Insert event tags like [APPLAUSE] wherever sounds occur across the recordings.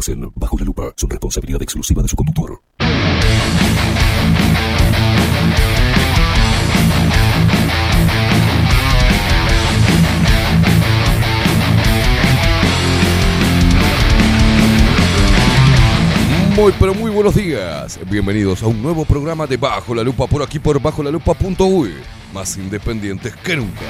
vertidas en Bajo la lupa son responsabilidad exclusiva de su conductor. Muy pero muy buenos días. Bienvenidos a un nuevo programa de Bajo la Lupa por aquí por bajo la lupa.uy. Más independientes que nunca.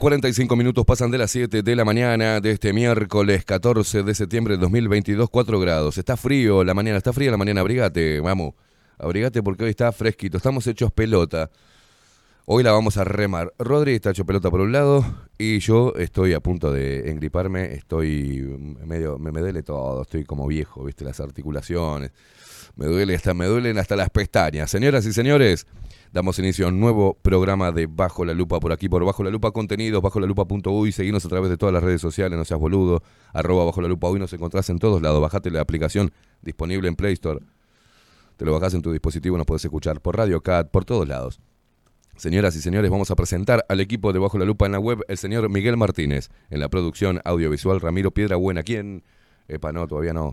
45 minutos pasan de las 7 de la mañana de este miércoles 14 de septiembre de 2022, 4 grados. Está frío la mañana, está fría la mañana, abrigate, vamos. Abrigate porque hoy está fresquito, estamos hechos pelota. Hoy la vamos a remar. Rodri está hecho pelota por un lado y yo estoy a punto de engriparme, estoy medio, me, me duele todo, estoy como viejo, viste, las articulaciones. Me duele hasta, me duelen hasta las pestañas. Señoras y señores, damos inicio a un nuevo programa de Bajo la Lupa por aquí, por Bajo la Lupa Contenidos, bajo la lupa.uy, seguinos a través de todas las redes sociales, no seas boludo, arroba Bajo la Lupa Uy, nos encontrás en todos lados, bajate la aplicación disponible en Play Store, te lo bajás en tu dispositivo, nos podés escuchar por Radio Cat, por todos lados. Señoras y señores, vamos a presentar al equipo de Bajo la Lupa en la web, el señor Miguel Martínez, en la producción audiovisual Ramiro Piedra Buena, quien Epa, no, todavía no.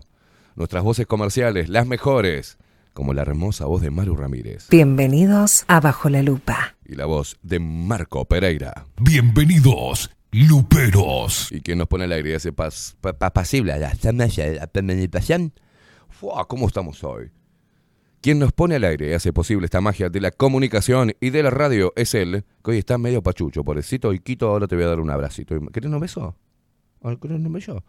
Nuestras voces comerciales, las mejores, como la hermosa voz de Maru Ramírez. Bienvenidos a Bajo la Lupa. Y la voz de Marco Pereira. Bienvenidos, luperos. Y quien nos pone al aire y hace pas, pa- pa- pasible a la. Fua, ¿Cómo estamos hoy? Quien nos pone al aire y hace posible esta magia de la comunicación y de la radio es él, que hoy está medio pachucho, pobrecito. Y Quito, ahora te voy a dar un abracito. ¿Querés un beso? ¿Querés un beso?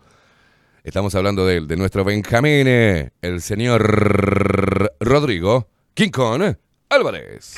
Estamos hablando de de nuestro Benjamín, el señor Rodrigo Kong Álvarez.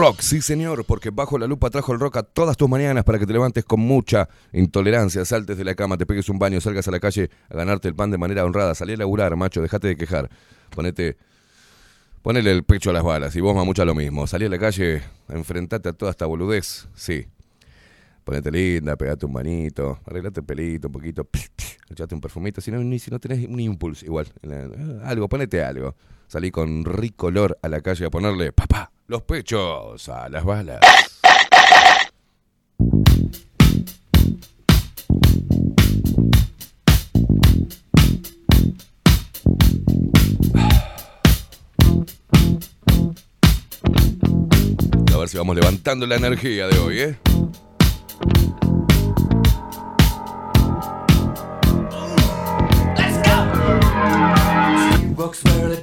Rock, sí señor, porque bajo la lupa trajo el rock a todas tus mañanas para que te levantes con mucha intolerancia, saltes de la cama, te pegues un baño, salgas a la calle a ganarte el pan de manera honrada, salí a laburar, macho, dejate de quejar, ponete, ponele el pecho a las balas y vos mamucha lo mismo, salí a la calle, enfrentate a toda esta boludez, sí, ponete linda, pegate un manito, arreglate el pelito un poquito, echate un perfumito, si no, ni si no tenés un impulso, igual, algo, ponete algo, salí con rico olor a la calle a ponerle, papá, los pechos a las balas. A ver si vamos levantando la energía de hoy, ¿eh? Walks barely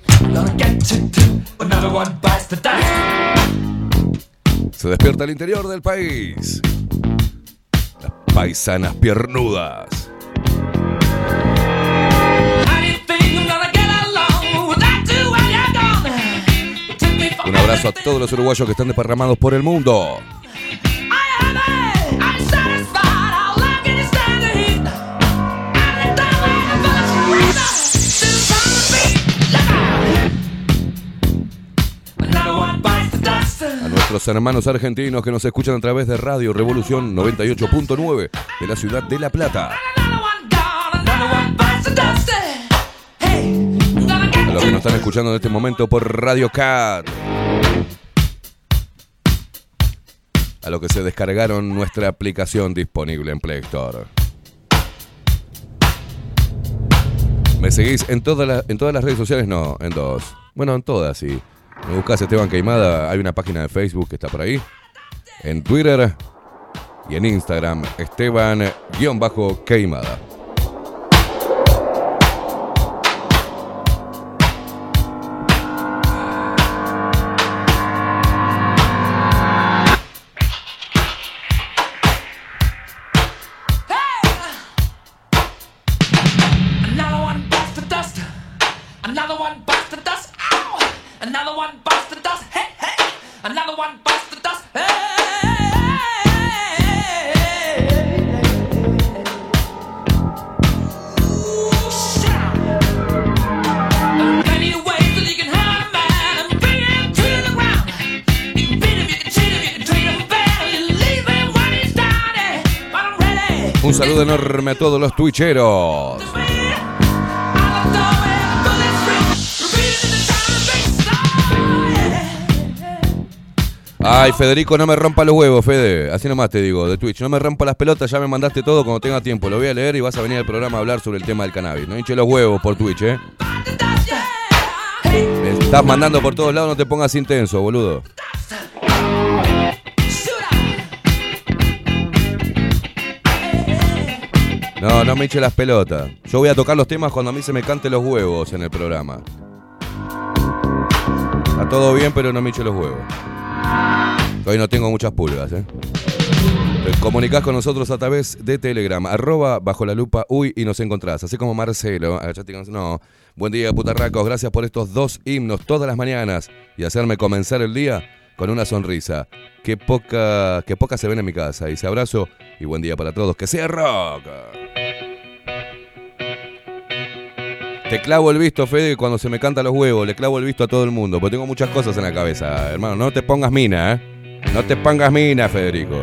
gonna get you too. Another one bites the dust. Se despierta el interior del país. Las paisanas piernudas. Un abrazo a todos los uruguayos que están desparramados por el mundo. Nuestros hermanos argentinos que nos escuchan a través de Radio Revolución 98.9 de la ciudad de La Plata. A los que nos están escuchando en este momento por Radio Cat. A los que se descargaron nuestra aplicación disponible en Play Store. ¿Me seguís en, todas en todas las redes sociales? No, en dos. Bueno, en todas, sí. Me buscas Esteban Queimada, hay una página de Facebook que está por ahí. En Twitter y en Instagram, Esteban-Queimada. Enorme a todos los twitcheros. Ay, Federico, no me rompa los huevos, Fede. Así nomás te digo, de Twitch. No me rompa las pelotas, ya me mandaste todo cuando tenga tiempo. Lo voy a leer y vas a venir al programa a hablar sobre el tema del cannabis. No hinche los huevos por Twitch, ¿eh? Estás mandando por todos lados, no te pongas intenso, boludo. No, no me hinche las pelotas. Yo voy a tocar los temas cuando a mí se me cante los huevos en el programa. Está todo bien, pero no me hinche los huevos. Hoy no tengo muchas pulgas, ¿eh? Comunicás con nosotros a través de Telegram, arroba bajo la lupa uy y nos encontrás. Así como Marcelo, no. Buen día, putarracos. Gracias por estos dos himnos todas las mañanas y hacerme comenzar el día con una sonrisa. Qué poca, qué poca se ven en mi casa. Dice abrazo y buen día para todos. Que sea rock. Te clavo el visto, Fede, cuando se me canta los huevos. Le clavo el visto a todo el mundo, porque tengo muchas cosas en la cabeza, hermano. No te pongas mina, ¿eh? No te pongas mina, Federico.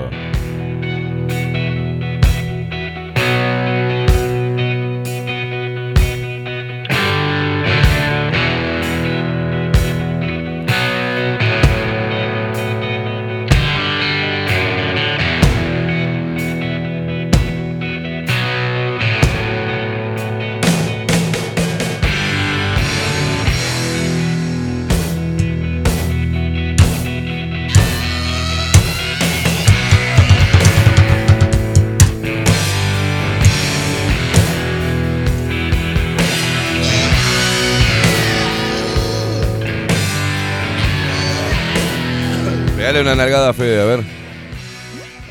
Nalgada Fede, a ver.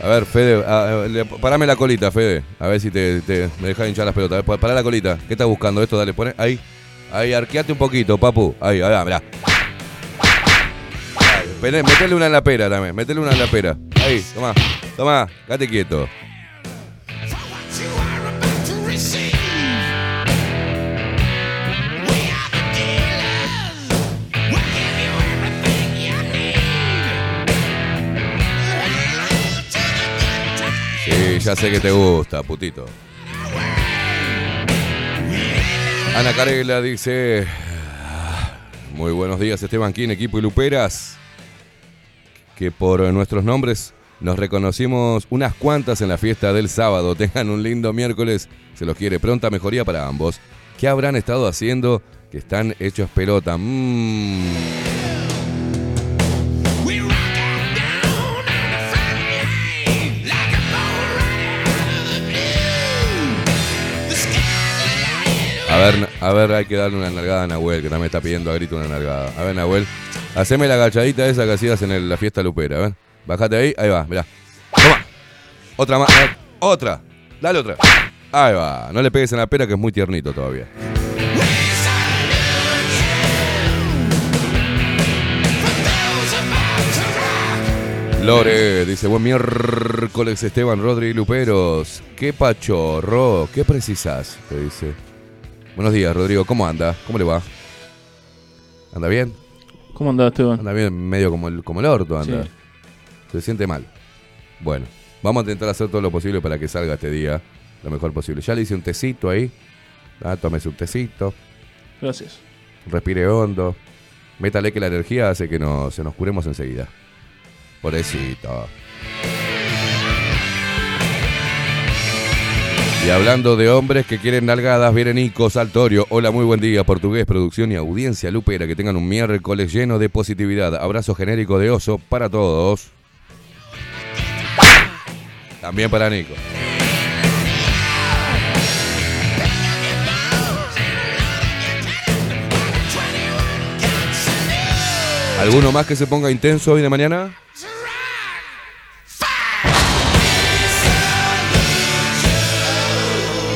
A ver, Fede, a- parame la colita, Fede. A ver si te, te- me deja hinchar las pelotas. Ver, pa- pará la colita. ¿Qué estás buscando esto? Dale, pone. Ahí. Ahí, arqueate un poquito, papu. Ahí, ahí, mirá. Metele una en la pera también. Metele una en la pera. Ahí, toma. Toma, quédate quieto. Ya sé que te gusta, putito. Ana Carela dice: Muy buenos días, Esteban King, equipo y Luperas. Que por nuestros nombres nos reconocimos unas cuantas en la fiesta del sábado. Tengan un lindo miércoles. Se los quiere. Pronta mejoría para ambos. ¿Qué habrán estado haciendo que están hechos pelota? Mmm. A ver, a ver, hay que darle una nalgada a Nahuel, que también está pidiendo a grito una nalgada. A ver, Nahuel, haceme la agachadita esa que hacías en la fiesta lupera, a ver. Bájate ahí, ahí va, mirá. Toma. Otra más, otra. Dale otra. Ahí va, no le pegues en la pera que es muy tiernito todavía. Lore dice, buen miércoles Esteban, y Luperos. Qué pachorro, ¿qué precisas? Te dice. Buenos días, Rodrigo, ¿cómo anda? ¿Cómo le va? ¿Anda bien? ¿Cómo andás, Esteban? Anda bien, medio como el, como el orto anda. Sí. Se siente mal. Bueno, vamos a intentar hacer todo lo posible para que salga este día lo mejor posible. Ya le hice un tecito ahí. Ah, tómese un tecito. Gracias. Respire hondo. Métale que la energía hace que no, se nos curemos enseguida. Pobrecito. Y hablando de hombres que quieren nalgadas, viene Nico Saltorio. Hola, muy buen día, portugués, producción y audiencia lupera. Que tengan un miércoles lleno de positividad. Abrazo genérico de oso para todos. También para Nico. ¿Alguno más que se ponga intenso hoy de mañana?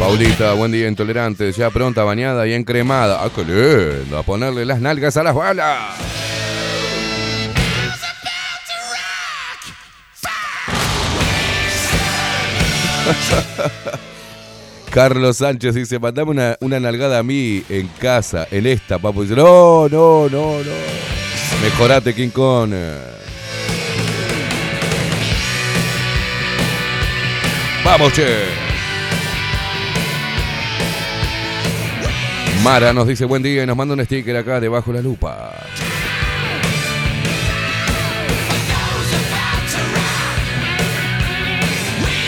Paulita, buen día, intolerante, ya pronta, bañada y encremada. ¡Ah, qué lindo! A ponerle las nalgas a las balas. [LAUGHS] Carlos Sánchez dice, mandame una, una nalgada a mí en casa, en esta, papu. Dice, no, no, no, no. Mejorate, King Kong. Vamos, che. Mara nos dice buen día y nos manda un sticker acá debajo de la lupa.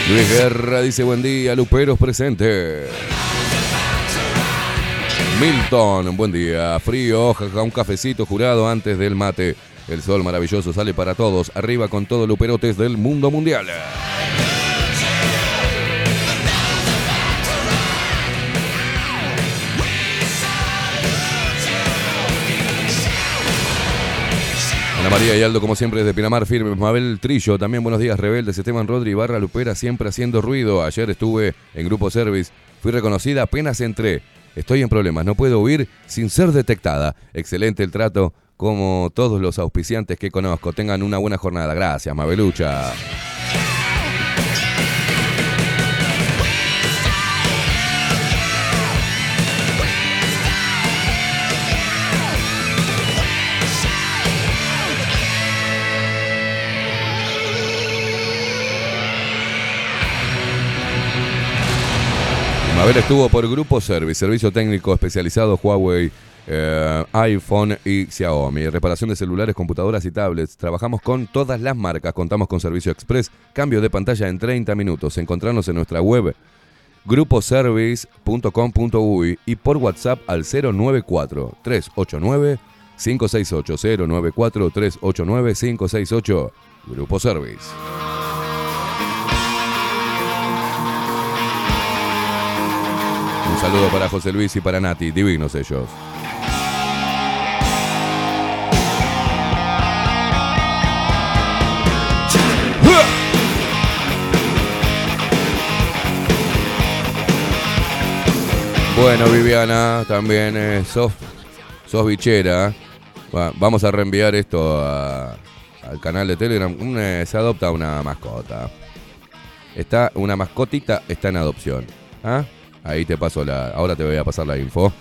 Luis Guerra dice buen día, Luperos presente. Milton, buen día. Frío, jaja, un cafecito jurado antes del mate. El sol maravilloso sale para todos. Arriba con todo Luperotes del mundo mundial. María y Aldo, como siempre, desde Pinamar, firme. Mabel Trillo, también buenos días, rebeldes. Esteban Rodri, Barra Lupera, siempre haciendo ruido. Ayer estuve en Grupo Service. Fui reconocida, apenas entré. Estoy en problemas, no puedo huir sin ser detectada. Excelente el trato, como todos los auspiciantes que conozco. Tengan una buena jornada. Gracias, Mabelucha. Mabel estuvo por Grupo Service, servicio técnico especializado Huawei, eh, iPhone y Xiaomi. Reparación de celulares, computadoras y tablets. Trabajamos con todas las marcas. Contamos con servicio express, cambio de pantalla en 30 minutos. Encontrarnos en nuestra web gruposervice.com.uy y por WhatsApp al 094 389 568 094 389 568 Grupo Service. Un saludo para José Luis y para Nati, divinos ellos. Bueno, Viviana, también eh, sos, bichera. Va- vamos a reenviar esto al canal de Telegram. Un, eh, se adopta una mascota. Está, una mascotita está en adopción. ¿Ah? Ahí te paso la. Ahora te voy a pasar la info.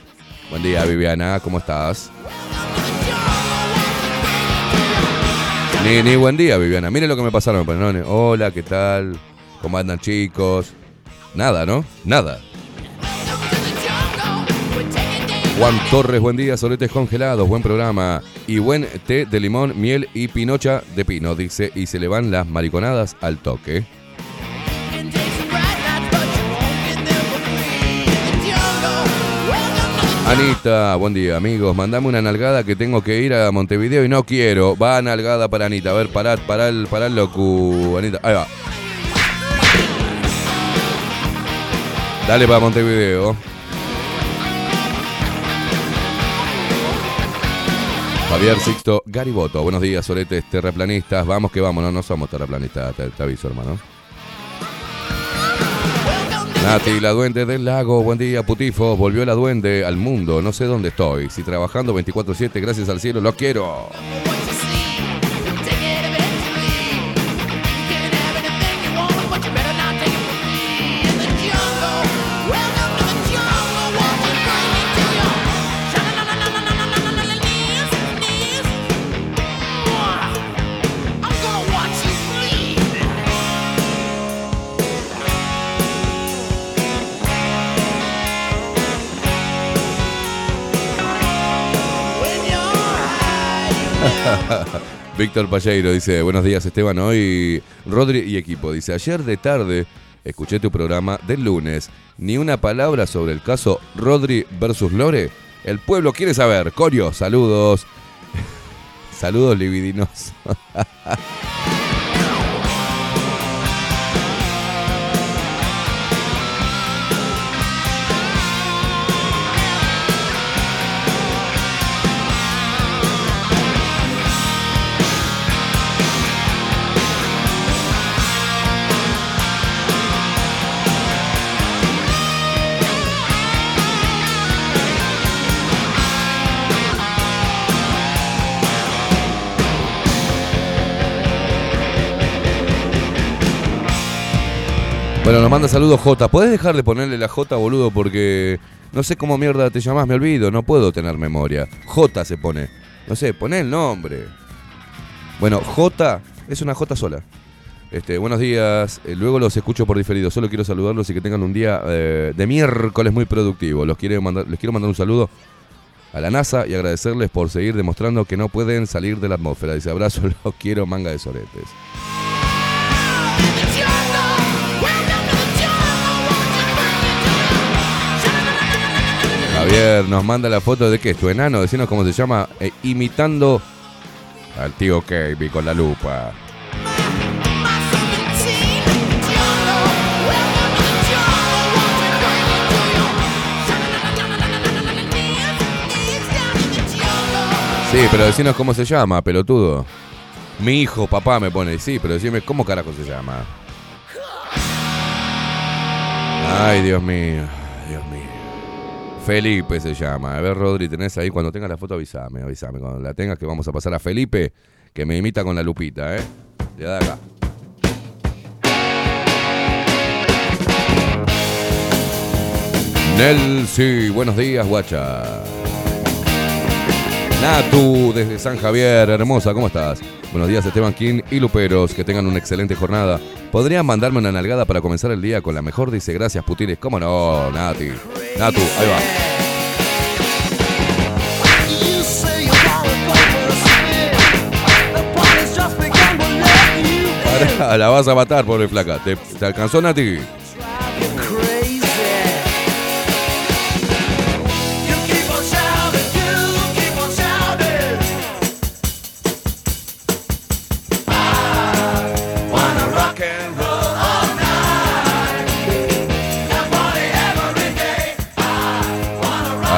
Buen día, Viviana, ¿cómo estás? Ni, ni buen día, Viviana. Miren lo que me pasaron. pues, ¿no? Hola, ¿qué tal? ¿Cómo andan, chicos? Nada, ¿no? Nada. Juan Torres, buen día, soletes congelados, buen programa. Y buen té de limón, miel y pinocha de pino, dice, y se le van las mariconadas al toque. Anita, buen día, amigos. Mandame una nalgada que tengo que ir a Montevideo y no quiero. Va nalgada para Anita. A ver, parad, parad, parad, locu, Anita. Ahí va. Dale para Montevideo. Javier Sixto Gariboto, buenos días, soletes terraplanistas. Vamos que vamos, no, no somos terraplanistas, te, te aviso, hermano. Nati, la duende del lago, buen día, putifo. Volvió la duende al mundo, no sé dónde estoy. Si trabajando 24-7, gracias al cielo, lo quiero. Víctor Palleiro dice, buenos días Esteban, hoy Rodri y equipo. Dice, ayer de tarde escuché tu programa del lunes. Ni una palabra sobre el caso Rodri versus Lore. El pueblo quiere saber. Corio, saludos. [LAUGHS] saludos libidinos. [LAUGHS] Bueno, nos manda saludos J. ¿Puedes dejar de ponerle la J, boludo? Porque no sé cómo mierda te llamas, me olvido, no puedo tener memoria. J se pone. No sé, poné el nombre. Bueno, J es una J sola. Este, buenos días, eh, luego los escucho por diferido. Solo quiero saludarlos y que tengan un día eh, de miércoles muy productivo. Los quiero mandar, les quiero mandar un saludo a la NASA y agradecerles por seguir demostrando que no pueden salir de la atmósfera. Dice abrazo, [LAUGHS] los quiero, manga de soretes. Javier nos manda la foto de que es tu enano, decinos cómo se llama, eh, imitando al tío Kevin con la lupa. Sí, pero decinos cómo se llama, pelotudo. Mi hijo, papá me pone, sí, pero decime cómo carajo se llama. Ay, Dios mío. Felipe se llama. A ver, Rodri, tenés ahí, cuando tengas la foto avísame, avísame. Cuando la tengas que vamos a pasar a Felipe, que me imita con la lupita, ¿eh? Le da acá. Nelsi, buenos días, guacha. Natu, desde San Javier, hermosa, ¿cómo estás? Buenos días, Esteban King y Luperos, que tengan una excelente jornada. ¿Podrían mandarme una nalgada para comenzar el día con la mejor? Dice, gracias, putines. ¿Cómo no, Nati? Natu, ahí va. La vas a matar, pobre flaca. ¿Te, te alcanzó, Nati?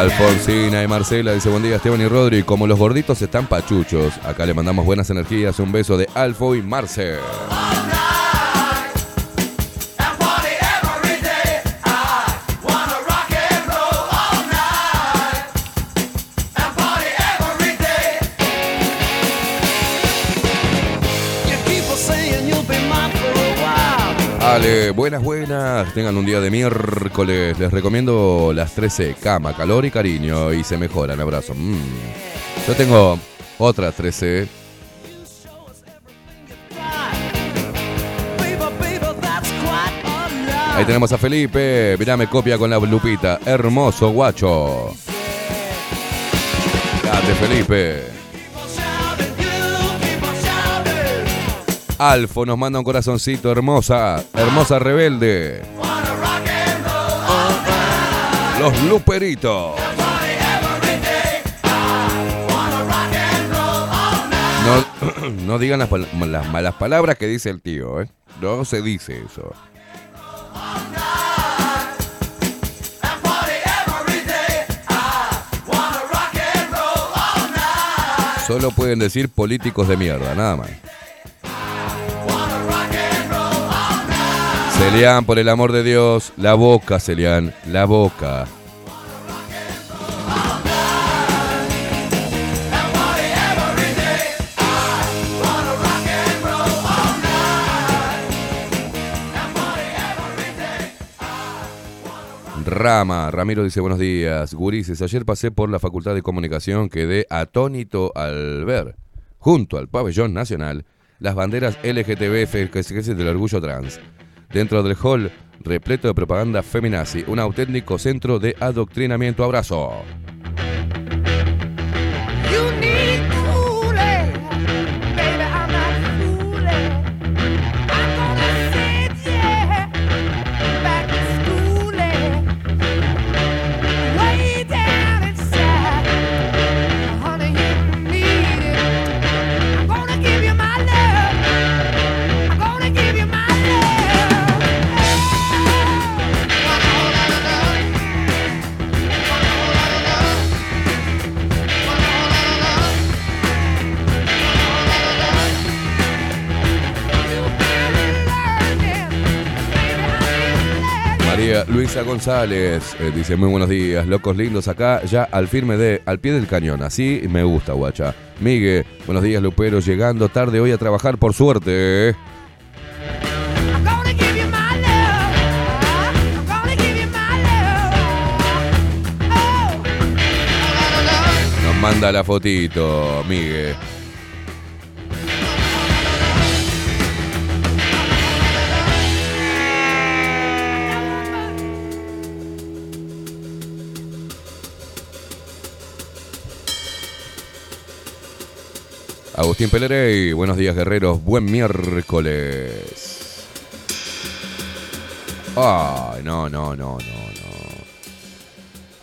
Alfonsina y Marcela dice buen día Esteban y Rodri. Como los gorditos están pachuchos, acá le mandamos buenas energías. Un beso de Alfo y Marce. Buenas, buenas. Tengan un día de miércoles. Les recomiendo las 13. Cama, calor y cariño. Y se mejoran. Abrazo. Mm. Yo tengo otras 13. Ahí tenemos a Felipe. Mirá, me copia con la lupita. Hermoso guacho. Grande, Felipe. Alfo nos manda un corazoncito. Hermosa. Hermosa rebelde. Los luperitos. No, [CLEARS THROAT] no digan las, las malas palabras que dice el tío, ¿eh? No se dice eso. Solo pueden decir políticos de mierda, nada más. Celian, por el amor de Dios, la boca, Celian, la boca. Rama, Ramiro dice buenos días. Gurises, ayer pasé por la Facultad de Comunicación, quedé atónito al ver, junto al pabellón nacional, las banderas LGTB que del orgullo trans. Dentro del hall, repleto de propaganda feminazi, un auténtico centro de adoctrinamiento. Abrazo. Luisa González eh, dice muy buenos días. Locos lindos acá, ya al firme de, al pie del cañón. Así me gusta, guacha. Migue, buenos días, Lupero. Llegando tarde hoy a trabajar, por suerte. Love. Oh. Nos manda la fotito, Migue. Agustín Pelerey, buenos días guerreros, buen miércoles. Ay, no, no, no, no, no.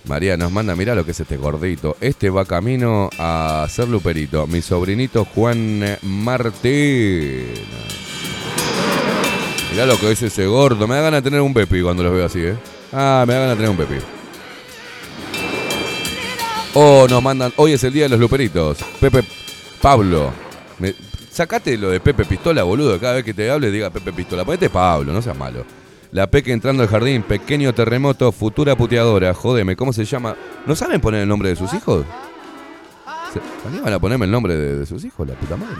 María nos manda, mirá lo que es este gordito. Este va camino a ser luperito. Mi sobrinito Juan Martín. Mirá lo que es ese gordo. Me da ganas de tener un Pepi cuando los veo así, ¿eh? Ah, me da ganas de tener un Pepi. Oh, nos mandan. Hoy es el día de los luperitos. Pepe Pablo. Me- sacate lo de Pepe Pistola, boludo. Cada vez que te hable, diga Pepe Pistola. Ponete Pablo, no seas malo. La Peque entrando al jardín, pequeño terremoto, futura puteadora. Jódeme, ¿cómo se llama? ¿No saben poner el nombre de sus hijos? ¿Se- ¿Para qué van a ponerme el nombre de, de sus hijos? La puta madre.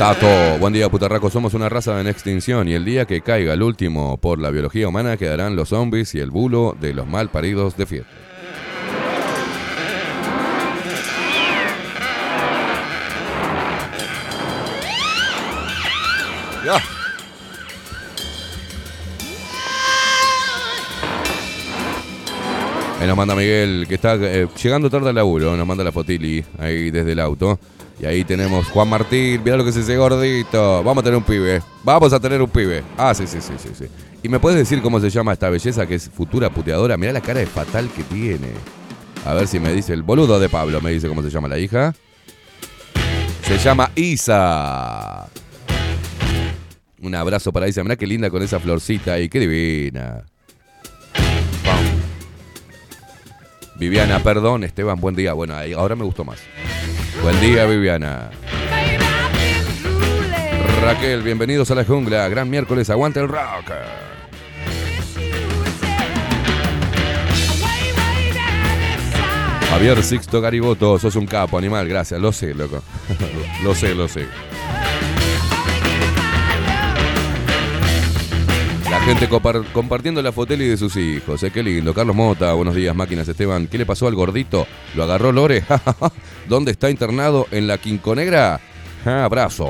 Tato, buen día putarraco, somos una raza en extinción y el día que caiga el último por la biología humana quedarán los zombies y el bulo de los mal paridos de fiesta. Ya. Ahí nos manda Miguel, que está eh, llegando tarde al laburo, nos manda la fotili ahí desde el auto. Y ahí tenemos Juan Martín, mirá lo que es ese gordito. Vamos a tener un pibe, vamos a tener un pibe. Ah, sí, sí, sí, sí, sí. ¿Y me puedes decir cómo se llama esta belleza que es futura puteadora? Mirá la cara de fatal que tiene. A ver si me dice el boludo de Pablo, me dice cómo se llama la hija. Se llama Isa. Un abrazo para Isa, mirá qué linda con esa florcita ahí, qué divina. Viviana, perdón, Esteban, buen día. Bueno, ahora me gustó más. Buen día, Viviana. Raquel, bienvenidos a la jungla. Gran miércoles, aguanta el rock. Javier Sixto Gariboto, sos un capo, animal, gracias. Lo sé, loco. [LAUGHS] lo sé, lo sé. Gente compar- compartiendo la foteli de sus hijos, eh, qué lindo. Carlos Mota, buenos días, máquinas Esteban. ¿Qué le pasó al gordito? ¿Lo agarró Lore? [LAUGHS] ¿Dónde está internado? ¿En la Quinconegra? Ah, abrazo.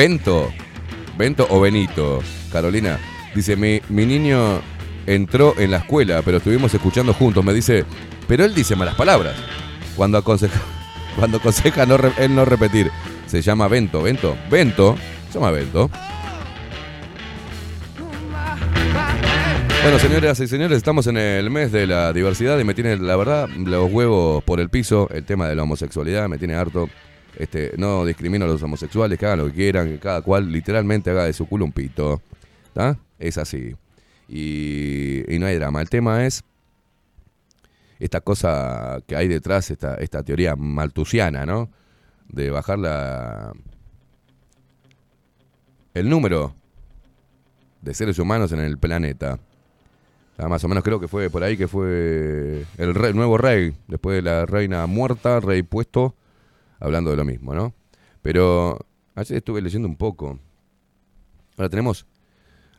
Bento, Bento o Benito, Carolina, dice, mi, mi niño entró en la escuela, pero estuvimos escuchando juntos, me dice, pero él dice malas palabras. Cuando aconseja, [LAUGHS] cuando aconseja no él no repetir, se llama Bento, Bento, Bento, se llama Bento. Bueno, señoras y señores, estamos en el mes de la diversidad y me tiene, la verdad, los huevos por el piso, el tema de la homosexualidad, me tiene harto. Este, no discrimino a los homosexuales, que hagan lo que quieran, que cada cual literalmente haga de su culo un pito. Es así. Y, y no hay drama. El tema es esta cosa que hay detrás, esta, esta teoría maltusiana, ¿no? De bajar la, el número de seres humanos en el planeta. Ah, más o menos creo que fue por ahí que fue el rey- nuevo rey, después de la reina muerta, rey puesto, hablando de lo mismo, ¿no? Pero ayer estuve leyendo un poco. Ahora tenemos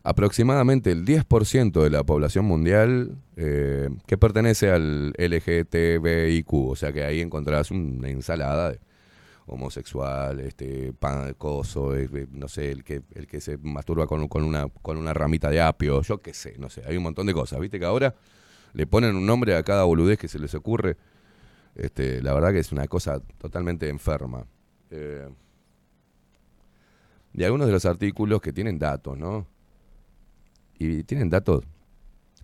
aproximadamente el 10% de la población mundial eh, que pertenece al LGTBIQ, o sea que ahí encontrarás una ensalada de homosexual, este, pan, coso, eh, eh, no sé, el que, el que se masturba con, con una, con una ramita de apio, yo qué sé, no sé, hay un montón de cosas, viste que ahora le ponen un nombre a cada boludez que se les ocurre, este, la verdad que es una cosa totalmente enferma. Eh, y algunos de los artículos que tienen datos, ¿no? Y tienen datos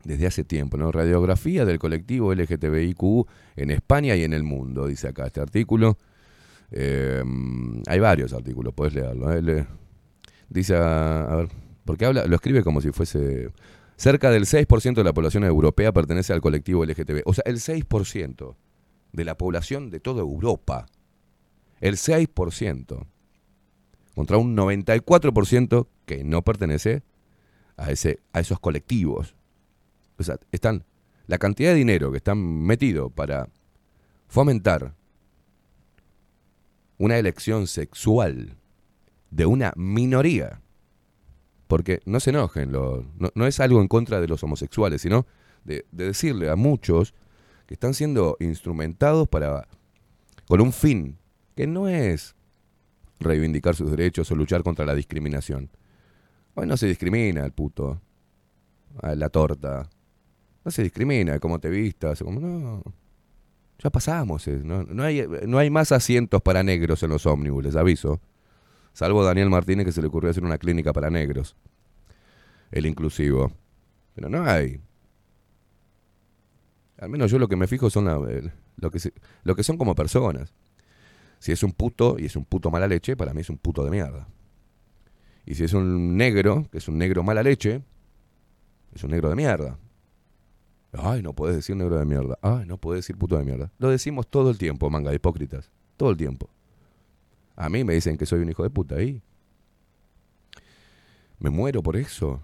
desde hace tiempo, ¿no? Radiografía del colectivo LGTBIQ en España y en el mundo, dice acá este artículo. Eh, hay varios artículos, puedes leerlo. ¿eh? Dice, a, a ver, porque habla, lo escribe como si fuese... Cerca del 6% de la población europea pertenece al colectivo LGTB. O sea, el 6% de la población de toda Europa. El 6%. Contra un 94% que no pertenece a, ese, a esos colectivos. O sea, están, la cantidad de dinero que están metido para fomentar una elección sexual de una minoría. Porque no se enojen, lo- no, no es algo en contra de los homosexuales, sino de, de decirle a muchos que están siendo instrumentados para con un fin que no es reivindicar sus derechos o luchar contra la discriminación. Hoy no se discrimina al puto, a la torta. No se discrimina cómo te vistas, como no. Ya pasamos, no, no hay, no hay más asientos para negros en los ómnibus, les aviso. Salvo Daniel Martínez que se le ocurrió hacer una clínica para negros. El inclusivo. Pero no hay. Al menos yo lo que me fijo son el- lo, que lo que son como personas. Si es un puto y es un puto mala leche, para mí es un puto de mierda. Y si es un negro, que es un negro mala leche, es un negro de mierda. Ay, no puedes decir negro de mierda. Ay, no puedes decir puto de mierda. Lo decimos todo el tiempo, manga de hipócritas. Todo el tiempo. A mí me dicen que soy un hijo de puta ahí. Me muero por eso.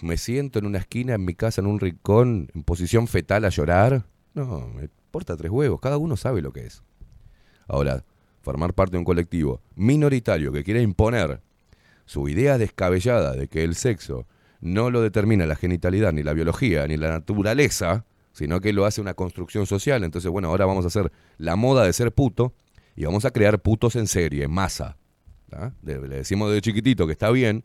Me siento en una esquina en mi casa, en un rincón, en posición fetal a llorar. No, me importa tres huevos. Cada uno sabe lo que es. Ahora, formar parte de un colectivo minoritario que quiere imponer su idea descabellada de que el sexo no lo determina la genitalidad, ni la biología, ni la naturaleza, sino que lo hace una construcción social. Entonces, bueno, ahora vamos a hacer la moda de ser puto y vamos a crear putos en serie, en masa. le decimos de chiquitito que está bien,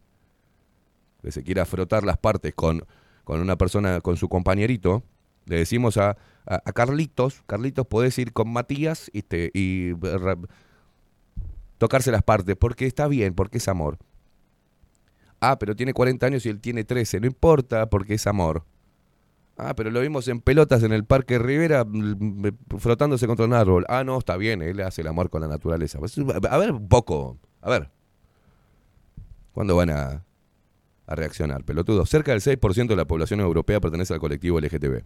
que se quiera frotar las partes con, con una persona, con su compañerito. Le decimos a, a- Carlitos, Carlitos, podés ir con Matías y, te, y tocarse las partes, porque está bien, porque es amor. Ah, pero tiene 40 años y él tiene 13. No importa porque es amor. Ah, pero lo vimos en pelotas en el Parque Rivera mm, frotándose contra un árbol. Ah, no, está bien, él hace el amor con la naturaleza. Pues, A ver, un poco. A ver. ¿Cuándo van a, a reaccionar, pelotudo? Cerca del 6% de la población europea pertenece al colectivo LGTB.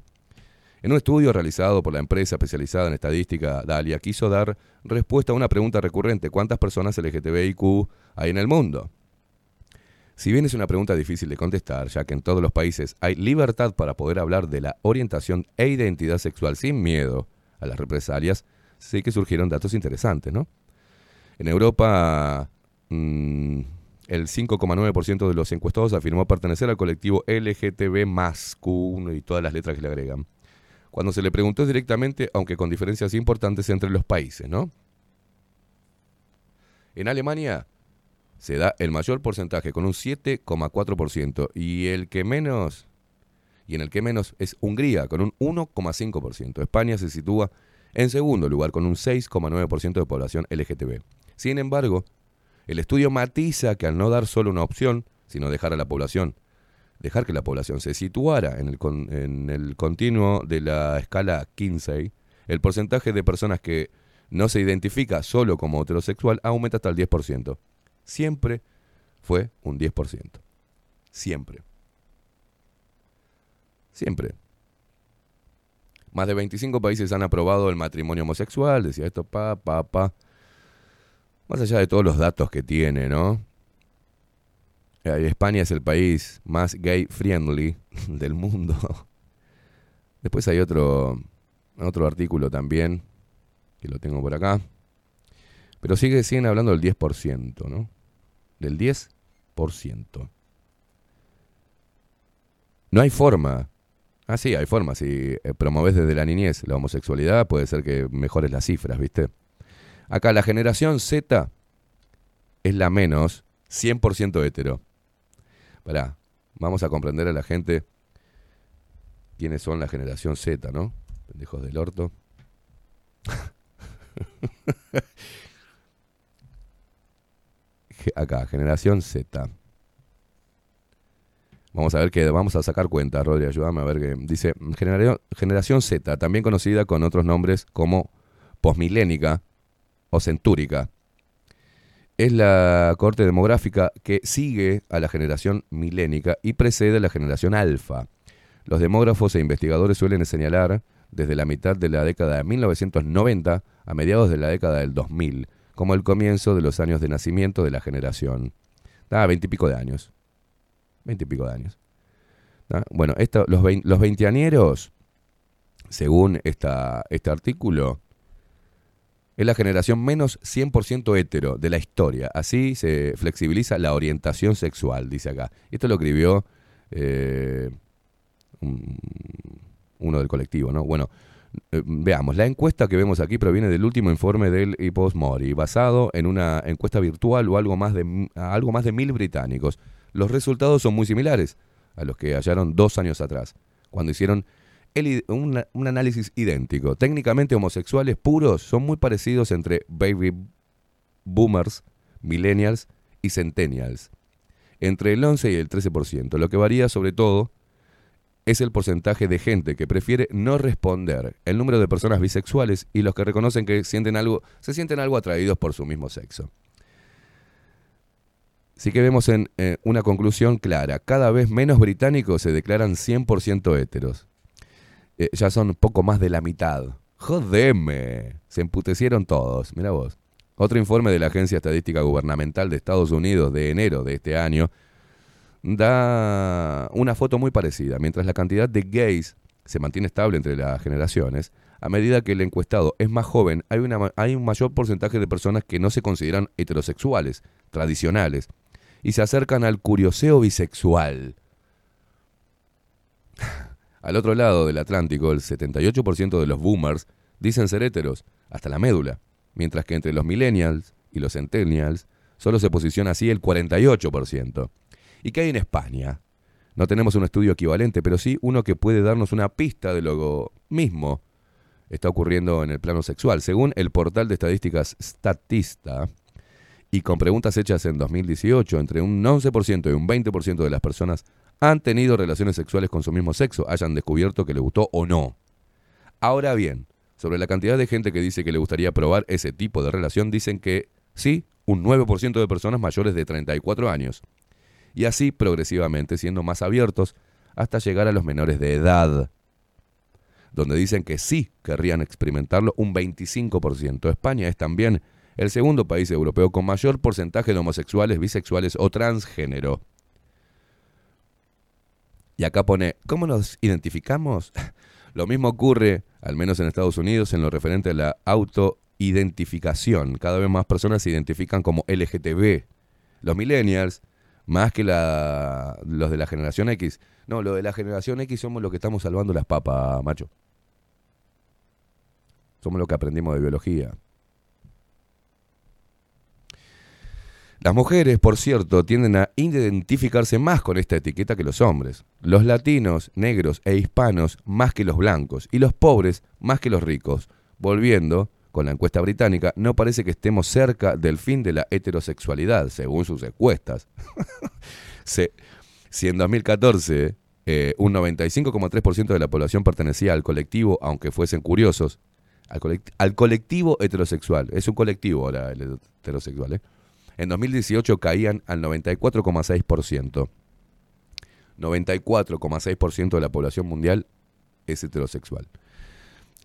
En un estudio realizado por la empresa especializada en estadística Dalia, quiso dar respuesta a una pregunta recurrente. ¿Cuántas personas LGTBIQ hay en el mundo? Si bien es una pregunta difícil de contestar, ya que en todos los países hay libertad para poder hablar de la orientación e identidad sexual sin miedo a las represalias, sí que surgieron datos interesantes, ¿no? En Europa, mm, el 5,9% de los encuestados afirmó pertenecer al colectivo LGTB Q1 y todas las letras que le agregan. Cuando se le preguntó directamente, aunque con diferencias importantes entre los países, ¿no? En Alemania se da el mayor porcentaje con un 7,4% y el que menos y en el que menos es Hungría con un 1,5%. España se sitúa en segundo lugar con un 6,9% de población LGTB. Sin embargo, el estudio matiza que al no dar solo una opción, sino dejar a la población, dejar que la población se situara en el, en el continuo de la escala Kinsey, el porcentaje de personas que no se identifica solo como heterosexual aumenta hasta el 10%. Siempre fue un 10%. Siempre. Siempre. Más de 25 países han aprobado el matrimonio homosexual, decía esto, pa, pa, pa. Más allá de todos los datos que tiene, ¿no? Eh, España es el país más gay friendly [LAUGHS] del mundo. Después hay otro, otro artículo también, que lo tengo por acá. Pero sigue, siguen hablando del 10%, ¿no? Del 10%. No hay forma. Ah, sí, hay forma. Si eh, promoves desde la niñez la homosexualidad, puede ser que mejores las cifras, ¿viste? Acá la generación Z es la menos 100% hetero. Pará, vamos a comprender a la gente quiénes son la generación Z, ¿no? Pendejos del orto. [LAUGHS] Acá, generación Z. Vamos a ver que vamos a sacar cuenta, Rodri, ayúdame a ver que dice generación, generación Z, también conocida con otros nombres como posmilénica o centúrica. Es la corte demográfica que sigue a la generación milénica y precede a la generación alfa. Los demógrafos e investigadores suelen señalar desde la mitad de la década de 1990 a mediados de la década del 2000 como el comienzo de los años de nacimiento de la generación. Ah, veintipico de años. Veintipico de años. Bueno, esto, los, vein- los veinteañeros, según esta, este artículo, es la generación menos 100% hetero de la historia. Así se flexibiliza la orientación sexual, dice acá. Esto lo escribió eh, un- uno del colectivo, ¿no? Bueno, eh, veamos, la encuesta que vemos aquí proviene del último informe del Ipsos Mori, basado en una encuesta virtual o algo más de, algo más de mil británicos. Los resultados son muy similares a los que hallaron dos años atrás, cuando hicieron un análisis idéntico. Técnicamente homosexuales puros son muy parecidos entre baby boomers, millennials y centennials, entre el 11 y el 13%. Lo que varía sobre todo es el porcentaje de gente que prefiere no responder, el número de personas bisexuales y los que reconocen que sienten algo, se sienten algo atraídos por su mismo sexo. Así que vemos en eh, una conclusión clara, cada vez menos británicos se declaran 100% héteros. Eh, ya son poco más de la mitad. Jodeme, se emputecieron todos, mira vos. Otro informe de la Agencia Estadística Gubernamental de Estados Unidos de enero de este año da una foto muy parecida. Mientras la cantidad de gays se mantiene estable entre las generaciones, a medida que el encuestado es más joven, hay, una hay un mayor porcentaje de personas que no se consideran heterosexuales, tradicionales, y se acercan al curioseo bisexual. Al otro lado del Atlántico, el 78% de los boomers dicen ser héteros, hasta la médula, mientras que entre los millennials y los centennials solo se posiciona así el 48%. ¿Y qué hay en España? No tenemos un estudio equivalente, pero sí uno que puede darnos una pista de lo mismo está ocurriendo en el plano sexual. Según el portal de estadísticas Statista, y con preguntas hechas en 2018, entre un 11% y un 20% de las personas han tenido relaciones sexuales con su mismo sexo, hayan descubierto que le gustó o no. Ahora bien, sobre la cantidad de gente que dice que le gustaría probar ese tipo de relación, dicen que sí, un 9% de personas mayores de 34 años. Y así progresivamente siendo más abiertos hasta llegar a los menores de edad, donde dicen que sí querrían experimentarlo un 25%. España es también el segundo país europeo con mayor porcentaje de homosexuales, bisexuales o transgénero. Y acá pone, ¿cómo nos identificamos? [LAUGHS] Lo mismo ocurre, al menos en Estados Unidos, en lo referente a la autoidentificación. Cada vez más personas se identifican como LGTB. Los millennials, más que la, los de la generación X. No, los de la generación X somos los que estamos salvando las papas, macho. Somos los que aprendimos de biología. Las mujeres, por cierto, tienden a identificarse más con esta etiqueta que los hombres. Los latinos, negros e hispanos más que los blancos. Y los pobres más que los ricos. Volviendo con la encuesta británica, no parece que estemos cerca del fin de la heterosexualidad, según sus encuestas. [LAUGHS] Se- si en 2014 eh, un 95,3% de la población pertenecía al colectivo, aunque fuesen curiosos, al, colect- al colectivo heterosexual. Es un colectivo ahora el heterosexual, ¿eh? En 2018 caían al 94,6%. 94,6% de la población mundial es heterosexual.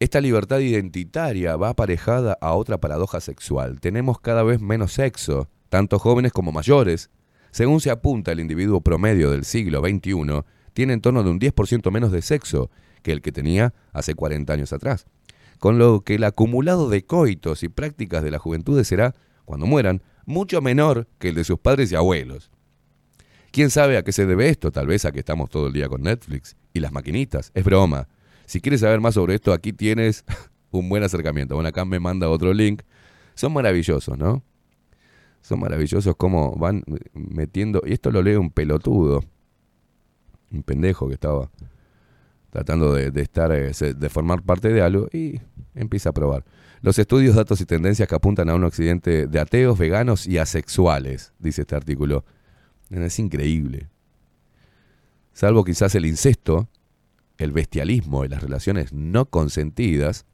Esta libertad identitaria va aparejada a otra paradoja sexual. Tenemos cada vez menos sexo, tanto jóvenes como mayores. Según se apunta, el individuo promedio del siglo XXI tiene en torno de un 10% menos de sexo que el que tenía hace 40 años atrás. Con lo que el acumulado de coitos y prácticas de la juventud será, cuando mueran, mucho menor que el de sus padres y abuelos. ¿Quién sabe a qué se debe esto? Tal vez a que estamos todo el día con Netflix y las maquinitas. Es broma. Si quieres saber más sobre esto, aquí tienes [LAUGHS] un buen acercamiento. Bueno, acá me manda otro link. Son maravillosos, ¿no? Son maravillosos cómo van metiendo. Y esto lo lee un pelotudo. Un pendejo que estaba tratando de, de estar, eh, de formar parte de algo y empieza a probar. Los estudios, datos y tendencias que apuntan a un occidente de ateos, veganos y asexuales, dice este artículo. Es increíble. Salvo quizás el incesto, el bestialismo y las relaciones no consentidas,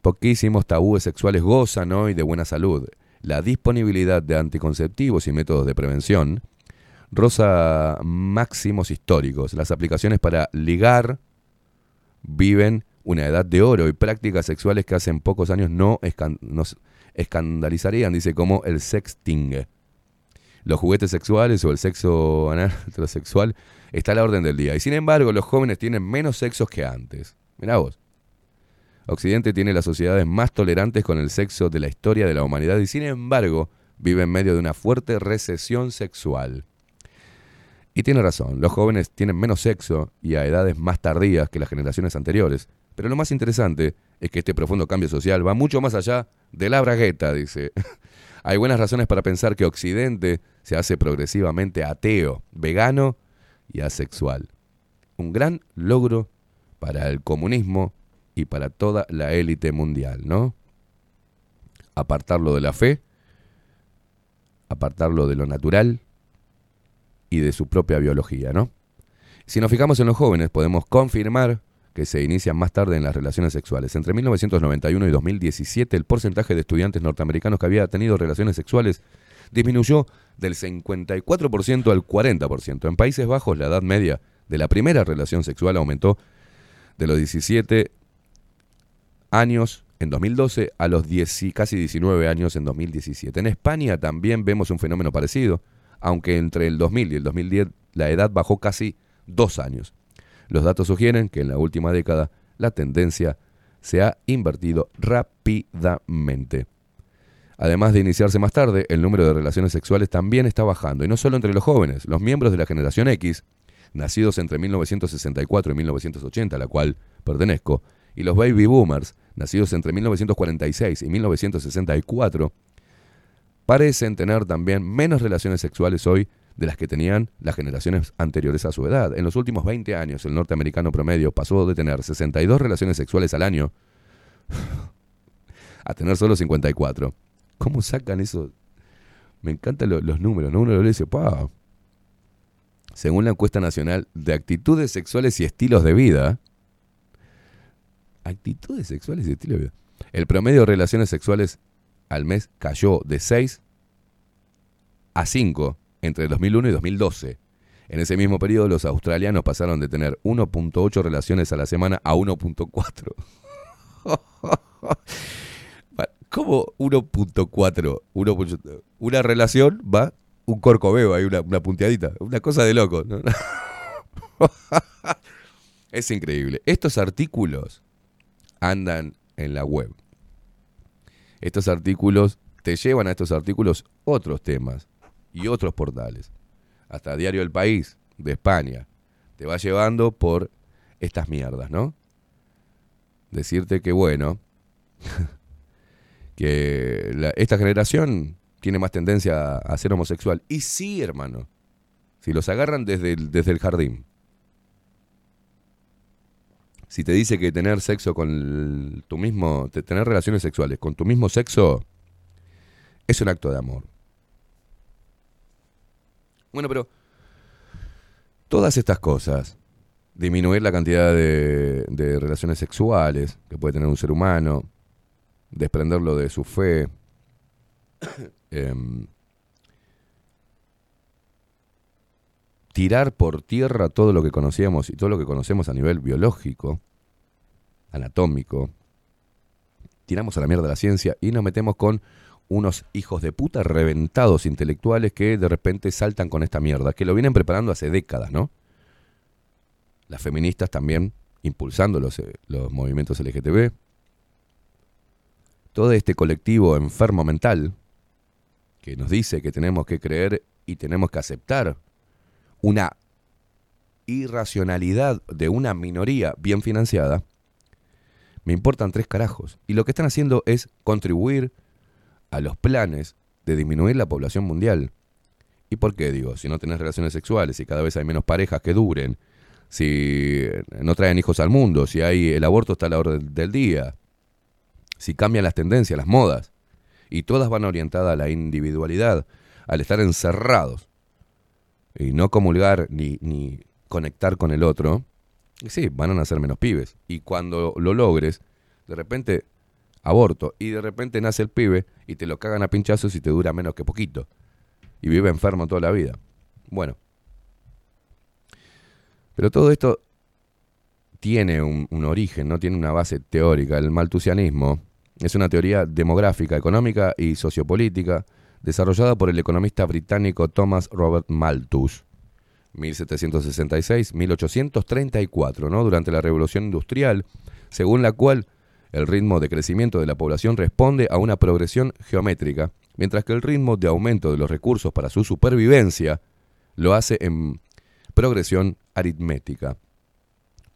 poquísimos tabúes sexuales gozan hoy de buena salud. La disponibilidad de anticonceptivos y métodos de prevención roza máximos históricos. Las aplicaciones para ligar viven una edad de oro y prácticas sexuales que hace pocos años no nos escandalizarían, dice, como el sexting. Los juguetes sexuales o el sexo anal [LAUGHS] está a la orden del día. Y sin embargo, los jóvenes tienen menos sexos que antes. Mirá vos. Occidente tiene las sociedades más tolerantes con el sexo de la historia de la humanidad y sin embargo vive en medio de una fuerte recesión sexual. Y tiene razón, los jóvenes tienen menos sexo y a edades más tardías que las generaciones anteriores. Pero lo más interesante es que este profundo cambio social va mucho más allá de la bragueta, dice. [LAUGHS] Hay buenas razones para pensar que Occidente se hace progresivamente ateo, vegano y asexual. Un gran logro para el comunismo y para toda la élite mundial, ¿no? Apartarlo de la fe, apartarlo de lo natural y de su propia biología, ¿no? Si nos fijamos en los jóvenes, podemos confirmar que se inician más tarde en las relaciones sexuales. Entre 1991 y 2017, el porcentaje de estudiantes norteamericanos que había tenido relaciones sexuales disminuyó del 54% al 40%. En Países Bajos, la edad media de la primera relación sexual aumentó de los 17 años en 2012 a los 10 y casi 19 años en 2017. En España también vemos un fenómeno parecido, aunque entre el 2000 y el 2010 la edad bajó casi dos años. Los datos sugieren que en la última década la tendencia se ha invertido rápidamente. Además de iniciarse más tarde, el número de relaciones sexuales también está bajando, y no solo entre los jóvenes, los miembros de la generación X, nacidos entre 1964 y 1980, a la cual pertenezco, y los baby boomers, nacidos entre 1946 y 1964, parecen tener también menos relaciones sexuales hoy de las que tenían las generaciones anteriores a su edad. En los últimos 20 años, el norteamericano promedio pasó de tener 62 relaciones sexuales al año [LAUGHS] a tener solo 54. ¿Cómo sacan eso? Me encantan lo- los números, ¿no? Uno lo dice, ¡pa! Según la encuesta nacional de actitudes sexuales y estilos de vida, actitudes sexuales y estilos de vida, el promedio de relaciones sexuales al mes cayó de 6 a 5 entre 2001 y 2012. En ese mismo periodo, los australianos pasaron de tener 1.8 relaciones a la semana a 1.4. [LAUGHS] ¿Cómo 1.4? 1.8? Una relación va un corcoveo, hay una, una punteadita. Una cosa de loco. [LAUGHS] es increíble. Estos artículos andan en la web. Estos artículos te llevan a estos artículos otros temas y otros portales. Hasta Diario El País de España te va llevando por estas mierdas, ¿no? Decirte que bueno, [LAUGHS] que esta generación tiene más tendencia a ser homosexual. Y sí, hermano, si los agarran desde el, desde el jardín. Si te dice que tener sexo con tu mismo, te- tener relaciones sexuales con tu mismo sexo es un acto de amor. Bueno, pero todas estas cosas, disminuir la cantidad de, relaciones sexuales que puede tener un ser humano, desprenderlo de su fe, [COUGHS] em, tirar por tierra todo lo que conocíamos y todo lo que conocemos a nivel biológico, anatómico, tiramos a la mierda la ciencia y nos metemos con unos hijos de puta reventados intelectuales que de repente saltan con esta mierda, que lo vienen preparando hace décadas, ¿no? Las feministas también impulsando los, eh, los movimientos LGTB. Todo este colectivo enfermo mental que nos dice que tenemos que creer y tenemos que aceptar una irracionalidad de una minoría bien financiada, me importan tres carajos. Y lo que están haciendo es contribuir a los planes de disminuir la población mundial. ¿Y por qué digo? Si no tenés relaciones sexuales, si cada vez hay menos parejas que duren, si no traen hijos al mundo, si hay el aborto está a la orden del día, si cambian las tendencias, las modas, y todas van orientadas a la individualidad, al estar encerrados y no comulgar ni, ni conectar con el otro, sí, van a nacer menos pibes. Y cuando lo logres, de repente aborto, y de repente nace el pibe y te lo cagan a pinchazos y te dura menos que poquito. Y vive enfermo toda la vida. Bueno. Pero todo esto tiene un, origen, no tiene una base teórica. El maltusianismo es una teoría demográfica, económica y sociopolítica desarrollada por el economista británico Thomas Robert Malthus. 1766-1834, ¿no? durante la Revolución Industrial, según la cual el ritmo de crecimiento de la población responde a una progresión geométrica, mientras que el ritmo de aumento de los recursos para su supervivencia lo hace en progresión aritmética.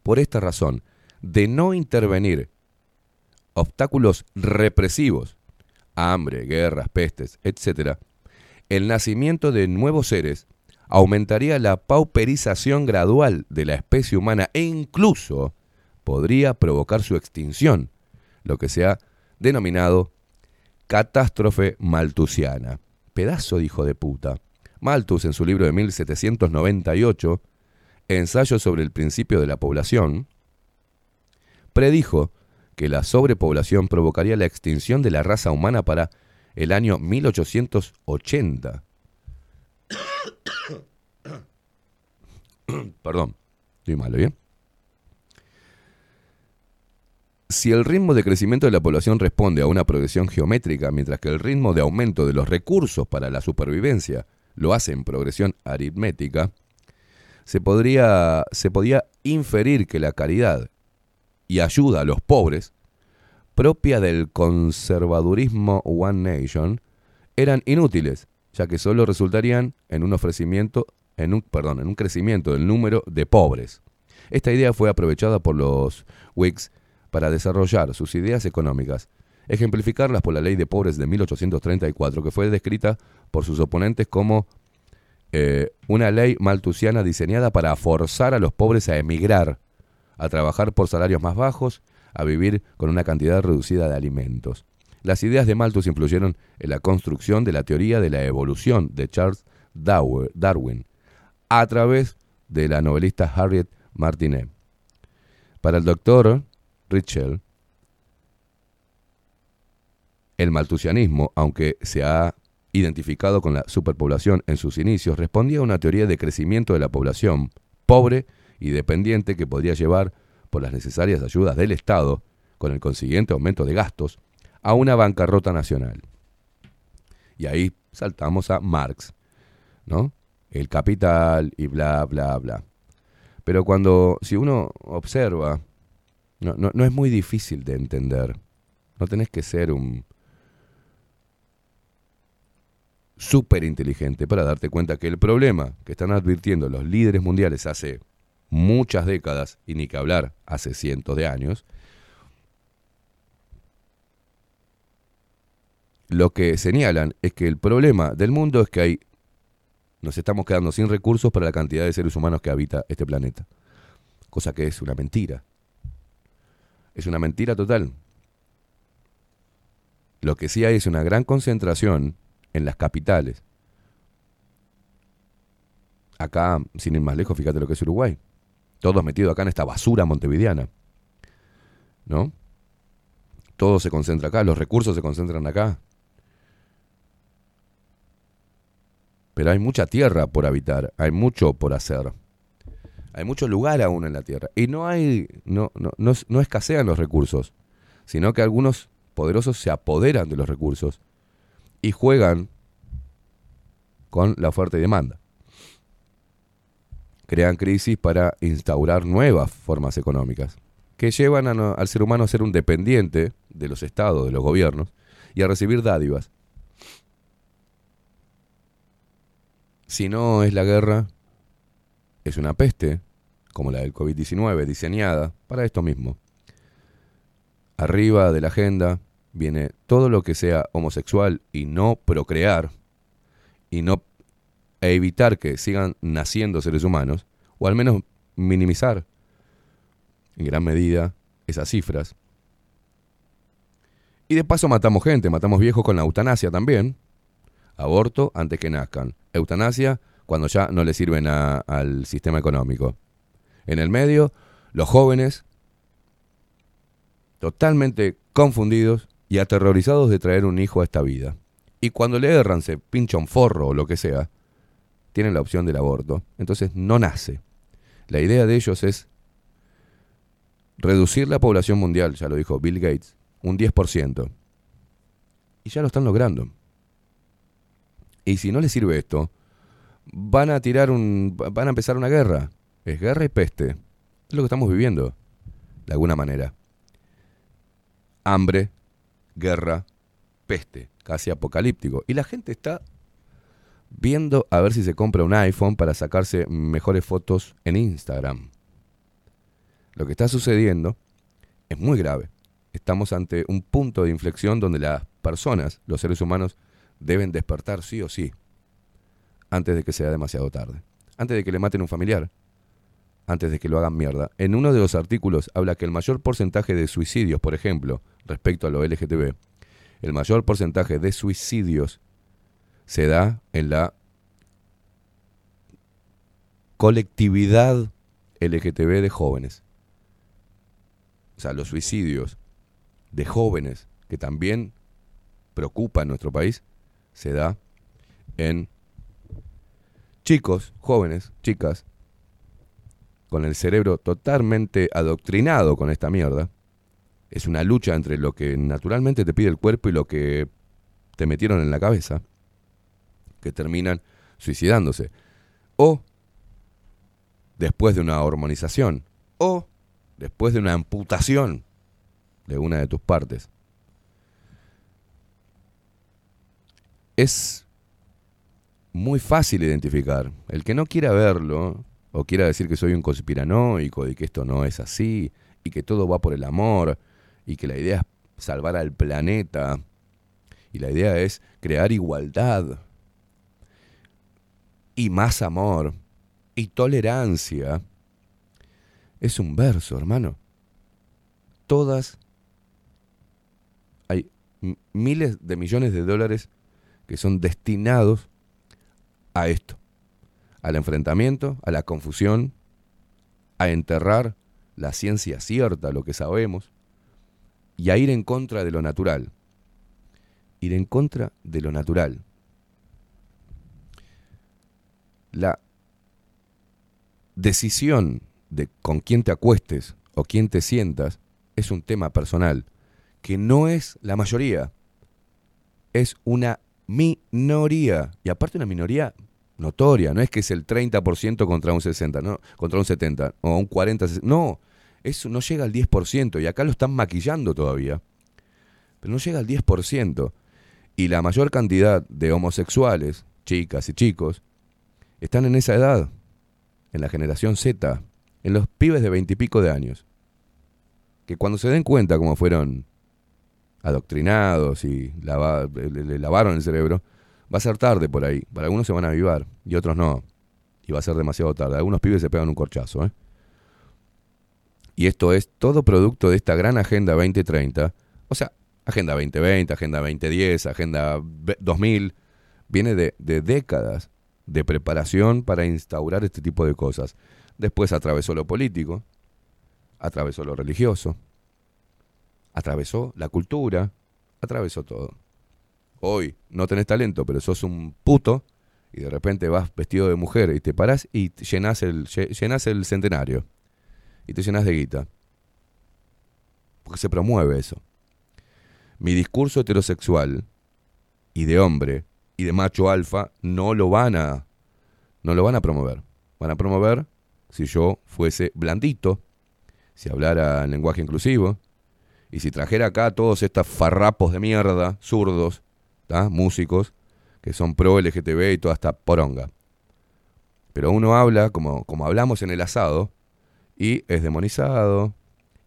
Por esta razón, de no intervenir obstáculos represivos, hambre, guerras, pestes, etc., el nacimiento de nuevos seres aumentaría la pauperización gradual de la especie humana e incluso podría provocar su extinción, lo que se ha denominado catástrofe maltusiana. Pedazo de hijo de puta. Malthus, en su libro de 1798, Ensayo sobre el principio de la población, predijo que la sobrepoblación provocaría la extinción de la raza humana para el año 1880. [COUGHS] Perdón, estoy malo, ¿bien? Si el ritmo de crecimiento de la población responde a una progresión geométrica, mientras que el ritmo de aumento de los recursos para la supervivencia lo hace en progresión aritmética, se, podría, se podía inferir que la caridad y ayuda a los pobres, propia del conservadurismo One Nation, eran inútiles, ya que solo resultarían en un ofrecimiento, en un, perdón, en un crecimiento del número de pobres. Esta idea fue aprovechada por los Whigs para desarrollar sus ideas económicas, ejemplificarlas por la ley de pobres de 1834, que fue descrita por sus oponentes como eh, una ley maltusiana diseñada para forzar a los pobres a emigrar, a trabajar por salarios más bajos, a vivir con una cantidad reducida de alimentos. Las ideas de Malthus influyeron en la construcción de la teoría de la evolución de Charles Darwin a través de la novelista Harriet Martinet. Para el doctor Ritchell, el maltusianismo, aunque se ha identificado con la superpoblación en sus inicios, respondía a una teoría de crecimiento de la población pobre y dependiente que podría llevar, por las necesarias ayudas del Estado, con el consiguiente aumento de gastos, a una bancarrota nacional. Y ahí saltamos a Marx, ¿no? El capital y bla, bla, bla. Pero cuando, si uno observa, no, no, no es muy difícil de entender. No tenés que ser un, súper inteligente para darte cuenta que el problema que están advirtiendo los líderes mundiales hace muchas décadas, y ni que hablar hace cientos de años, lo que señalan es que el problema del mundo es que hay, nos estamos quedando sin recursos para la cantidad de seres humanos que habita este planeta. Cosa que es una mentira. Es una mentira total. Lo que sí hay es una gran concentración en las capitales. Acá, sin ir más lejos, fíjate lo que es Uruguay. Todos metidos acá en esta basura montevideana. ¿No? Todo se concentra acá, los recursos se concentran acá. Pero hay mucha tierra por habitar, hay mucho por hacer. Hay mucho lugar aún en la tierra. Y no hay, no, no, no, no escasean los recursos, sino que algunos poderosos se apoderan de los recursos y juegan con la oferta y demanda. Crean crisis para instaurar nuevas formas económicas que llevan al ser humano a ser un dependiente de los estados, de los gobiernos y a recibir dádivas. Si no es la guerra, es una peste, como la del COVID-19, diseñada para esto mismo. Arriba de la agenda viene todo lo que sea homosexual y no procrear, y no evitar que sigan naciendo seres humanos, o al menos minimizar en gran medida esas cifras. Y de paso matamos gente, matamos viejos con la eutanasia también. Aborto antes que nazcan. Eutanasia cuando ya no le sirven al sistema económico. En el medio, los jóvenes totalmente confundidos y aterrorizados de traer un hijo a esta vida. Y cuando le erran, se pincha un forro o lo que sea, tienen la opción del aborto. Entonces no nace. La idea de ellos es reducir la población mundial, ya lo dijo Bill Gates, un 10%. Y ya lo están logrando. Y si no les sirve esto, van a tirar un. van a empezar una guerra. Es guerra y peste. Es lo que estamos viviendo, de alguna manera. Hambre, guerra, peste, casi apocalíptico. Y la gente está viendo a ver si se compra un iPhone para sacarse mejores fotos en Instagram. Lo que está sucediendo es muy grave. Estamos ante un punto de inflexión donde las personas, los seres humanos, deben despertar sí o sí, antes de que sea demasiado tarde, antes de que le maten un familiar, antes de que lo hagan mierda. En uno de los artículos habla que el mayor porcentaje de suicidios, por ejemplo, respecto a lo LGTB, el mayor porcentaje de suicidios se da en la colectividad LGTB de jóvenes. O sea, los suicidios de jóvenes que también preocupan a nuestro país se da en chicos, jóvenes, chicas, con el cerebro totalmente adoctrinado con esta mierda. Es una lucha entre lo que naturalmente te pide el cuerpo y lo que te metieron en la cabeza, que terminan suicidándose. O después de una hormonización. O después de una amputación de una de tus partes. Es muy fácil identificar. El que no quiera verlo, o quiera decir que soy un conspiranoico y que esto no es así, y que todo va por el amor, y que la idea es salvar al planeta, y la idea es crear igualdad, y más amor, y tolerancia, es un verso, hermano. Todas, hay miles de millones de dólares que son destinados a esto, al enfrentamiento, a la confusión, a enterrar la ciencia cierta, lo que sabemos, y a ir en contra de lo natural. Ir en contra de lo natural. La decisión de con quién te acuestes o quién te sientas es un tema personal, que no es la mayoría, es una minoría, y aparte una minoría notoria, no es que es el 30% contra un 60, no, contra un 70 o un 40, no, eso no llega al 10% y acá lo están maquillando todavía. Pero no llega al 10% y la mayor cantidad de homosexuales, chicas y chicos, están en esa edad, en la generación Z, en los pibes de veintipico de años, que cuando se den cuenta cómo fueron adoctrinados y le lavaron el cerebro, va a ser tarde por ahí. Para algunos se van a avivar y otros no. Y va a ser demasiado tarde. Algunos pibes se pegan un corchazo. ¿eh? Y esto es todo producto de esta gran Agenda 2030. O sea, Agenda 2020, Agenda 2010, Agenda ve- 2000. Viene de, de décadas de preparación para instaurar este tipo de cosas. Después atravesó lo político, atravesó lo religioso, atravesó la cultura, atravesó todo. Hoy no tenés talento, pero sos un puto y de repente vas vestido de mujer y te parás y llenás el, llenás el centenario y te llenas de guita. Porque se promueve eso. Mi discurso heterosexual y de hombre y de macho alfa no lo van a no lo van a promover. Van a promover si yo fuese blandito, si hablara en lenguaje inclusivo y si trajera acá todos estos farrapos de mierda, zurdos, músicos que son pro LGTB y toda esta poronga. Pero uno habla como, como hablamos en el asado y es demonizado.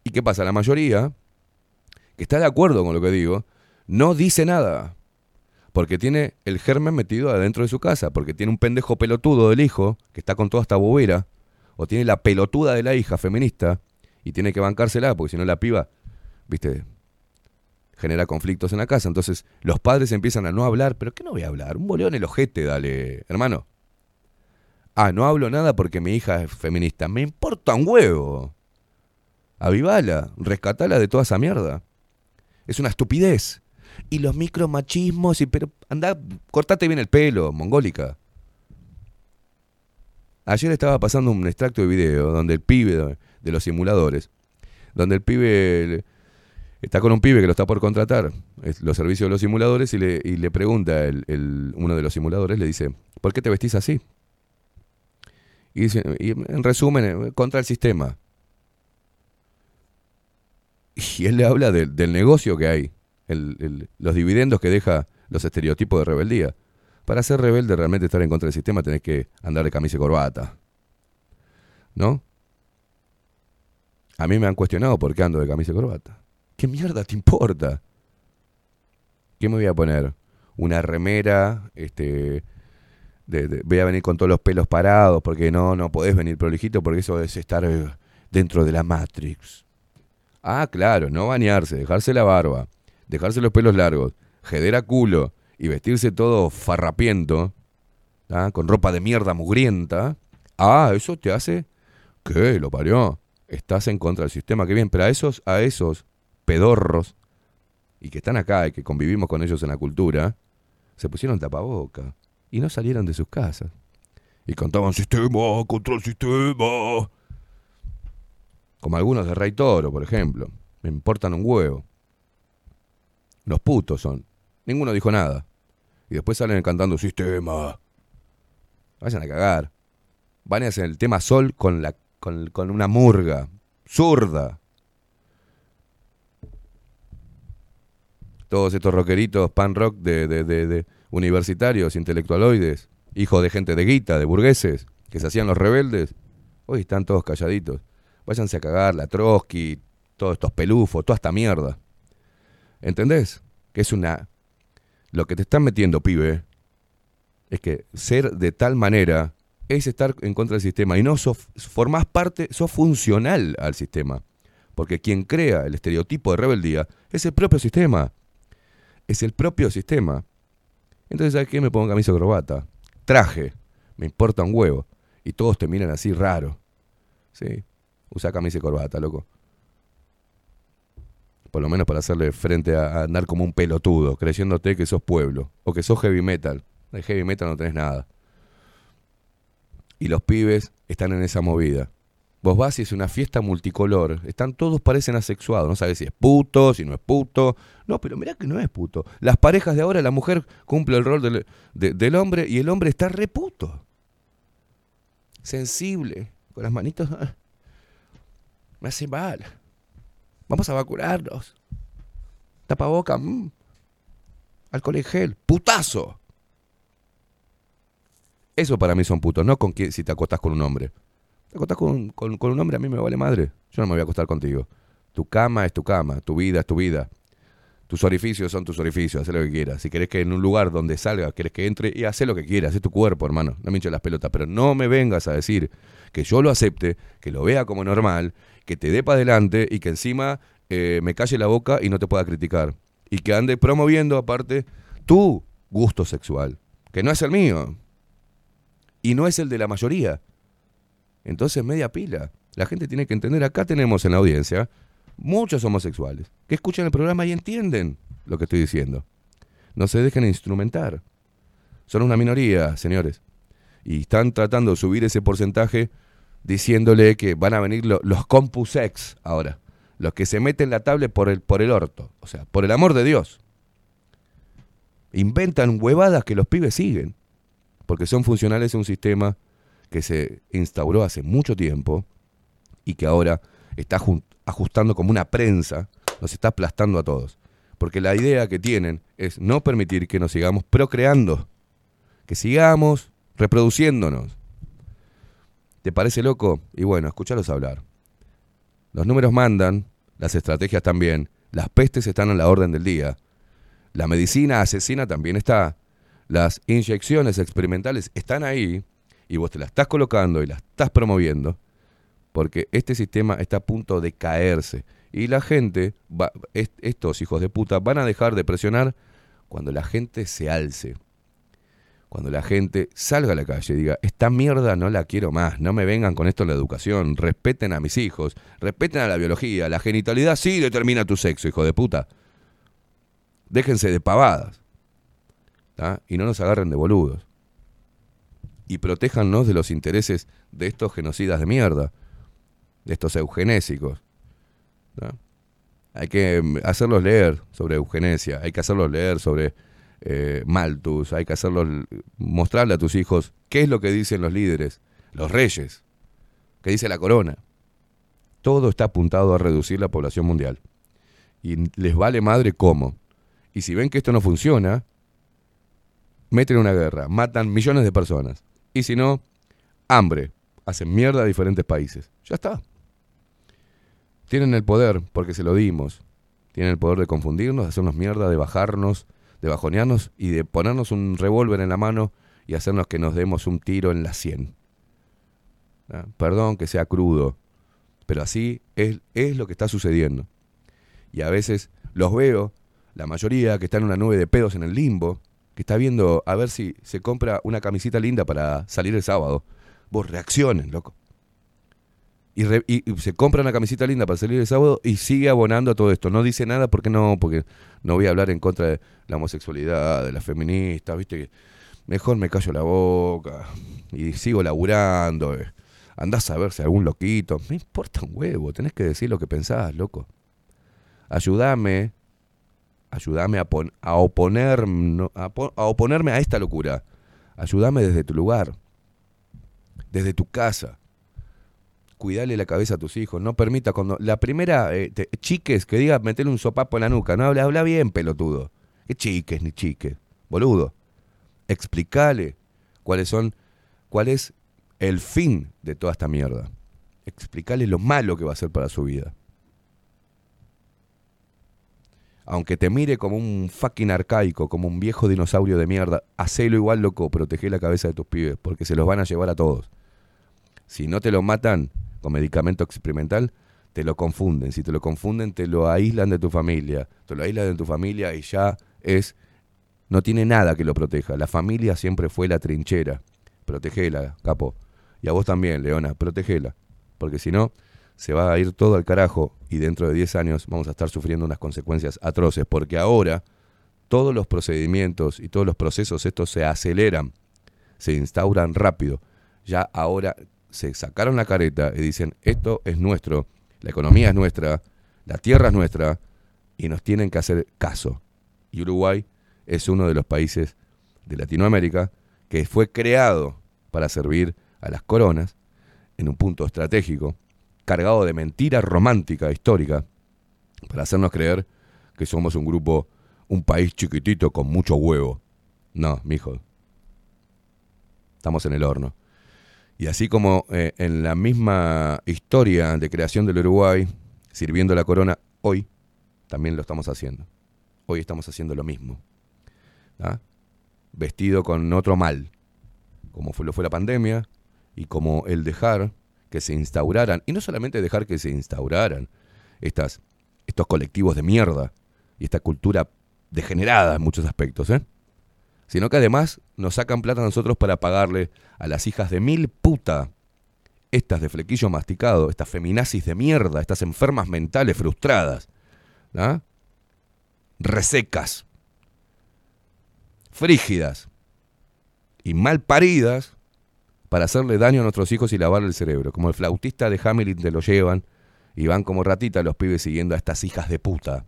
¿Y qué pasa? La mayoría, que está de acuerdo con lo que digo, no dice nada. Porque tiene el germen metido adentro de su casa. Porque tiene un pendejo pelotudo del hijo que está con toda esta bobera. O tiene la pelotuda de la hija feminista y tiene que bancársela porque si no la piba, viste, genera conflictos en la casa. Entonces los padres empiezan a no hablar. ¿Pero qué no voy a hablar? Un boleo en el ojete, dale, hermano. Ah, no hablo nada porque mi hija es feminista. Me importa un huevo. Avivala, rescatala de toda esa mierda. Es una estupidez. Y los micromachismos, y pero anda, cortate bien el pelo, mongólica. Ayer estaba pasando un extracto de video donde el pibe de, los simuladores, donde el pibe está con un pibe que lo está por contratar, es- los servicios de los simuladores, y le, y le pregunta el, el- uno de los simuladores, le dice, ¿por qué te vestís así? Y, dice, y en resumen, eh, contra el sistema. [LAUGHS] Y él le habla del- negocio que hay, el- los dividendos que deja los estereotipos de rebeldía. Para ser rebelde, realmente estar en contra del sistema, tenés que andar de camisa y corbata. ¿No? A mí me han cuestionado por qué ando de camisa y corbata. ¿Qué mierda te importa? ¿Qué me voy a poner? Una remera, este, de- voy a venir con todos los pelos parados, porque no, no podés venir prolijito, porque eso es estar dentro de la Matrix. Ah, claro, no bañarse, dejarse la barba, dejarse los pelos largos, jeder a culo y vestirse todo farrapiento, ¿tá? con ropa de mierda mugrienta. Ah, eso te hace. ¿Qué? Lo parió. Estás en contra del sistema, qué bien. Pero a esos, a esos pedorros, y que están acá y que convivimos con ellos en la cultura, se pusieron tapaboca y no salieron de sus casas. Y cantaban sistema contra el sistema. Como algunos de Rey Toro, por ejemplo. Me importan un huevo. Los putos son. Ninguno dijo nada. Y después salen cantando sistema. Vayan a cagar. Van a hacer el tema sol con, la, con, con una murga. Zurda. Todos estos rockeritos pan rock de, de, de, de universitarios, intelectualoides, hijos de gente de guita, de burgueses, que se hacían los rebeldes, hoy están todos calladitos. Váyanse a cagar, la Trotsky, todos estos pelufos, toda esta mierda. ¿Entendés? Que es una... Lo que te están metiendo, pibe, es que ser de tal manera es estar en contra del sistema y no sos, formás parte, sos funcional al sistema. Porque quien crea el estereotipo de rebeldía es el propio sistema. Es el propio sistema. Entonces, ¿sabes qué? Me pongo camisa corbata. Traje. Me importa un huevo. Y todos te miran así raro. ¿Sí? Usa camisa y corbata, loco. Por lo menos para hacerle frente a, a andar como un pelotudo, creyéndote que sos pueblo. O que sos heavy metal. De heavy metal no tenés nada. Y los pibes están en esa movida. Vos vas y es una fiesta multicolor. Están todos parecen asexuados. No sabes si es puto, si no es puto. No, pero mirá que no es puto. Las parejas de ahora, la mujer cumple el rol del, de- del hombre y el hombre está re puto. Sensible. Con las manitos. ah, Me hace mal. Vamos a vacunarnos. Tapaboca. mm. Alcohol en gel. Putazo. Eso para mí son putos, no con que si te acostás con un hombre. Te acostás con, un hombre, a mí me vale madre. Yo no me voy a acostar contigo. Tu cama es tu cama, tu vida es tu vida. Tus orificios son tus orificios, haz lo que quieras. Si querés que en un lugar donde salga, querés que entre, y haz lo que quieras, es tu cuerpo, hermano. No me hinches las pelotas, pero no me vengas a decir que yo lo acepte, que lo vea como normal, que te dé para adelante y que encima eh, me calle la boca y no te pueda criticar. Y que ande promoviendo, aparte, tu gusto sexual, que no es el mío y no es el de la mayoría. Entonces, media pila. La gente tiene que entender, acá tenemos en la audiencia muchos homosexuales que escuchan el programa y entienden lo que estoy diciendo. No se dejen instrumentar. Son una minoría, señores. Y están tratando de subir ese porcentaje diciéndole que van a venir lo- los compusex ahora. Los que se meten la tablet por el, por el orto. O sea, por el amor de Dios. Inventan huevadas que los pibes siguen. Porque son funcionales a un sistema que se instauró hace mucho tiempo y que ahora está ajustando como una prensa, nos está aplastando a todos. Porque la idea que tienen es no permitir que nos sigamos procreando, que sigamos reproduciéndonos. ¿Te parece loco? Y bueno, escúchalos hablar. Los números mandan, las estrategias también, las pestes están a la orden del día. La medicina asesina también está. Las inyecciones experimentales están ahí y vos te las estás colocando y las estás promoviendo porque este sistema está a punto de caerse. Y la gente, va- est- estos hijos de puta, van a dejar de presionar cuando la gente se alce. Cuando la gente salga a la calle y diga, esta mierda no la quiero más, no me vengan con esto en la educación, respeten a mis hijos, respeten a la biología, la genitalidad sí determina tu sexo, hijo de puta. Déjense de pavadas. Y no nos agarren de boludos. Y protéjannos de los intereses de estos genocidas de mierda, de estos eugenésicos. Hay que mm, hacerlos leer sobre eugenesia, hay que hacerlos leer sobre eh, Malthus, hay que hacerlos mostrarle a tus hijos qué es lo que dicen los líderes, los reyes, qué dice la corona. Todo está apuntado a reducir la población mundial. Y les vale madre cómo. Y si ven que esto no funciona, meten una guerra, matan millones de personas. Y si no, hambre. Hacen mierda a diferentes países. Ya está. Tienen el poder porque se lo dimos. Tienen el poder de confundirnos, de hacernos mierda, de bajarnos, de bajonearnos y de ponernos un revólver en la mano y hacernos que nos demos un tiro en la sien. ¿Ah? Perdón que sea crudo, pero así es, es lo que está sucediendo. Y a veces los veo, la mayoría que está en una nube de pedos en el limbo, que está viendo a ver si se compra una camisita linda para salir el sábado. Vos reaccionen, loco. Y, se compra una camisita linda para salir el sábado y sigue abonando a todo esto. No dice nada porque no, porque no voy a hablar en contra de la homosexualidad, de las feministas, viste mejor me callo la boca y sigo laburando. eh. Andás a ver si algún loquito. Me importa un huevo, tenés que decir lo que pensás, loco. Ayúdame, ayúdame a, pon- a, oponerme a esta locura. Ayúdame desde tu lugar, desde tu casa. Cuidale la cabeza a tus hijos. No permita cuando. La primera, eh, chiques, que diga meterle un sopapo en la nuca. No habla, habla bien, pelotudo. ¿Qué chiques ni chiques? Boludo. Explicale cuáles son. cuál es el fin de toda esta mierda. Explicale lo malo que va a ser para su vida. Aunque te mire como un fucking arcaico, como un viejo dinosaurio de mierda, hacelo igual, loco, protege la cabeza de tus pibes, porque se los van a llevar a todos. Si no te lo matan con medicamento experimental, te lo confunden. Si te lo confunden, te lo aíslan de tu familia. Te lo aíslan de tu familia y ya es. No tiene nada que lo proteja. La familia siempre fue la trinchera. Protegela, capo. Y a vos también, Leona, protegela. Porque si no, se va a ir todo al carajo y dentro de 10 años vamos a estar sufriendo unas consecuencias atroces. Porque ahora todos los procedimientos y todos los procesos estos se aceleran, se instauran rápido. Ya ahora se sacaron la careta y dicen, esto es nuestro, la economía es nuestra, la tierra es nuestra y nos tienen que hacer caso. Y Uruguay es uno de los países de Latinoamérica que fue creado para servir a las coronas en un punto estratégico, cargado de mentira romántica histórica, para hacernos creer que somos un grupo, un país chiquitito con mucho huevo. No, mijo. Estamos en el horno. Y así como eh, en la misma historia de creación del Uruguay, sirviendo la corona, hoy también lo estamos haciendo. Hoy estamos haciendo lo mismo. ¿ah? Vestido con otro mal, como lo fue la pandemia y como el dejar que se instauraran, y no solamente dejar que se instauraran estas, estos colectivos de mierda y esta cultura degenerada en muchos aspectos, ¿eh? sino que además nos sacan plata a nosotros para pagarle a las hijas de mil puta, estas de flequillo masticado, estas feminazis de mierda, estas enfermas mentales frustradas, ¿ah? resecas, frígidas y mal paridas para hacerle daño a nuestros hijos y lavarle el cerebro. Como el flautista de Hamilton te lo llevan y van como ratitas los pibes siguiendo a estas hijas de puta.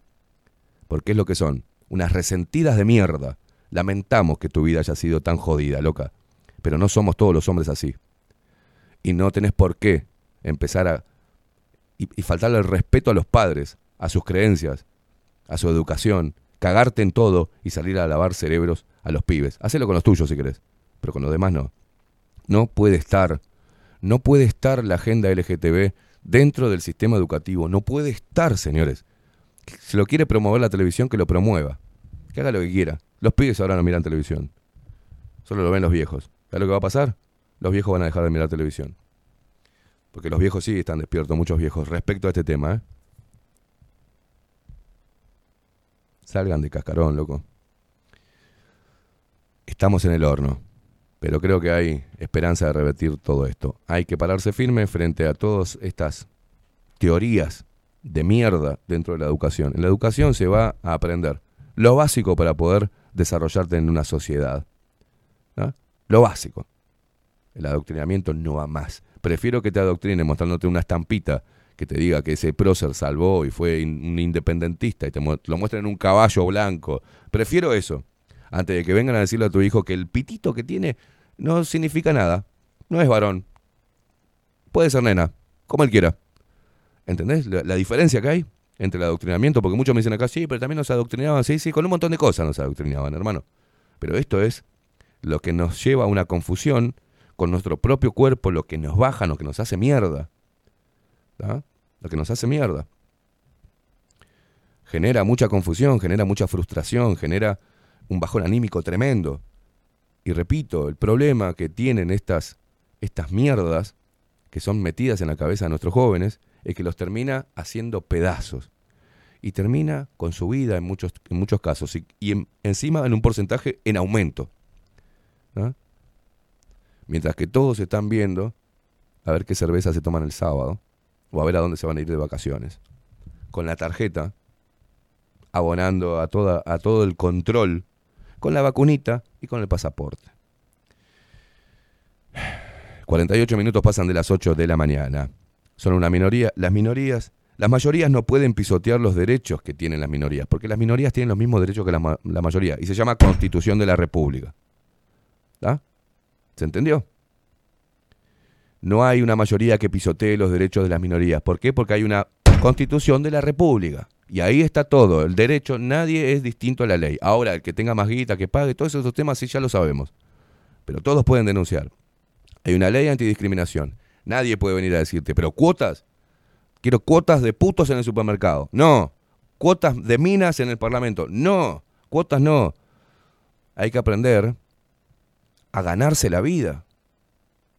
Porque es lo que son, unas resentidas de mierda. Lamentamos que tu vida haya sido tan jodida, loca. Pero no somos todos los hombres así. Y no tenés por qué empezar a... Y, y faltarle el respeto a los padres, a sus creencias, a su educación, cagarte en todo y salir a lavar cerebros a los pibes. Hacelo con los tuyos si querés, pero con los demás no. No puede estar, No puede estar la agenda LGTB dentro del sistema educativo. No puede estar, señores. Si lo quiere promover la televisión, que lo promueva. Que haga lo que quiera. Los pibes ahora no miran televisión. Solo lo ven los viejos. ¿Sabes lo que va a pasar? Los viejos van a dejar de mirar televisión. Porque los viejos sí están despiertos, muchos viejos, respecto a este tema. ¿eh? Salgan de cascarón, loco. Estamos en el horno, pero creo que hay esperanza de revertir todo esto. Hay que pararse firme frente a todas estas teorías de mierda dentro de la educación. En la educación se va a aprender lo básico para poder desarrollarte en una sociedad. ¿no? Lo básico. El adoctrinamiento no va más. Prefiero que te adoctrine mostrándote una estampita que te diga que ese prócer salvó y fue un independentista y te lo muestran en un caballo blanco. Prefiero eso, antes de que vengan a decirle a tu hijo que el pitito que tiene no significa nada. No es varón. Puede ser nena, como él quiera. ¿Entendés la, diferencia que hay entre el adoctrinamiento? Porque muchos me dicen acá, sí, pero también nos adoctrinaban. Sí, sí, con un montón de cosas nos adoctrinaban, hermano. Pero esto es lo que nos lleva a una confusión con nuestro propio cuerpo, lo que nos baja, lo que nos hace mierda. Lo que nos hace mierda. Genera mucha confusión, genera mucha frustración, genera un bajón anímico tremendo. Y repito, el problema que tienen estas, estas mierdas que son metidas en la cabeza de nuestros jóvenes es que los termina haciendo pedazos. Y termina con su vida en muchos, en muchos casos. Y, y en- encima en un porcentaje en aumento. Mientras que todos están viendo a ver qué cerveza se toman el sábado o a ver a dónde se van a ir de vacaciones. Con la tarjeta, abonando a, toda, a todo el control, con la vacunita y con el pasaporte. 48 minutos pasan de las 8 de la mañana. Son una minoría. Las minorías, las mayorías no pueden pisotear los derechos que tienen las minorías, porque las minorías tienen los mismos derechos que la, ma- la mayoría, y se llama Constitución de la República. ¿Ah? ¿Se entendió? No hay una mayoría que pisotee los derechos de las minorías. ¿Por qué? Porque hay una constitución de la República. Y ahí está todo. El derecho, nadie es distinto a la ley. Ahora, el que tenga más guita, que pague, todos esos temas sí ya lo sabemos. Pero todos pueden denunciar. Hay una ley antidiscriminación. Nadie puede venir a decirte, pero cuotas. Quiero cuotas de putos en el supermercado. No. Cuotas de minas en el parlamento. No. Cuotas no. Hay que aprender a ganarse la vida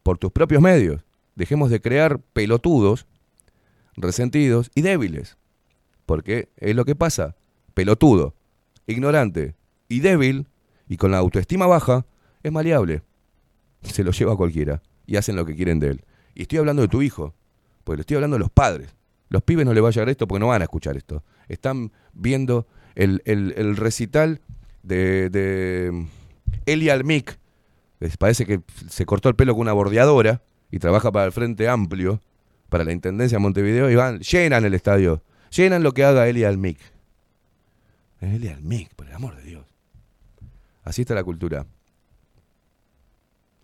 por tus propios medios. Dejemos de crear pelotudos, resentidos y débiles. Porque es lo que pasa. Pelotudo, ignorante y débil, y con la autoestima baja, es maleable. Se lo lleva a cualquiera y hacen lo que quieren de él. Y estoy hablando de tu hijo, porque le estoy hablando de los padres. Los pibes no les va a llegar esto porque no van a escuchar esto. Están viendo el, el- el recital de, de Eli Almic, parece que se cortó el pelo con una bordeadora y trabaja para el Frente Amplio, para la Intendencia de Montevideo, y van, llenan el estadio. Llenan lo que haga Eli Almic. Eli Almic, por el amor de Dios. Así está la cultura.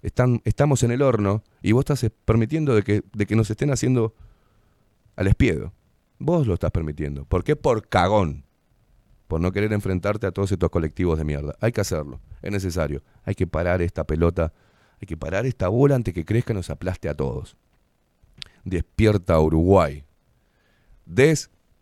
Están, estamos en el horno y vos estás permitiendo de que, de que nos estén haciendo al espiedo. Vos lo estás permitiendo. ¿Por qué? Por cagón. Por no querer enfrentarte a todos estos colectivos de mierda. Hay que hacerlo. Es necesario. Hay que parar esta pelota. Hay que parar esta bola antes que crezca y nos aplaste a todos. Despierta Uruguay. Despierta.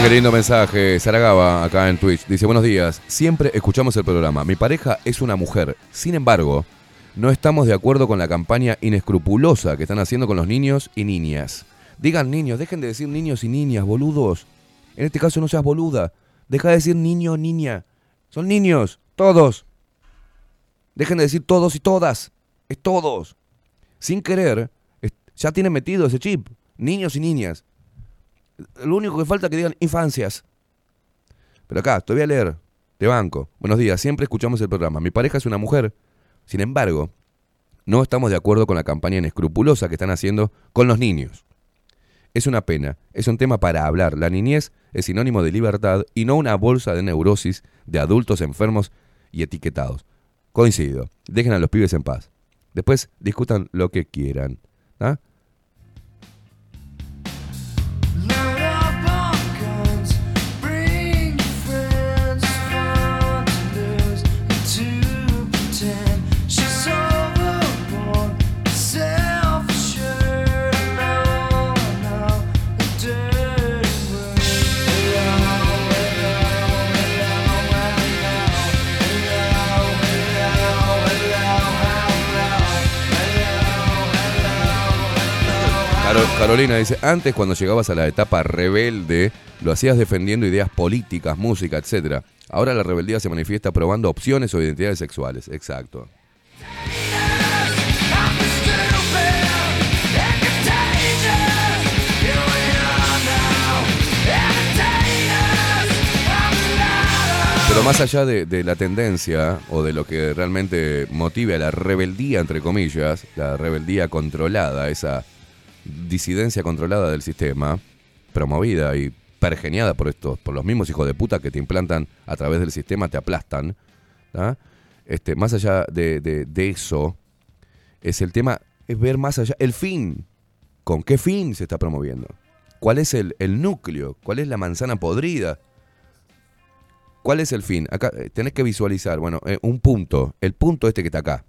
Qué lindo mensaje. Saragaba acá en Twitch. Dice, buenos días. Siempre escuchamos el programa. Mi pareja es una mujer. Sin embargo, no estamos de acuerdo con la campaña inescrupulosa que están haciendo con los niños y niñas. Digan niños, dejen de decir niños y niñas, boludos. En este caso no seas boluda. Deja de decir niño, niña. Son niños, todos. Dejen de decir todos y todas. Es todos. Sin querer, ya tienen metido ese chip. Niños y niñas. Lo único que falta que digan infancias. Pero acá, te voy a leer. Te banco. Buenos días, siempre escuchamos el programa. Mi pareja es una mujer. Sin embargo, no estamos de acuerdo con la campaña inescrupulosa que están haciendo con los niños. Es una pena, es un tema para hablar. La niñez es sinónimo de libertad y no una bolsa de neurosis de adultos enfermos y etiquetados. Coincido, dejen a los pibes en paz. Después discutan lo que quieran. ¿ah? Carolina dice, antes cuando llegabas a la etapa rebelde, lo hacías defendiendo ideas políticas, música, etc. Ahora la rebeldía se manifiesta probando opciones o identidades sexuales. Exacto. Pero más allá de, la tendencia o de lo que realmente motive a la rebeldía, entre comillas, la rebeldía controlada, esa disidencia controlada del sistema, promovida y pergeniada por estos, por los mismos hijos de puta que te implantan a través del sistema, te aplastan. Este, más allá de, de- de eso, es el tema, es ver más allá, el fin. ¿Con qué fin se está promoviendo? ¿Cuál es el, el núcleo? ¿Cuál es la manzana podrida? ¿Cuál es el fin? Acá eh, tenés que visualizar, bueno, eh, un punto, el punto este que está acá.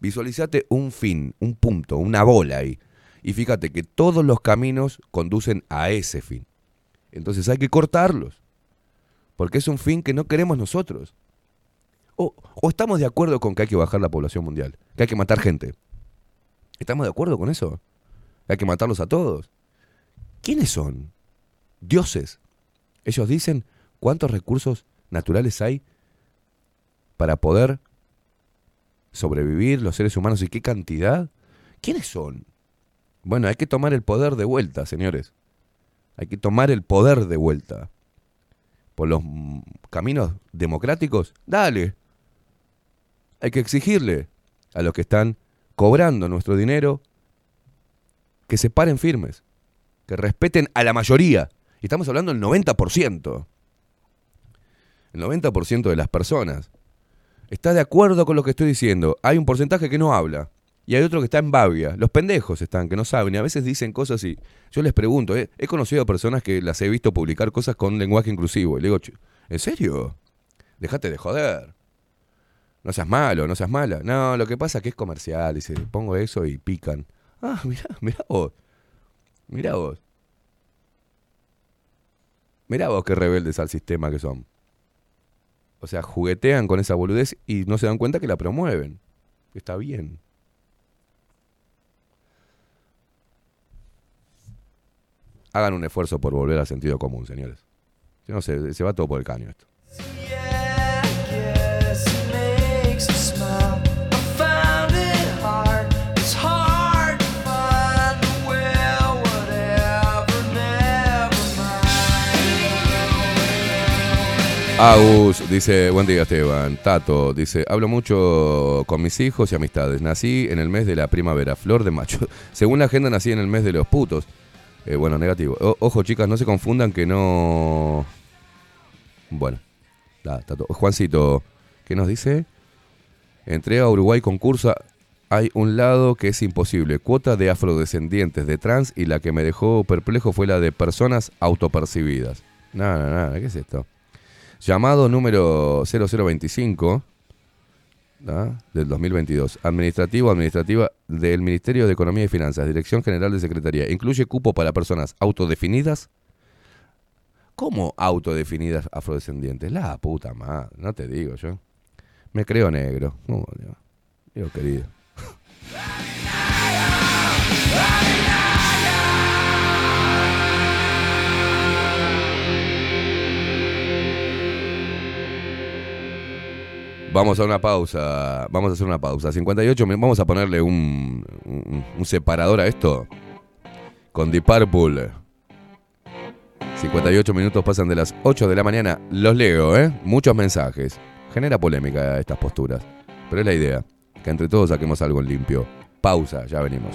Visualizate un fin, un punto, una bola ahí. Y fíjate que todos los caminos conducen a ese fin. Entonces hay que cortarlos. Porque es un fin que no queremos nosotros. O, o estamos de acuerdo con que hay que bajar la población mundial, que hay que matar gente. ¿Estamos de acuerdo con eso? Hay que matarlos a todos. ¿Quiénes son? Dioses. Ellos dicen cuántos recursos naturales hay para poder sobrevivir los seres humanos y qué cantidad. ¿Quiénes son? Bueno, hay que tomar el poder de vuelta, señores. Hay que tomar el poder de vuelta. Por los caminos democráticos, dale. Hay que exigirle a los que están cobrando nuestro dinero que se paren firmes, que respeten a la mayoría. Y estamos hablando del 90%. El 90% de las personas está de acuerdo con lo que estoy diciendo. Hay un porcentaje que no habla. Y hay otro que está en babia. Los pendejos están, que no saben. Y a veces dicen cosas y yo les pregunto. eh, He conocido a personas que las he visto publicar cosas con lenguaje inclusivo. Y le digo, "Ch- ¿en serio? Dejate de joder. No seas malo, no seas mala. No, lo que pasa es que es comercial. Se pongo eso y pican. Ah, mirá, mirá vos. Mirá vos. Mirá vos qué rebeldes al sistema que son. O sea, juguetean con esa boludez y no se dan cuenta que la promueven. Está bien. Hagan un esfuerzo por volver al sentido común, señores. Si no, se, se va todo por el caño esto. Agus dice, buen día Esteban. Tato dice, hablo mucho con mis hijos y amistades. Nací en el mes de la primavera, flor de macho. [LAUGHS] Según la agenda nací en el mes de los putos. Eh, bueno, negativo. Ojo chicas, no se confundan que no... Bueno, Tato. Juancito, ¿qué nos dice? Entré a Uruguay concursa... hay un lado que es imposible. Cuota de afrodescendientes, de trans, y la que me dejó perplejo fue la de personas autopercibidas. Nada, nada, ¿qué es esto? Llamado número 0025 del 2022. Administrativo, administrativa del Ministerio de Economía y Finanzas, Dirección General de Secretaría. Incluye cupo para personas autodefinidas. ¿Cómo autodefinidas afrodescendientes? La puta madre, no te digo yo. Me creo negro. No, querido. Vamos a una pausa. Vamos a hacer una pausa. 58 min- Vamos a ponerle un, un, separador a esto. Con Deep Purple. 58 minutos pasan de las 8 de la mañana. Los leo, ¿eh? Muchos mensajes. Genera polémica estas posturas. Pero es la idea. Que entre todos saquemos algo limpio. Pausa, ya venimos.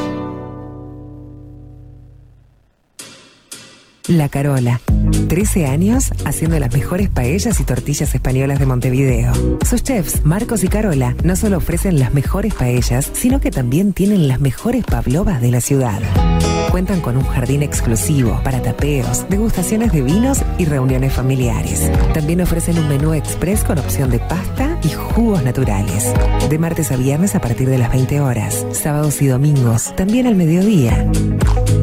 La Carola. 13 años haciendo las mejores paellas y tortillas españolas de Montevideo. Sus chefs, Marcos y Carola, no solo ofrecen las mejores paellas, sino que también tienen las mejores pavlovas de la ciudad. Cuentan con un jardín exclusivo para tapeos, degustaciones de vinos y reuniones familiares. También ofrecen un menú express con opción de pasta y jugos naturales. De martes a viernes a partir de las 20 horas. Sábados y domingos, también al mediodía.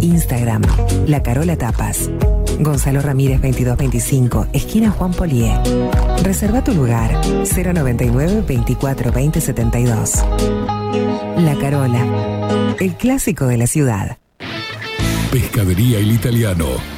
Instagram, La Carola Tapas. Gonzalo Ramírez 2225, esquina Juan Polié. Reserva tu lugar 099 24 20 72. La Carola, el clásico de la ciudad. Pescadería El Italiano.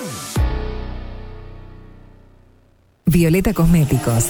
Violeta Cosméticos.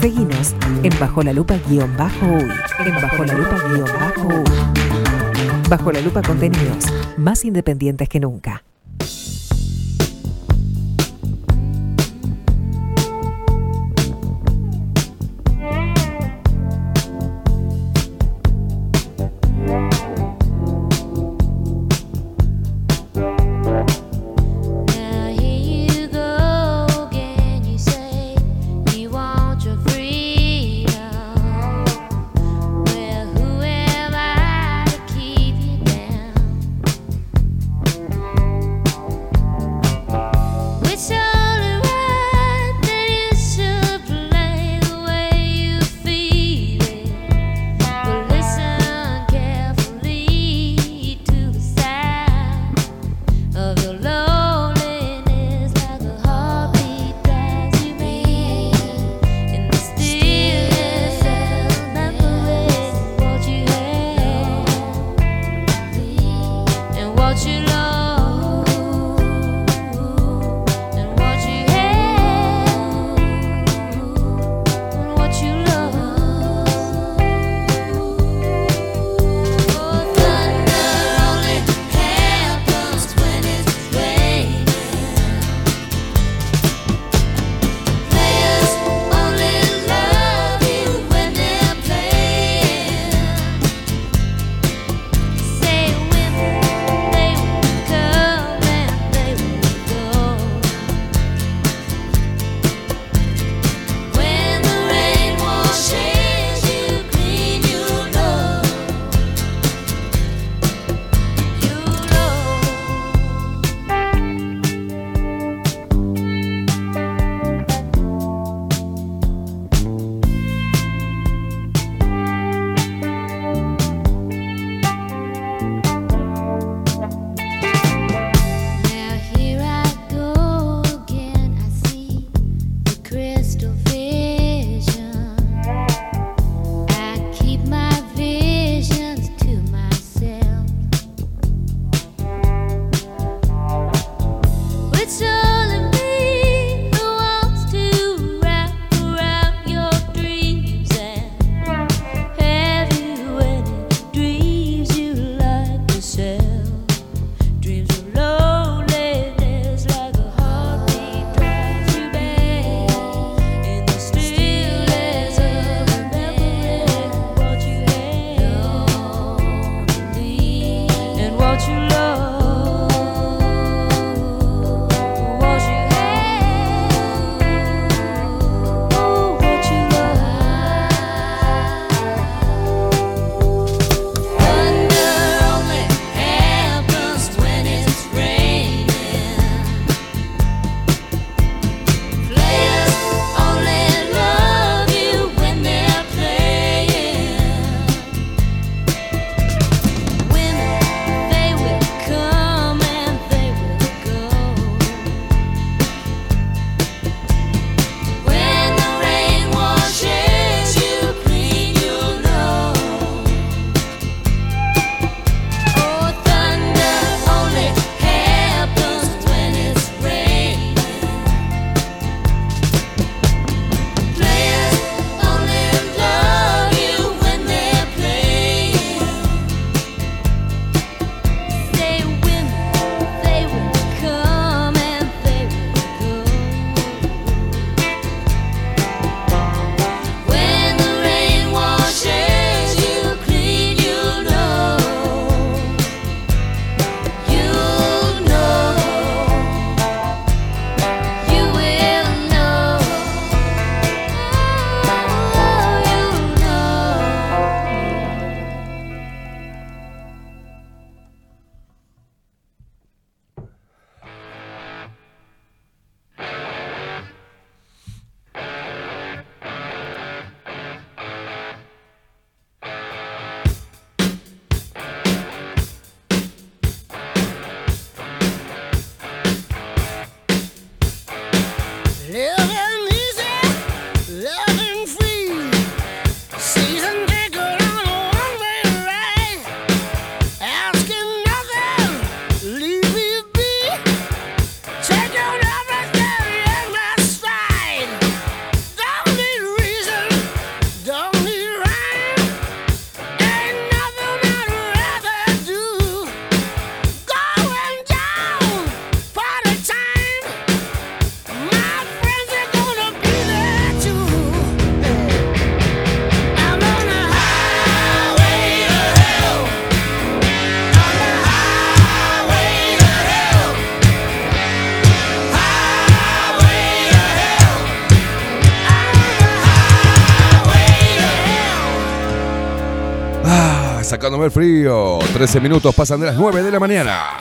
Seguinos en Bajo la Lupa guion bajo uy. En Bajo la Lupa guion bajo uy. Bajo la Lupa contenidos más independientes que nunca. you love el frío. 13 minutos pasan de las 9 de la mañana.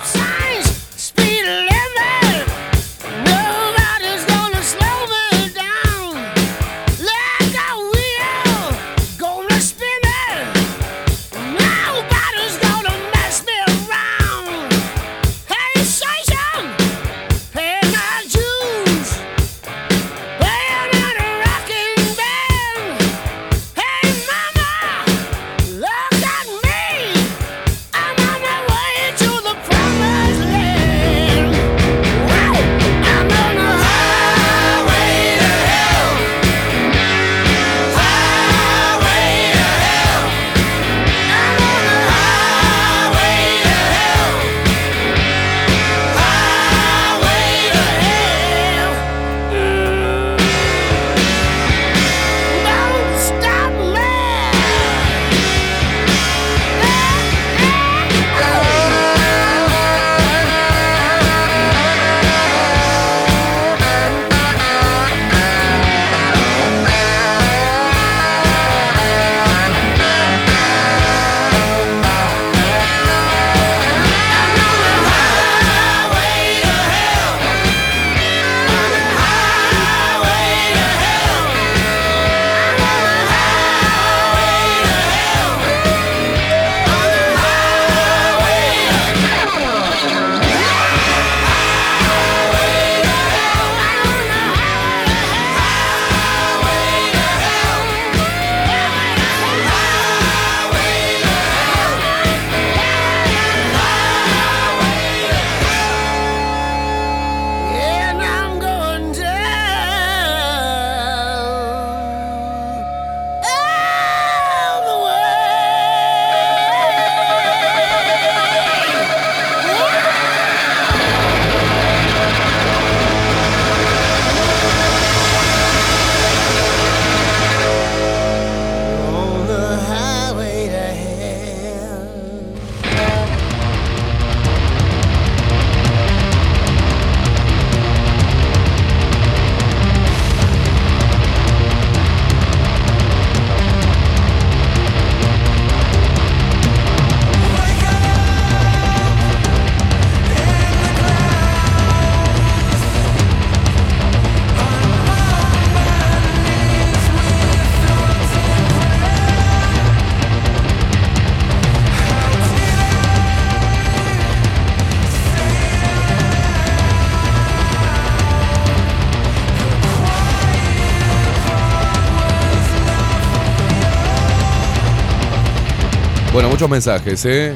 Muchos mensajes, ¿eh?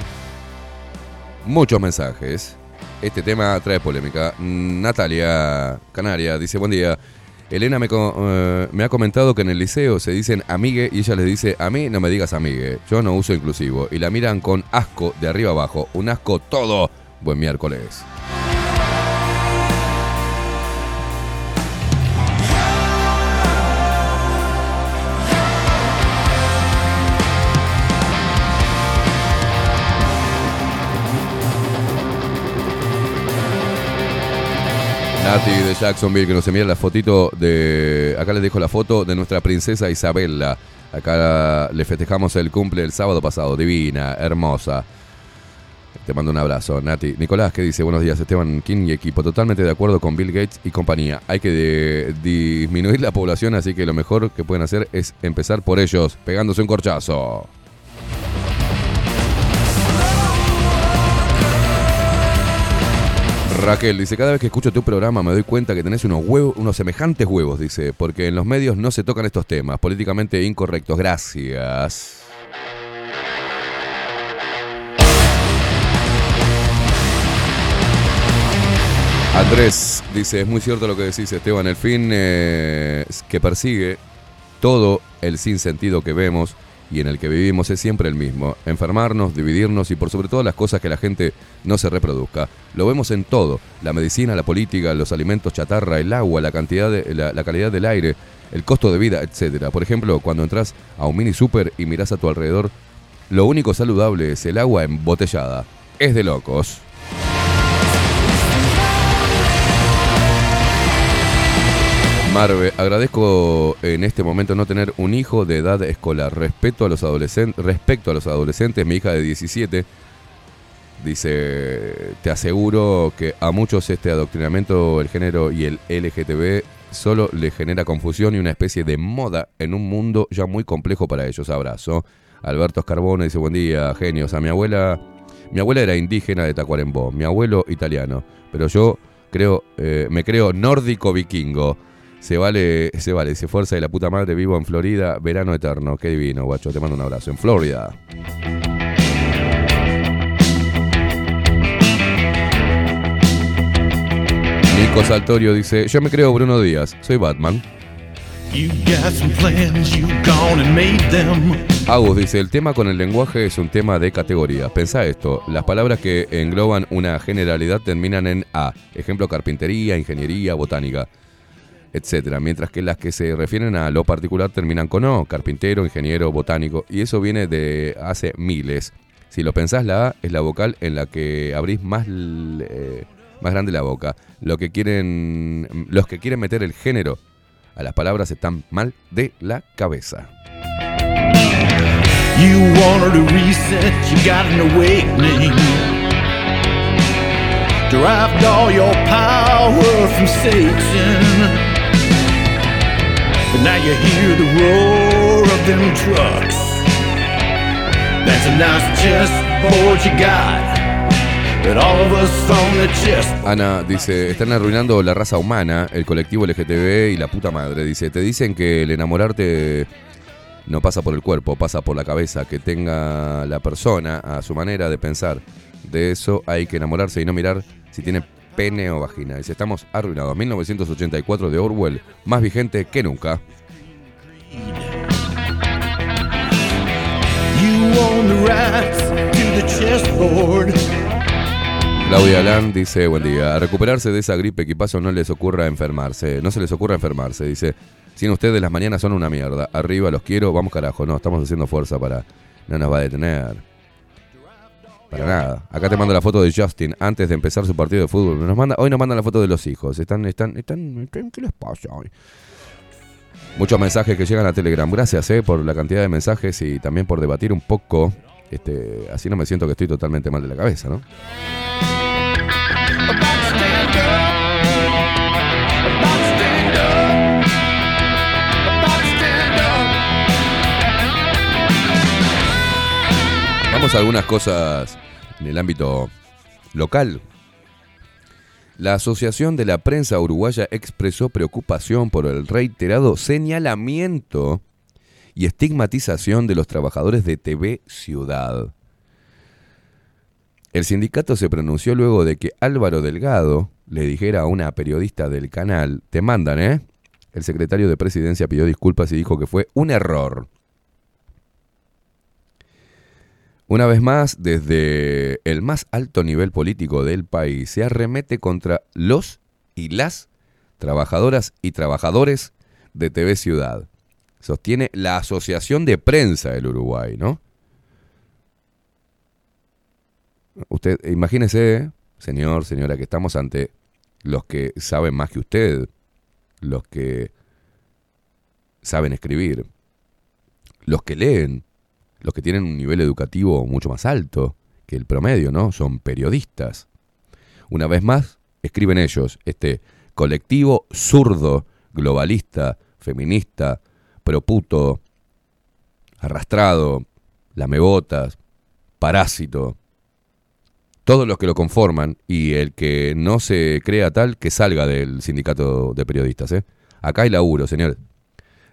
Muchos mensajes. Este tema trae polémica. Natalia Canaria dice, buen día. Elena me, eh, me ha comentado que en el liceo se dicen amigue y ella les dice, a mí no me digas amigue, yo no uso inclusivo. Y la miran con asco de arriba abajo. Un asco todo. Buen miércoles. Nati de Jacksonville que nos envía la fotito de. Acá les dejo la foto de nuestra princesa Isabella. Acá le festejamos el cumple el sábado pasado. Divina, hermosa. Te mando un abrazo, Nati. Nicolás, que dice, buenos días, Esteban King y equipo. Totalmente de acuerdo con Bill Gates y compañía. Hay que disminuir la población, así que lo mejor que pueden hacer es empezar por ellos, pegándose un corchazo. Raquel dice, cada vez que escucho tu programa me doy cuenta que tenés unos huevos, unos semejantes huevos, dice, porque en los medios no se tocan estos temas, políticamente incorrectos. Gracias. Andrés dice, es muy cierto lo que decís, Esteban, el fin eh, que persigue todo el sinsentido que vemos y en el que vivimos es siempre el mismo. Enfermarnos, dividirnos y por sobre todo las cosas que la gente no se reproduzca. Lo vemos en todo. La medicina, la política, los alimentos chatarra, el agua, la cantidad de, la, calidad del aire, el costo de vida, etcétera. Por ejemplo, cuando entras a un mini super y miras a tu alrededor, lo único saludable es el agua embotellada. Es de locos. Marve, agradezco en este momento no tener un hijo de edad escolar. Respecto a los adolescentes, mi hija de 17 dice, te aseguro que a muchos este adoctrinamiento, el género y el LGTB solo le genera confusión y una especie de moda en un mundo ya muy complejo para ellos. Abrazo. Alberto Escarbone dice, buen día, genios. A mi abuela, mi abuela era indígena de Tacuarembó, mi abuelo italiano, pero yo creo, eh, me creo nórdico vikingo. Se vale, se vale, se fuerza de la puta madre, vivo en Florida, verano eterno. Qué divino, guacho, te mando un abrazo. En Florida. Nico Saltorio dice, yo me creo Bruno Díaz, soy Batman. Agus dice, el tema con el lenguaje es un tema de categoría. Pensá esto, las palabras que engloban una generalidad terminan en A. Ejemplo, carpintería, ingeniería, botánica, etcétera. Mientras que las que se refieren a lo particular terminan con O. Carpintero, ingeniero, botánico. Y eso viene de hace miles. Si lo pensás, la A es la vocal en la que abrís más, eh, más grande la boca. Lo que quieren, los que quieren meter el género a las palabras están mal de la cabeza. You all your power from Satan. Now you hear the roar of them trucks. That's a nice chessboard you got. Ana dice, están arruinando la raza humana, el colectivo LGTB y la puta madre. Dice, te dicen que el enamorarte no pasa por el cuerpo, pasa por la cabeza, que tenga la persona a su manera de pensar. De eso hay que enamorarse y no mirar si tiene pene o vagina. Dice, estamos arruinados. 1984 de Orwell, más vigente que nunca. Claudia Alán dice, buen día, a recuperarse de esa gripe que paso no les ocurra enfermarse, no se les ocurra enfermarse, dice, sin ustedes las mañanas son una mierda, arriba los quiero, vamos carajo, no, estamos haciendo fuerza para, no nos va a detener. Para nada. Acá te mando la foto de Justin antes de empezar su partido de fútbol. Hoy nos mandan la foto de los hijos. Están, están, están, están- ¿qué les pasa hoy? Muchos mensajes que llegan a Telegram. Gracias eh, por la cantidad de mensajes y también por debatir un poco. Este, así no me siento que estoy totalmente mal de la cabeza, ¿no? Vamos a algunas cosas en el ámbito local. La Asociación de la Prensa Uruguaya expresó preocupación por el reiterado señalamiento y estigmatización de los trabajadores de TV Ciudad. El sindicato se pronunció luego de que Álvaro Delgado le dijera a una periodista del canal, te mandan, ¿eh? El secretario de presidencia pidió disculpas y dijo que fue un error. Una vez más, desde el más alto nivel político del país, se arremete contra los y las trabajadoras y trabajadores de TV Ciudad. Sostiene la Asociación de Prensa del Uruguay, ¿no? Usted, imagínese, señor, señora, que estamos ante los que saben más que usted, los que saben escribir, los que leen, los que tienen un nivel educativo mucho más alto que el promedio, ¿no? Son periodistas. Una vez más, escriben ellos, este colectivo zurdo, globalista, feminista, proputo, arrastrado, lamebotas, parásito, todos los que lo conforman y el que no se crea tal, que salga del sindicato de periodistas. ¿eh? Acá hay laburo, señor.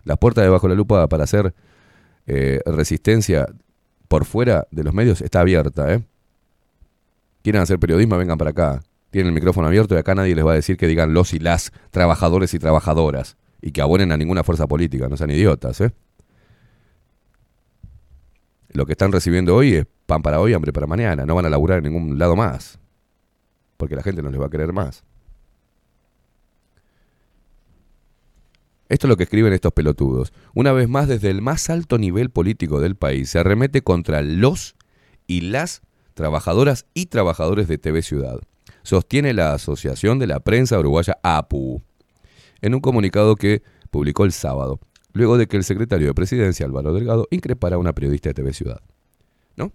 Las puertas de bajo la lupa para hacer eh, resistencia por fuera de los medios está abierta. ¿eh? Quieren hacer periodismo, vengan para acá. Tienen el micrófono abierto y acá nadie les va a decir que digan los y las trabajadores y trabajadoras y que abonen a ninguna fuerza política, no sean idiotas. ¿eh? Lo que están recibiendo hoy es pan para hoy, hambre para mañana. No van a laburar en ningún lado más. Porque la gente no les va a querer más. Esto es lo que escriben estos pelotudos. Una vez más, desde el más alto nivel político del país, se arremete contra los y las trabajadoras y trabajadores de TV Ciudad. Sostiene la Asociación de la Prensa Uruguaya APU. en un comunicado que publicó el sábado, luego de que el secretario de Presidencia, Álvaro Delgado, increpara a una periodista de TV Ciudad. ¿No?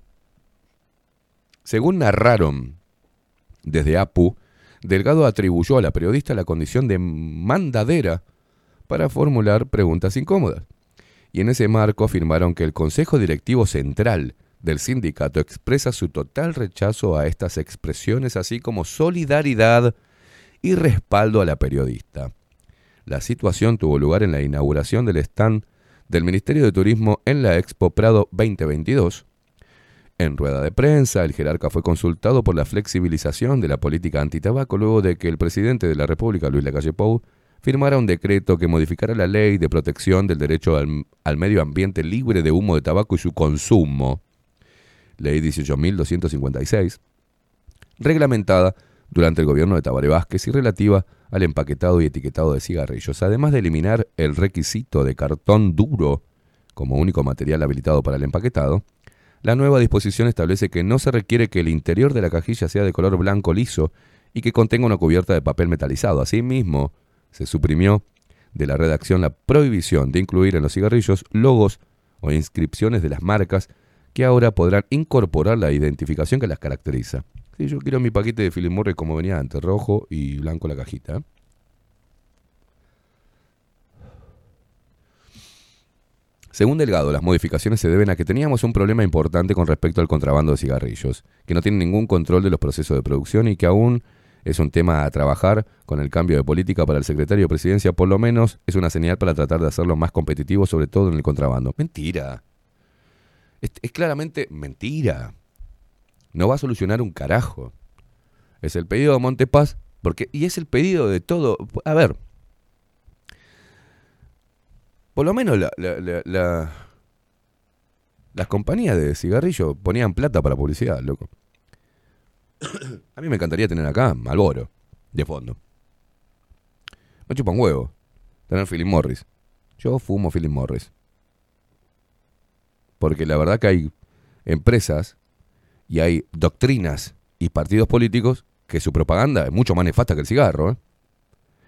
Según narraron desde APU, Delgado atribuyó a la periodista la condición de mandadera para formular preguntas incómodas. Y en ese marco afirmaron que el Consejo Directivo Central del sindicato expresa su total rechazo a estas expresiones, así como solidaridad y respaldo a la periodista. La situación tuvo lugar en la inauguración del stand del Ministerio de Turismo en la Expo Prado 2022. En rueda de prensa, el jerarca fue consultado por la flexibilización de la política antitabaco luego de que el presidente de la República, Luis Lacalle Pou, firmara un decreto que modificara la ley de protección del derecho al, al medio ambiente libre de humo de tabaco y su consumo, ley 18.256, reglamentada durante el gobierno de Tabaré Vázquez y relativa al empaquetado y etiquetado de cigarrillos, además de eliminar el requisito de cartón duro como único material habilitado para el empaquetado, la nueva disposición establece que no se requiere que el interior de la cajilla sea de color blanco liso y que contenga una cubierta de papel metalizado. Asimismo, se suprimió de la redacción la prohibición de incluir en los cigarrillos logos o inscripciones de las marcas que ahora podrán incorporar la identificación que las caracteriza. Sí, yo quiero mi paquete de Philip Morris como venía antes, rojo y blanco la cajita. ¿eh? Según Delgado, las modificaciones se deben a que teníamos un problema importante con respecto al contrabando de cigarrillos, que no tiene ningún control de los procesos de producción y que aún es un tema a trabajar con el cambio de política para el secretario de presidencia, por lo menos es una señal para tratar de hacerlo más competitivo, sobre todo en el contrabando. Mentira. Es, claramente mentira. No va a solucionar un carajo. Es el pedido de Montepaz, porque, y es el pedido de todo. A ver, por lo menos la- la- la- la- las compañías de cigarrillos ponían plata para publicidad, loco. [COUGHS] A mí me encantaría tener acá Malboro, de fondo. Me chupa un huevo tener Philip Morris. Yo fumo Philip Morris. Porque la verdad que hay empresas y hay doctrinas y partidos políticos que su propaganda es mucho más nefasta que el cigarro, ¿eh?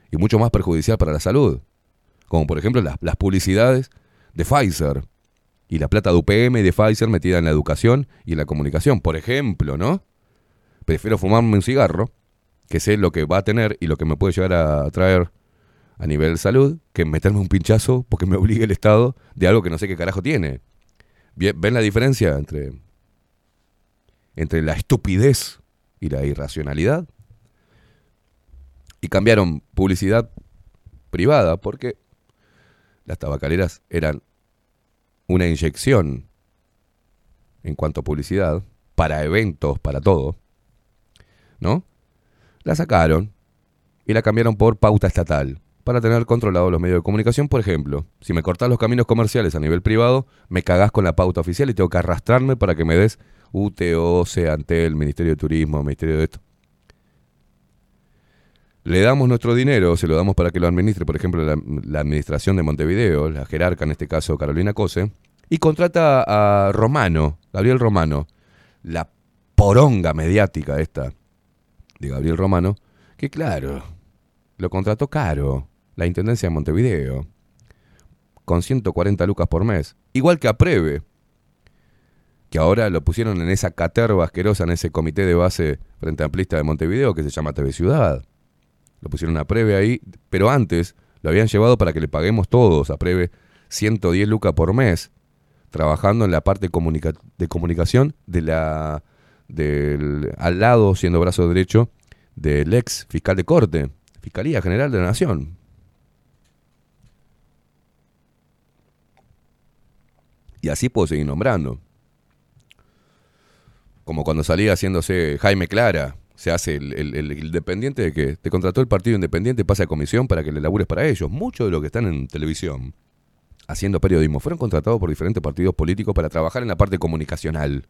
Y mucho más perjudicial para la salud como por ejemplo las, las publicidades de Pfizer y la plata de UPM y de Pfizer metida en la educación y en la comunicación, por ejemplo, ¿no? Prefiero fumarme un cigarro, que sé lo que va a tener y lo que me puede llegar a traer a nivel salud, que meterme un pinchazo porque me obligue el Estado de algo que no sé qué carajo tiene. ¿Ven la diferencia entre, entre la estupidez y la irracionalidad? Y cambiaron publicidad privada porque las tabacaleras eran una inyección en cuanto a publicidad, para eventos, para todo, ¿no? La sacaron y la cambiaron por pauta estatal, para tener controlados los medios de comunicación. Por ejemplo, si me cortás los caminos comerciales a nivel privado, me cagás con la pauta oficial y tengo que arrastrarme para que me des UTO, Antel, Ministerio de Turismo, Ministerio de esto. Le damos nuestro dinero, se lo damos para que lo administre, por ejemplo, la, la administración de Montevideo, la jerarca, en este caso Carolina Cose, y contrata a Romano, Gabriel Romano, la poronga mediática esta de Gabriel Romano, que claro, lo contrató caro, la Intendencia de Montevideo, con 140 lucas por mes, igual que a Preve, que ahora lo pusieron en esa caterva asquerosa, en ese comité de base frente amplista de Montevideo que se llama TV Ciudad. Lo pusieron a Preve ahí, pero antes lo habían llevado para que le paguemos todos a Preve 110 lucas por mes, trabajando en la parte de comunicación de la del al lado, siendo brazo derecho, del ex fiscal de corte, Fiscalía General de la Nación. Y así puedo seguir nombrando. Como cuando salía haciéndose Jaime Clara, se hace el, el- independiente de que te contrató el partido independiente, pasa a comisión para que le labures para ellos. Muchos de los que están en televisión haciendo periodismo fueron contratados por diferentes partidos políticos para trabajar en la parte comunicacional.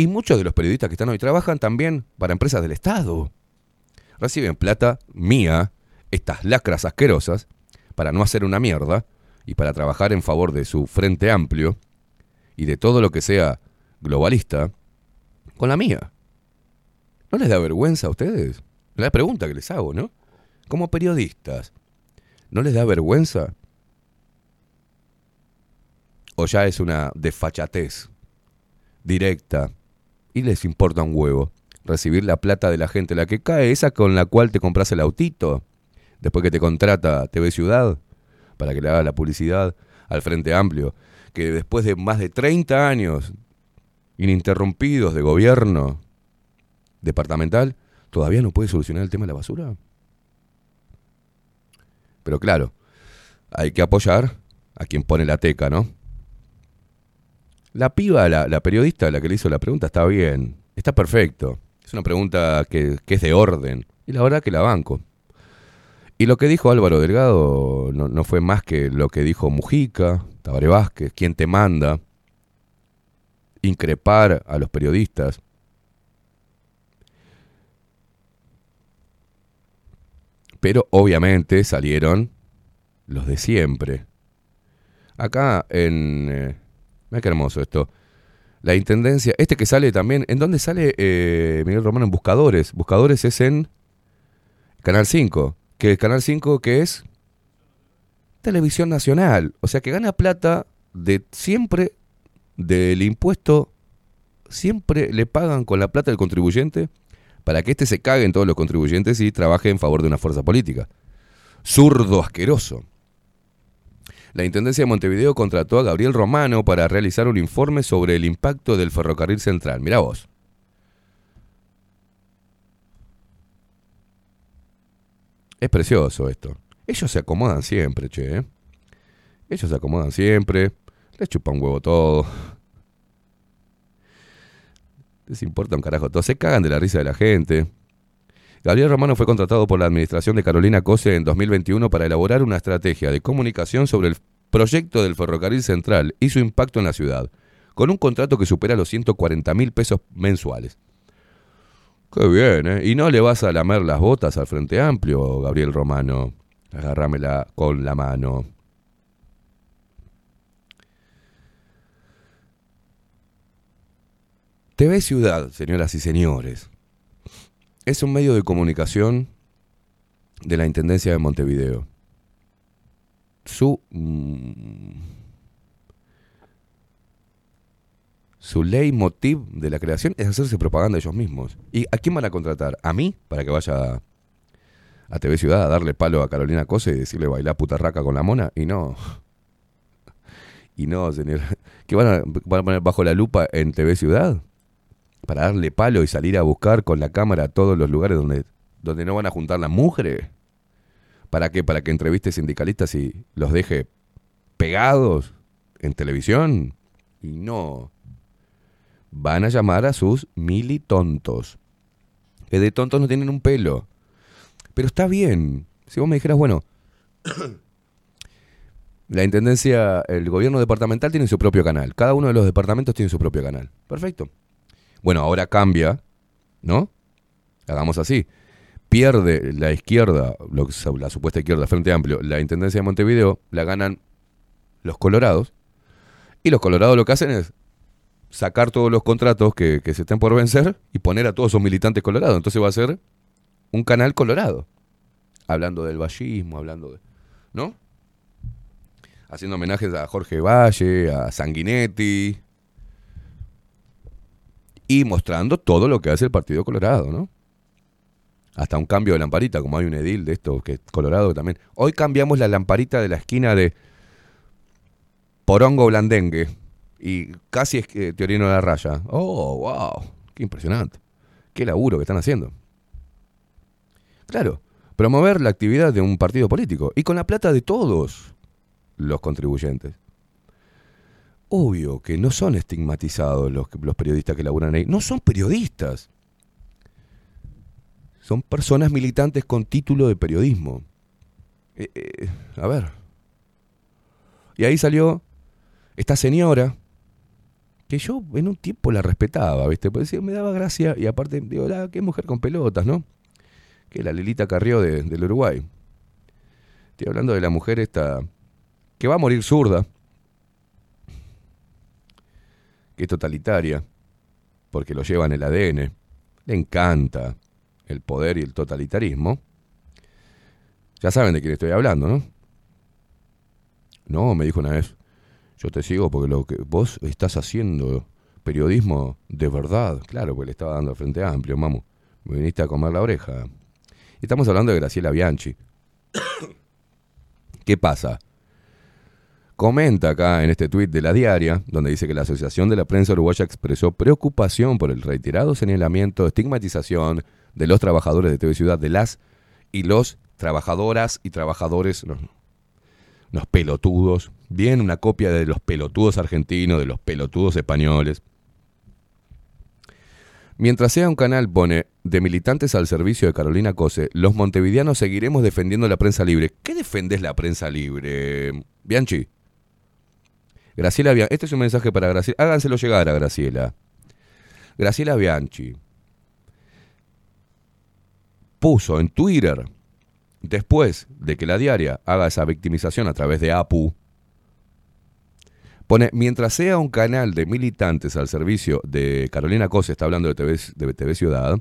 Y muchos de los periodistas que están hoy trabajan también para empresas del Estado. Reciben plata mía, estas lacras asquerosas, para no hacer una mierda y para trabajar en favor de su frente amplio y de todo lo que sea globalista con la mía. ¿No les da vergüenza a ustedes? Es la pregunta que les hago, ¿no? como periodistas, ¿no les da vergüenza? ¿O ya es una desfachatez directa y les importa un huevo recibir la plata de la gente, la que cae, esa con la cual te compras el autito, después que te contrata TV Ciudad, para que le haga la publicidad al Frente Amplio, que después de más de 30 años ininterrumpidos de gobierno departamental, todavía no puede solucionar el tema de la basura. Pero claro, hay que apoyar a quien pone la teca, ¿no? La piba, la, periodista, la que le hizo la pregunta, está bien, está perfecto. Es una pregunta que, es de orden. Y la verdad que la banco. Y lo que dijo Álvaro Delgado no, fue más que lo que dijo Mujica, Tabaré Vázquez, quien te manda increpar a los periodistas. Pero obviamente salieron los de siempre. Acá en... Mira qué hermoso esto. La Intendencia, este que sale también, ¿en dónde sale eh, Miguel Romano? En Buscadores. Buscadores es en Canal 5. Que Canal 5 que es Televisión Nacional. O sea que gana plata de siempre del impuesto, siempre le pagan con la plata del contribuyente para que éste se cague en todos los contribuyentes y trabaje en favor de una fuerza política. Zurdo asqueroso. La Intendencia de Montevideo contrató a Gabriel Romano para realizar un informe sobre el impacto del ferrocarril central. Mirá vos. Es precioso esto. Ellos se acomodan siempre, che. ¿eh? Ellos se acomodan siempre. Les chupa un huevo todo. Les importa un carajo todo. Se cagan de la risa de la gente. Gabriel Romano fue contratado por la administración de Carolina Cose en 2021 para elaborar una estrategia de comunicación sobre el proyecto del ferrocarril central y su impacto en la ciudad, con un contrato que supera los 140 mil pesos mensuales. Qué bien, ¿eh? Y no le vas a lamer las botas al Frente Amplio, Gabriel Romano. Agárramela con la mano. TV Ciudad, señoras y señores, es un medio de comunicación de la Intendencia de Montevideo. Su, mm, su leitmotiv de la creación es hacerse propaganda ellos mismos. ¿Y a quién van a contratar? ¿A mí? Para que vaya a TV Ciudad a darle palo a Carolina Cose y decirle bailar putarraca con la mona. Y no. [LAUGHS] Y no, señor. [LAUGHS] ¿Que van a, van a poner bajo la lupa en TV Ciudad? Para darle palo y salir a buscar con la cámara a todos los lugares donde, donde no van a juntar las mujeres. ¿Para qué? Para que entreviste sindicalistas y los deje pegados en televisión. Y no. Van a llamar a sus militontos. Que de tontos no tienen un pelo. Pero está bien. Si vos me dijeras, bueno, [COUGHS] la intendencia, el gobierno departamental tiene su propio canal. Cada uno de los departamentos tiene su propio canal. Perfecto. Bueno, ahora cambia, ¿no? Hagamos así. Pierde la izquierda, la supuesta izquierda, Frente Amplio, la intendencia de Montevideo, la ganan los colorados. Y los colorados lo que hacen es sacar todos los contratos que, que se estén por vencer y poner a todos sus militantes colorados. Entonces va a ser un canal colorado. Hablando del vallismo, hablando de. ¿No? Haciendo homenajes a Jorge Valle, a Sanguinetti. Y mostrando todo lo que hace el Partido Colorado, ¿no? Hasta un cambio de lamparita, como hay un edil de esto, que es Colorado también. Hoy cambiamos la lamparita de la esquina de Porongo Blandengue. Y casi es que Teorino de la Raya. Oh, wow. Qué impresionante. Qué laburo que están haciendo. Claro, promover la actividad de un partido político y con la plata de todos los contribuyentes. Obvio que no son estigmatizados los, periodistas que laburan ahí. No son periodistas. Son personas militantes con título de periodismo. Eh, eh, a ver. Y ahí salió esta señora, que yo en un tiempo la respetaba, ¿viste? Porque me daba gracia y aparte, digo, la, qué mujer con pelotas, ¿no? Que la Lilita Carrió de- del Uruguay. Estoy hablando de la mujer esta, que va a morir zurda, es totalitaria, porque lo lleva en el ADN, le encanta el poder y el totalitarismo. Ya saben de quién estoy hablando, ¿no? No, me dijo una vez, yo te sigo porque lo que vos estás haciendo periodismo de verdad. Claro, pues le estaba dando al Frente Amplio, mamu. Me viniste a comer la oreja. Estamos hablando de Graciela Bianchi. [COUGHS] ¿Qué pasa? Comenta acá en este tuit de la diaria, donde dice que la Asociación de la Prensa Uruguaya expresó preocupación por el reiterado señalamiento, estigmatización de los trabajadores de TV Ciudad, de las y los trabajadoras y trabajadores, los, pelotudos, bien una copia de los pelotudos argentinos, de los pelotudos españoles. Mientras sea un canal, pone, de militantes al servicio de Carolina Cose, los montevideanos seguiremos defendiendo la prensa libre. ¿Qué defendés la prensa libre, Bianchi? Graciela Bianchi. Este es un mensaje para Graciela. Háganselo llegar a Graciela. Graciela Bianchi puso en Twitter, después de que la diaria haga esa victimización a través de APU, pone, mientras sea un canal de militantes al servicio de Carolina Cose, está hablando de TV, de TV Ciudad,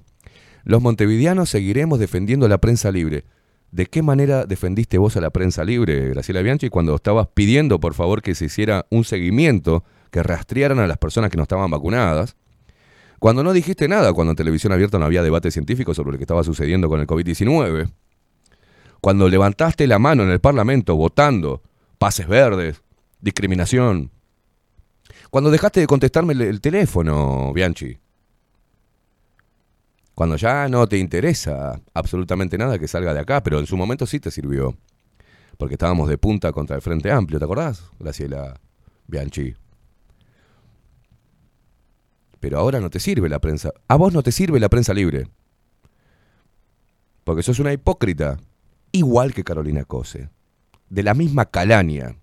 los montevideanos seguiremos defendiendo la prensa libre. ¿De qué manera defendiste vos a la prensa libre, Graciela Bianchi, cuando estabas pidiendo, por favor, que se hiciera un seguimiento, que rastrearan a las personas que no estaban vacunadas? Cuando no dijiste nada, cuando en televisión abierta no había debate científico sobre lo que estaba sucediendo con el COVID-19. Cuando levantaste la mano en el Parlamento votando pases verdes, discriminación. Cuando dejaste de contestarme el, el teléfono, Bianchi. Cuando ya no te interesa absolutamente nada que salga de acá, pero en su momento sí te sirvió. Porque estábamos de punta contra el Frente Amplio, ¿te acordás, Graciela Bianchi? Pero ahora no te sirve la prensa. A vos no te sirve la prensa libre. Porque sos una hipócrita. Igual que Carolina Cose. De la misma calaña.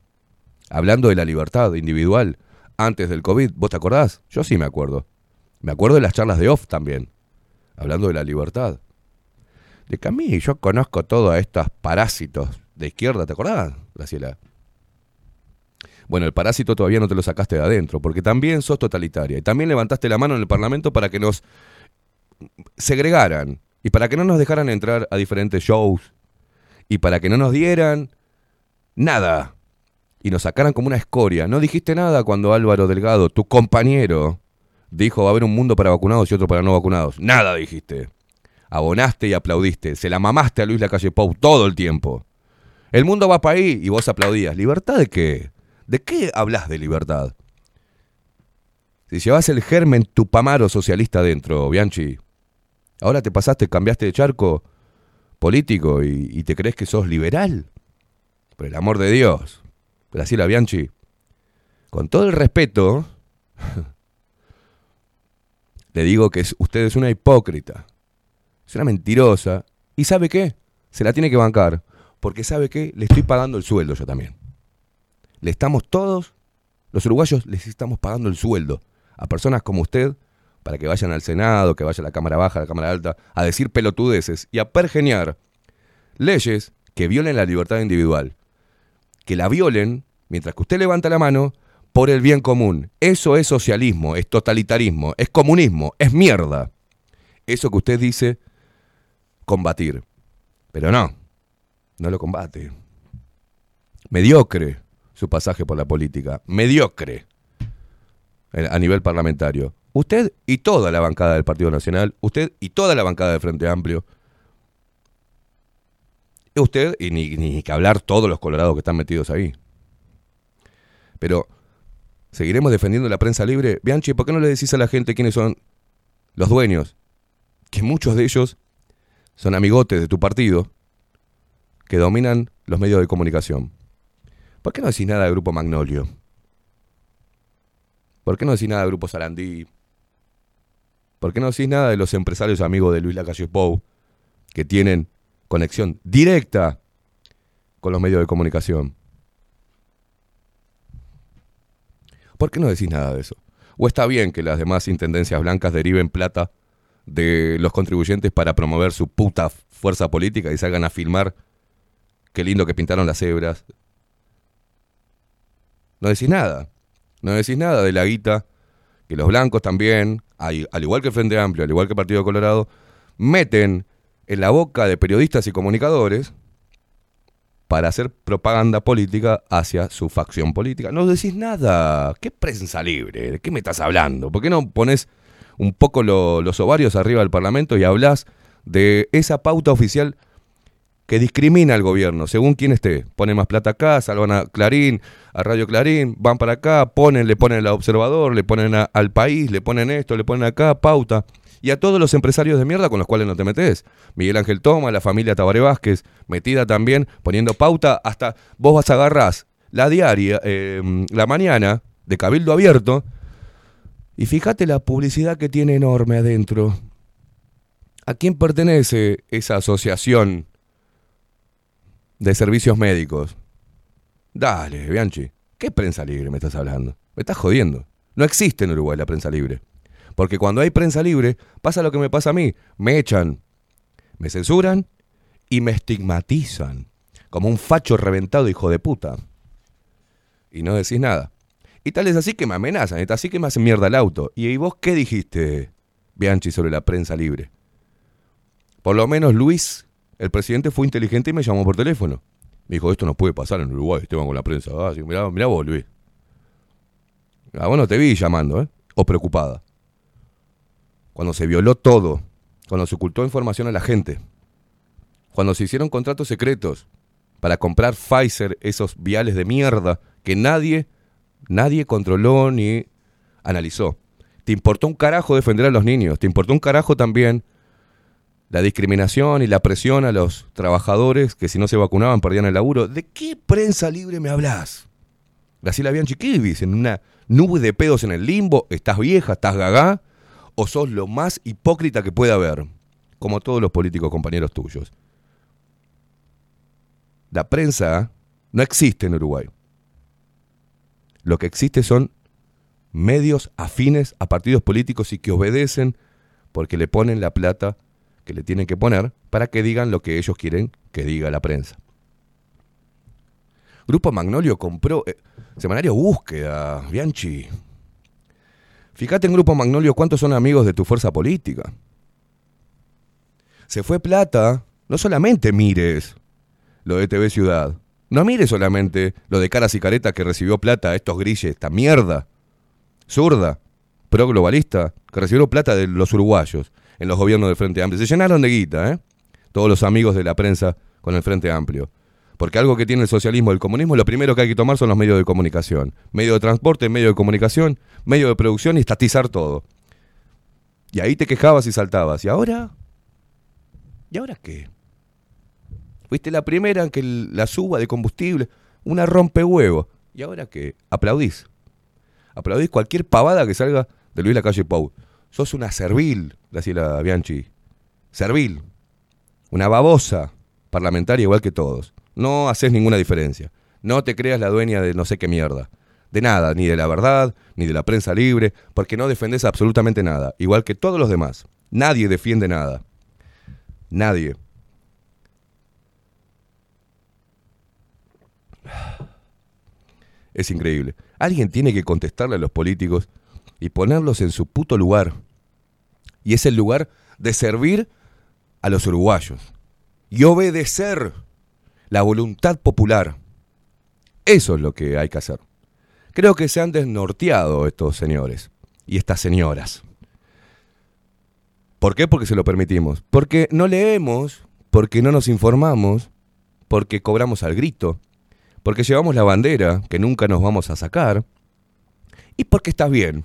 Hablando de la libertad individual antes del COVID. ¿Vos te acordás? Yo sí me acuerdo. Me acuerdo de las charlas de off también. Hablando de la libertad. De mí yo conozco todos estos parásitos de izquierda, ¿te acordás, Graciela? Bueno, el parásito todavía no te lo sacaste de adentro, porque también sos totalitaria. Y también levantaste la mano en el Parlamento para que nos segregaran y para que no nos dejaran entrar a diferentes shows y para que no nos dieran nada y nos sacaran como una escoria. No dijiste nada cuando Álvaro Delgado, tu compañero, dijo va a haber un mundo para vacunados y otro para no vacunados. Nada dijiste. Abonaste y aplaudiste. Se la mamaste a Luis Lacalle Pou todo el tiempo. El mundo va para ahí y vos aplaudías. ¿Libertad de qué? ¿De qué hablas de libertad? Si llevas el germen tupamaro socialista dentro, Bianchi, ahora te pasaste, cambiaste de charco político y, te crees que sos liberal. Por el amor de Dios. Graciela Bianchi, con todo el respeto, [LAUGHS] le digo que es- usted es una hipócrita, es una mentirosa, y ¿sabe qué? Se la tiene que bancar, porque ¿sabe qué? Le estoy pagando el sueldo yo también. Le estamos todos, los uruguayos, les estamos pagando el sueldo a personas como usted para que vayan al Senado, que vaya a la Cámara Baja, a la Cámara Alta, a decir pelotudeces y a pergeniar leyes que violen la libertad individual. Que la violen mientras que usted levanta la mano por el bien común. Eso es socialismo, es totalitarismo, es comunismo, es mierda. Eso que usted dice combatir. Pero no, no lo combate. Mediocre su pasaje por la política. Mediocre eh, a nivel parlamentario. Usted y toda la bancada del Partido Nacional, usted y toda la bancada del Frente Amplio, usted y ni, ni que hablar todos los colorados que están metidos ahí. Pero, ¿seguiremos defendiendo la prensa libre? Bianchi, ¿por qué no le decís a la gente quiénes son los dueños? Que muchos de ellos son amigotes de tu partido que dominan los medios de comunicación. ¿Por qué no decís nada del Grupo Magnolio? ¿Por qué no decís nada del Grupo Sarandí? ¿Por qué no decís nada de los empresarios amigos de Luis Lacalle Pou que tienen conexión directa con los medios de comunicación? ¿Por qué no decís nada de eso? ¿O está bien que las demás intendencias blancas deriven plata de los contribuyentes para promover su puta fuerza política y salgan a filmar qué lindo que pintaron las cebras? No decís nada. No decís nada de la guita que los blancos también, al igual que el Frente Amplio, al igual que el Partido Colorado, meten en la boca de periodistas y comunicadores para hacer propaganda política hacia su facción política. No decís nada. ¿Qué prensa libre? ¿De qué me estás hablando? ¿Por qué no pones un poco lo- los ovarios arriba del Parlamento y hablas de esa pauta oficial que discrimina al gobierno según quién esté? Ponen más plata acá, salvan a Clarín, a Radio Clarín, van para acá, ponen, le ponen al observador, le ponen al país, le ponen esto, le ponen acá, pauta. Y a todos los empresarios de mierda con los cuales no te metes. Miguel Ángel Toma, la familia Tabaré Vázquez, metida también, poniendo pauta, hasta vos vas a agarrás la diaria, eh, la mañana, de Cabildo Abierto, y fíjate la publicidad que tiene enorme adentro. ¿A quién pertenece esa asociación de servicios médicos? Dale, Bianchi. ¿Qué prensa libre me estás hablando? Me estás jodiendo. No existe en Uruguay la prensa libre. Porque cuando hay prensa libre, pasa lo que me pasa a mí. Me echan, me censuran y me estigmatizan. Como un facho reventado hijo de puta. Y no decís nada. Y tal es así que me amenazan, es así que me hacen mierda el auto. ¿Y vos qué dijiste, Bianchi, sobre la prensa libre? Por lo menos Luis, el presidente, fue inteligente y me llamó por teléfono. Me dijo, esto no puede pasar en Uruguay, Esteban, con la prensa. Ah, sí, mirá, mirá vos, Luis. Ah, bueno, te vi llamando, ¿eh? O preocupada. Cuando se violó todo, cuando se ocultó información a la gente, cuando se hicieron contratos secretos para comprar Pfizer, esos viales de mierda que nadie, nadie controló ni analizó. Te importó un carajo defender a los niños, te importó un carajo también la discriminación y la presión a los trabajadores que si no se vacunaban perdían el laburo. ¿De qué prensa libre me hablas? Graciela Bianchi, ¿qué vivís? ¿En una nube de pedos en el limbo? ¿Estás vieja? ¿Estás gagá? ¿O sos lo más hipócrita que puede haber? Como todos los políticos compañeros tuyos. La prensa no existe en Uruguay. Lo que existe son medios afines a partidos políticos y que obedecen porque le ponen la plata que le tienen que poner para que digan lo que ellos quieren que diga la prensa. Grupo Magnolio compró eh, Semanario Búsqueda, Bianchi. Fíjate en Grupo Magnolio cuántos son amigos de tu fuerza política. Se fue plata, no solamente mires lo de TV Ciudad. No mires solamente lo de Caras y Caretas que recibió plata a estos grilles, esta mierda zurda, pro globalista, que recibió plata de los uruguayos en los gobiernos del Frente Amplio. Se llenaron de guita, ¿eh? Todos los amigos de la prensa con el Frente Amplio. Porque algo que tiene el socialismo y el comunismo, lo primero que hay que tomar son los medios de comunicación. Medio de transporte, medio de comunicación, medio de producción y estatizar todo. Y ahí te quejabas y saltabas. ¿Y ahora? ¿Y ahora qué? Fuiste la primera en que la suba de combustible, una rompehuevo. ¿Y ahora qué? Aplaudís. Aplaudís cualquier pavada que salga de Luis Lacalle Pou. Sos una servil, Graciela Bianchi. Servil. Una babosa parlamentaria igual que todos. No haces ninguna diferencia. No te creas la dueña de no sé qué mierda. De nada, ni de la verdad, ni de la prensa libre, porque no defendés absolutamente nada. Igual que todos los demás. Nadie defiende nada. Nadie. Es increíble. Alguien tiene que contestarle a los políticos y ponerlos en su puto lugar. Y es el lugar de servir a los uruguayos y obedecer la voluntad popular. Eso es lo que hay que hacer. Creo que se han desnorteado estos señores y estas señoras. ¿Por qué? Porque se lo permitimos. Porque no leemos, porque no nos informamos, porque cobramos al grito, porque llevamos la bandera que nunca nos vamos a sacar, y porque está bien.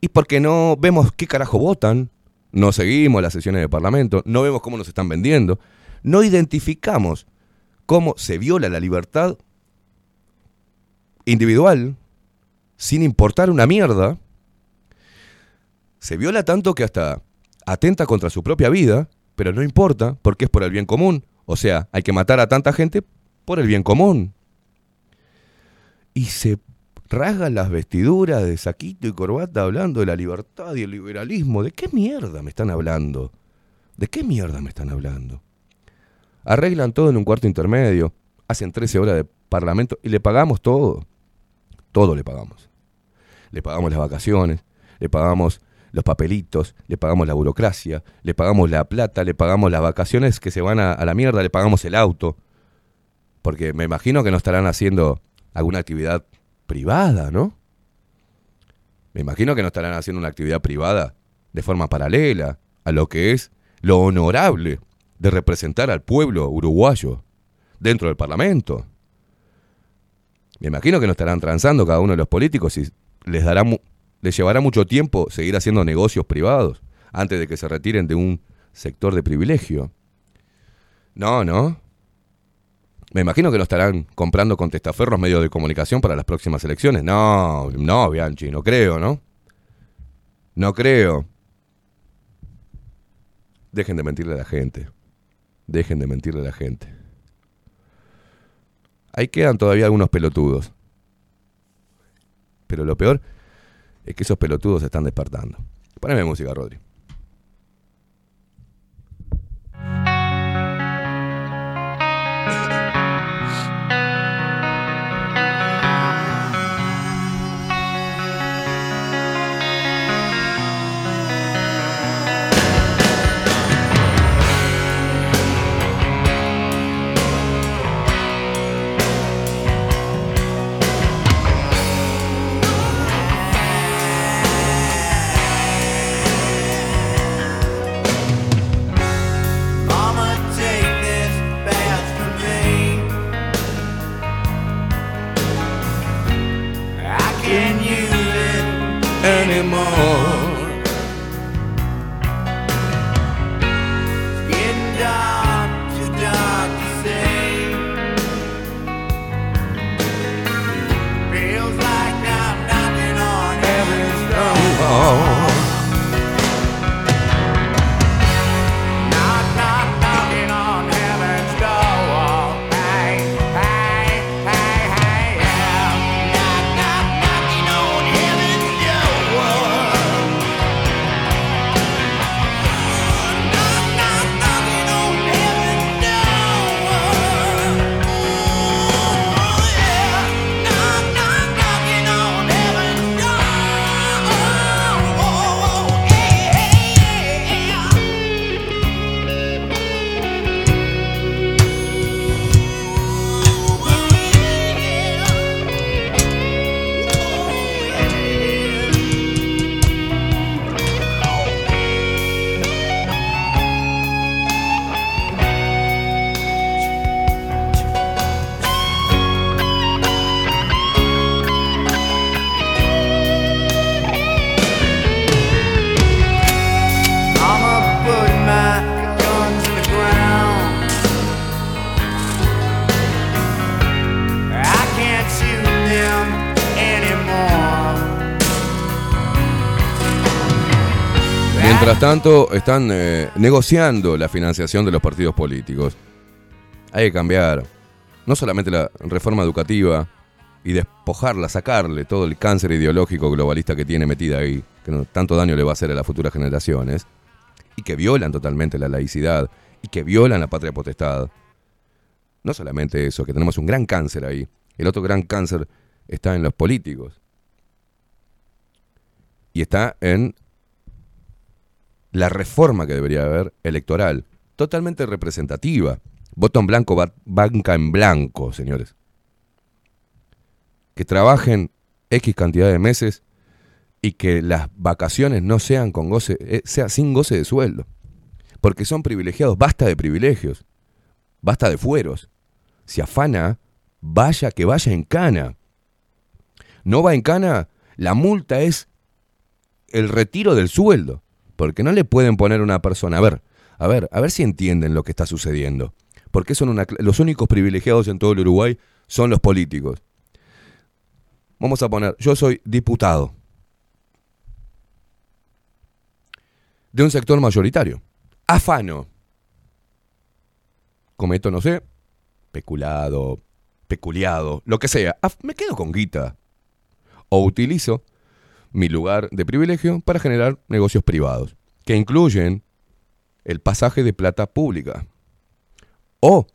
Y porque no vemos qué carajo votan, no seguimos las sesiones de parlamento, no vemos cómo nos están vendiendo, no identificamos cómo se viola la libertad individual sin importar una mierda. Se viola tanto que hasta atenta contra su propia vida, pero no importa porque es por el bien común. O sea, hay que matar a tanta gente por el bien común. Y se rasgan las vestiduras de saquito y corbata hablando de la libertad y el liberalismo. ¿De qué mierda me están hablando? ¿De qué mierda me están hablando? Arreglan todo en un cuarto intermedio, hacen 13 horas de parlamento y le pagamos todo. Todo le pagamos. Le pagamos las vacaciones, le pagamos los papelitos, le pagamos la burocracia, le pagamos la plata, le pagamos las vacaciones que se van a, la mierda, le pagamos el auto. Porque me imagino que no estarán haciendo alguna actividad privada, ¿no? Me imagino que no estarán haciendo una actividad privada de forma paralela a lo que es lo honorable de representar al pueblo uruguayo dentro del Parlamento. Me imagino que no estarán transando cada uno de los políticos y les les llevará mucho tiempo seguir haciendo negocios privados antes de que se retiren de un sector de privilegio. No, no. Me imagino que no estarán comprando con testaferros medios de comunicación para las próximas elecciones. No, no, Bianchi, no creo, ¿no? No creo. Dejen de mentirle a la gente. Dejen de mentirle a la gente. Ahí quedan todavía algunos pelotudos. Pero lo peor es que esos pelotudos se están despertando. Poneme música, Rodri. Tanto, están eh, negociando la financiación de los partidos políticos. Hay que cambiar no solamente la reforma educativa y despojarla, sacarle todo el cáncer ideológico globalista que tiene metida ahí, que tanto daño le va a hacer a las futuras generaciones, y que violan totalmente la laicidad, y que violan la patria potestad. No solamente eso, que tenemos un gran cáncer ahí. El otro gran cáncer está en los políticos. Y está en la reforma que debería haber electoral, totalmente representativa. Voto en blanco, ba- banca en blanco, señores. Que trabajen X cantidad de meses y que las vacaciones no sean con goce, eh, sea sin goce de sueldo. Porque son privilegiados, basta de privilegios, basta de fueros. Si afana, vaya que vaya en cana. No va en cana, la multa es el retiro del sueldo. Porque no le pueden poner a una persona, a ver, a ver, a ver si entienden lo que está sucediendo. Porque son una, los únicos privilegiados en todo el Uruguay son los políticos. Vamos a poner, yo soy diputado de un sector mayoritario. Afano. Cometo, no sé, peculado, peculiado, lo que sea. Me quedo con guita. O utilizo mi lugar de privilegio para generar negocios privados, que incluyen el pasaje de plata pública. O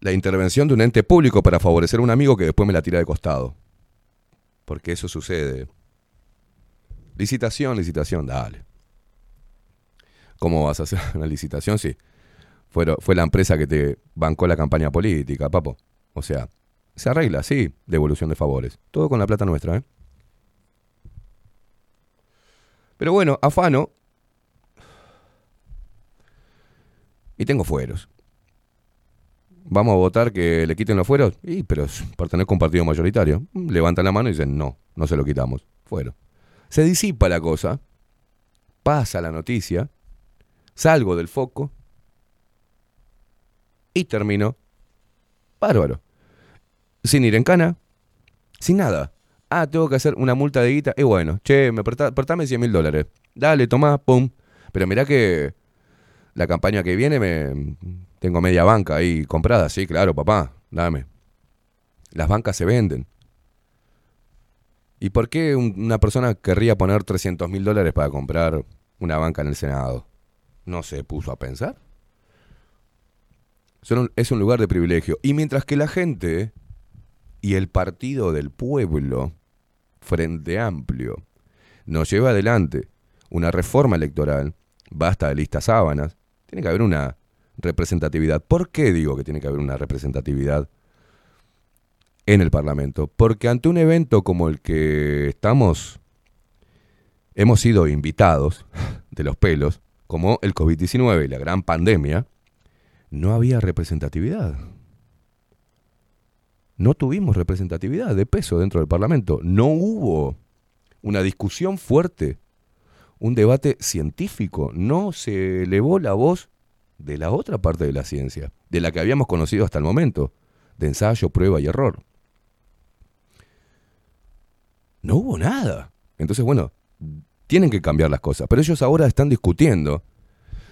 la intervención de un ente público para favorecer a un amigo que después me la tira de costado. Porque eso sucede. Licitación, licitación, dale. ¿Cómo vas a hacer [LAUGHS] una licitación si fueron- fue la empresa que te bancó la campaña política, papo? O sea, se arregla, sí, devolución de favores. Todo con la plata nuestra, ¿eh? Pero bueno, afano. Y tengo fueros. ¿Vamos a votar que le quiten los fueros? Y, pero pertenezco a un partido mayoritario. Levantan la mano y dicen, no, no se lo quitamos. Fuero. Se disipa la cosa. Pasa la noticia. Salgo del foco. Y termino. Bárbaro. Sin ir en cana. Sin nada. Ah, tengo que hacer una multa de guita. Y bueno, che, me presta- prestame 100 mil dólares. Dale, tomá, pum. Pero mirá que la campaña que viene me tengo media banca ahí comprada. Sí, claro, papá, dame. Las bancas se venden. ¿Y por qué un- una persona querría poner 300 mil dólares para comprar una banca en el Senado? ¿No se puso a pensar? Es un lugar de privilegio. Y mientras que la gente y el partido del pueblo, Frente Amplio, nos lleva adelante una reforma electoral, basta de listas sábanas, tiene que haber una representatividad. ¿Por qué digo que tiene que haber una representatividad en el Parlamento? Porque ante un evento como el que estamos, hemos sido invitados de los pelos, como el COVID-19 y la gran pandemia, no había representatividad. No tuvimos representatividad de peso dentro del Parlamento. No hubo una discusión fuerte, un debate científico. No se elevó la voz de la otra parte de la ciencia, de la que habíamos conocido hasta el momento, de ensayo, prueba y error. No hubo nada. Entonces, bueno, tienen que cambiar las cosas. Pero ellos ahora están discutiendo.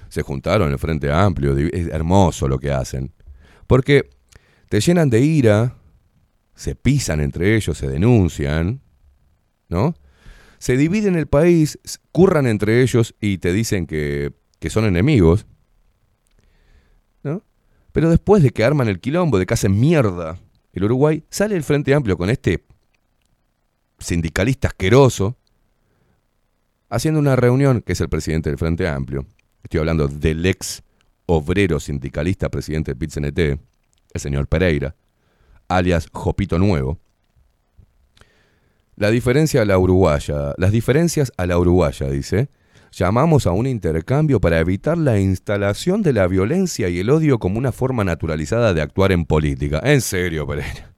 Se juntaron en el Frente Amplio. Es hermoso lo que hacen. Porque te llenan de ira, se pisan entre ellos, se denuncian, ¿no? Se dividen el país, curran entre ellos y te dicen que, que son enemigos, ¿no? Pero después de que arman el quilombo, de que hacen mierda el Uruguay, sale el Frente Amplio con este sindicalista asqueroso, haciendo una reunión, que es el presidente del Frente Amplio. Estoy hablando del ex obrero sindicalista presidente del PIT-CNT, el señor Pereira, alias Jopito Nuevo. La diferencia a la uruguaya, las diferencias a la uruguaya, dice, llamamos a un intercambio para evitar la instalación de la violencia y el odio como una forma naturalizada de actuar en política. En serio, Pereira.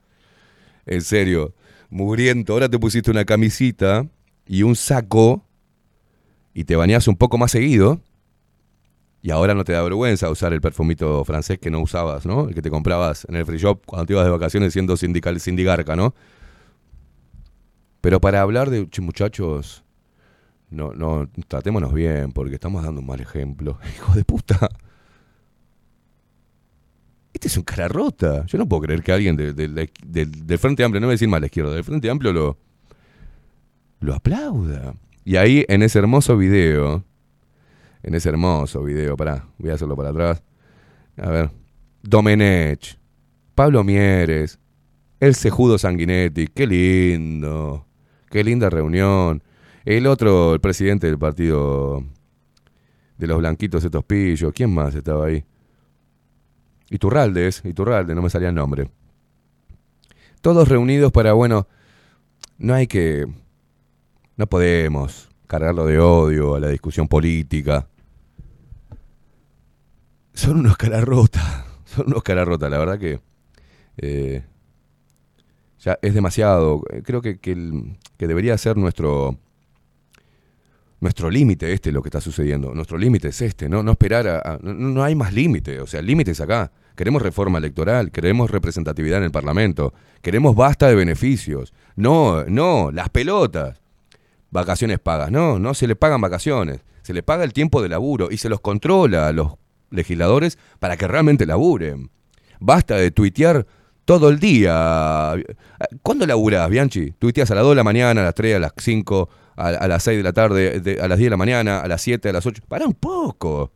En serio. Mugriento, ahora te pusiste una camisita y un saco y te bañás un poco más seguido. Y ahora no te da vergüenza usar el perfumito francés que no usabas, ¿no? El que te comprabas en el free shop cuando te ibas de vacaciones siendo sindical, sindigarca, ¿no? Pero para hablar de, "Che, muchachos, no, no, tratémonos bien porque estamos dando un mal ejemplo. [LAUGHS] Hijo de puta. Este es un cara rota. Yo no puedo creer que alguien del Frente Amplio, no voy a decir más la izquierda, del Frente Amplio lo, lo aplauda. Y ahí en ese hermoso video, en ese hermoso video, pará, voy a hacerlo para atrás. A ver, Domenech, Pablo Mieres, el cejudo Sanguinetti, qué lindo, qué linda reunión. El otro, el presidente del partido de los blanquitos estos pillos, ¿quién más estaba ahí? Iturralde es, Iturralde, no me salía el nombre. Todos reunidos para, bueno, no hay que, no podemos cargarlo de odio a la discusión política. Son unos cara rota, [LAUGHS] son unos cara rota, la verdad que eh, ya es demasiado. Creo que, que, debería ser nuestro nuestro límite este lo que está sucediendo. Nuestro límite es este, ¿no? No esperar a... no, no hay más límite, o sea, el límite es acá. Queremos reforma electoral, queremos representatividad en el Parlamento, queremos basta de beneficios. No, no, las pelotas. Vacaciones pagas, no, no se le pagan vacaciones, se le paga el tiempo de laburo y se los controla a los legisladores para que realmente laburen. Basta de tuitear todo el día. ¿Cuándo laburás, Bianchi? Tuiteas a las 2 de la mañana, a las 3, a las 5, a, las 6 de la tarde, de- a las 10 de la mañana, a las 7, a las 8. Para un poco.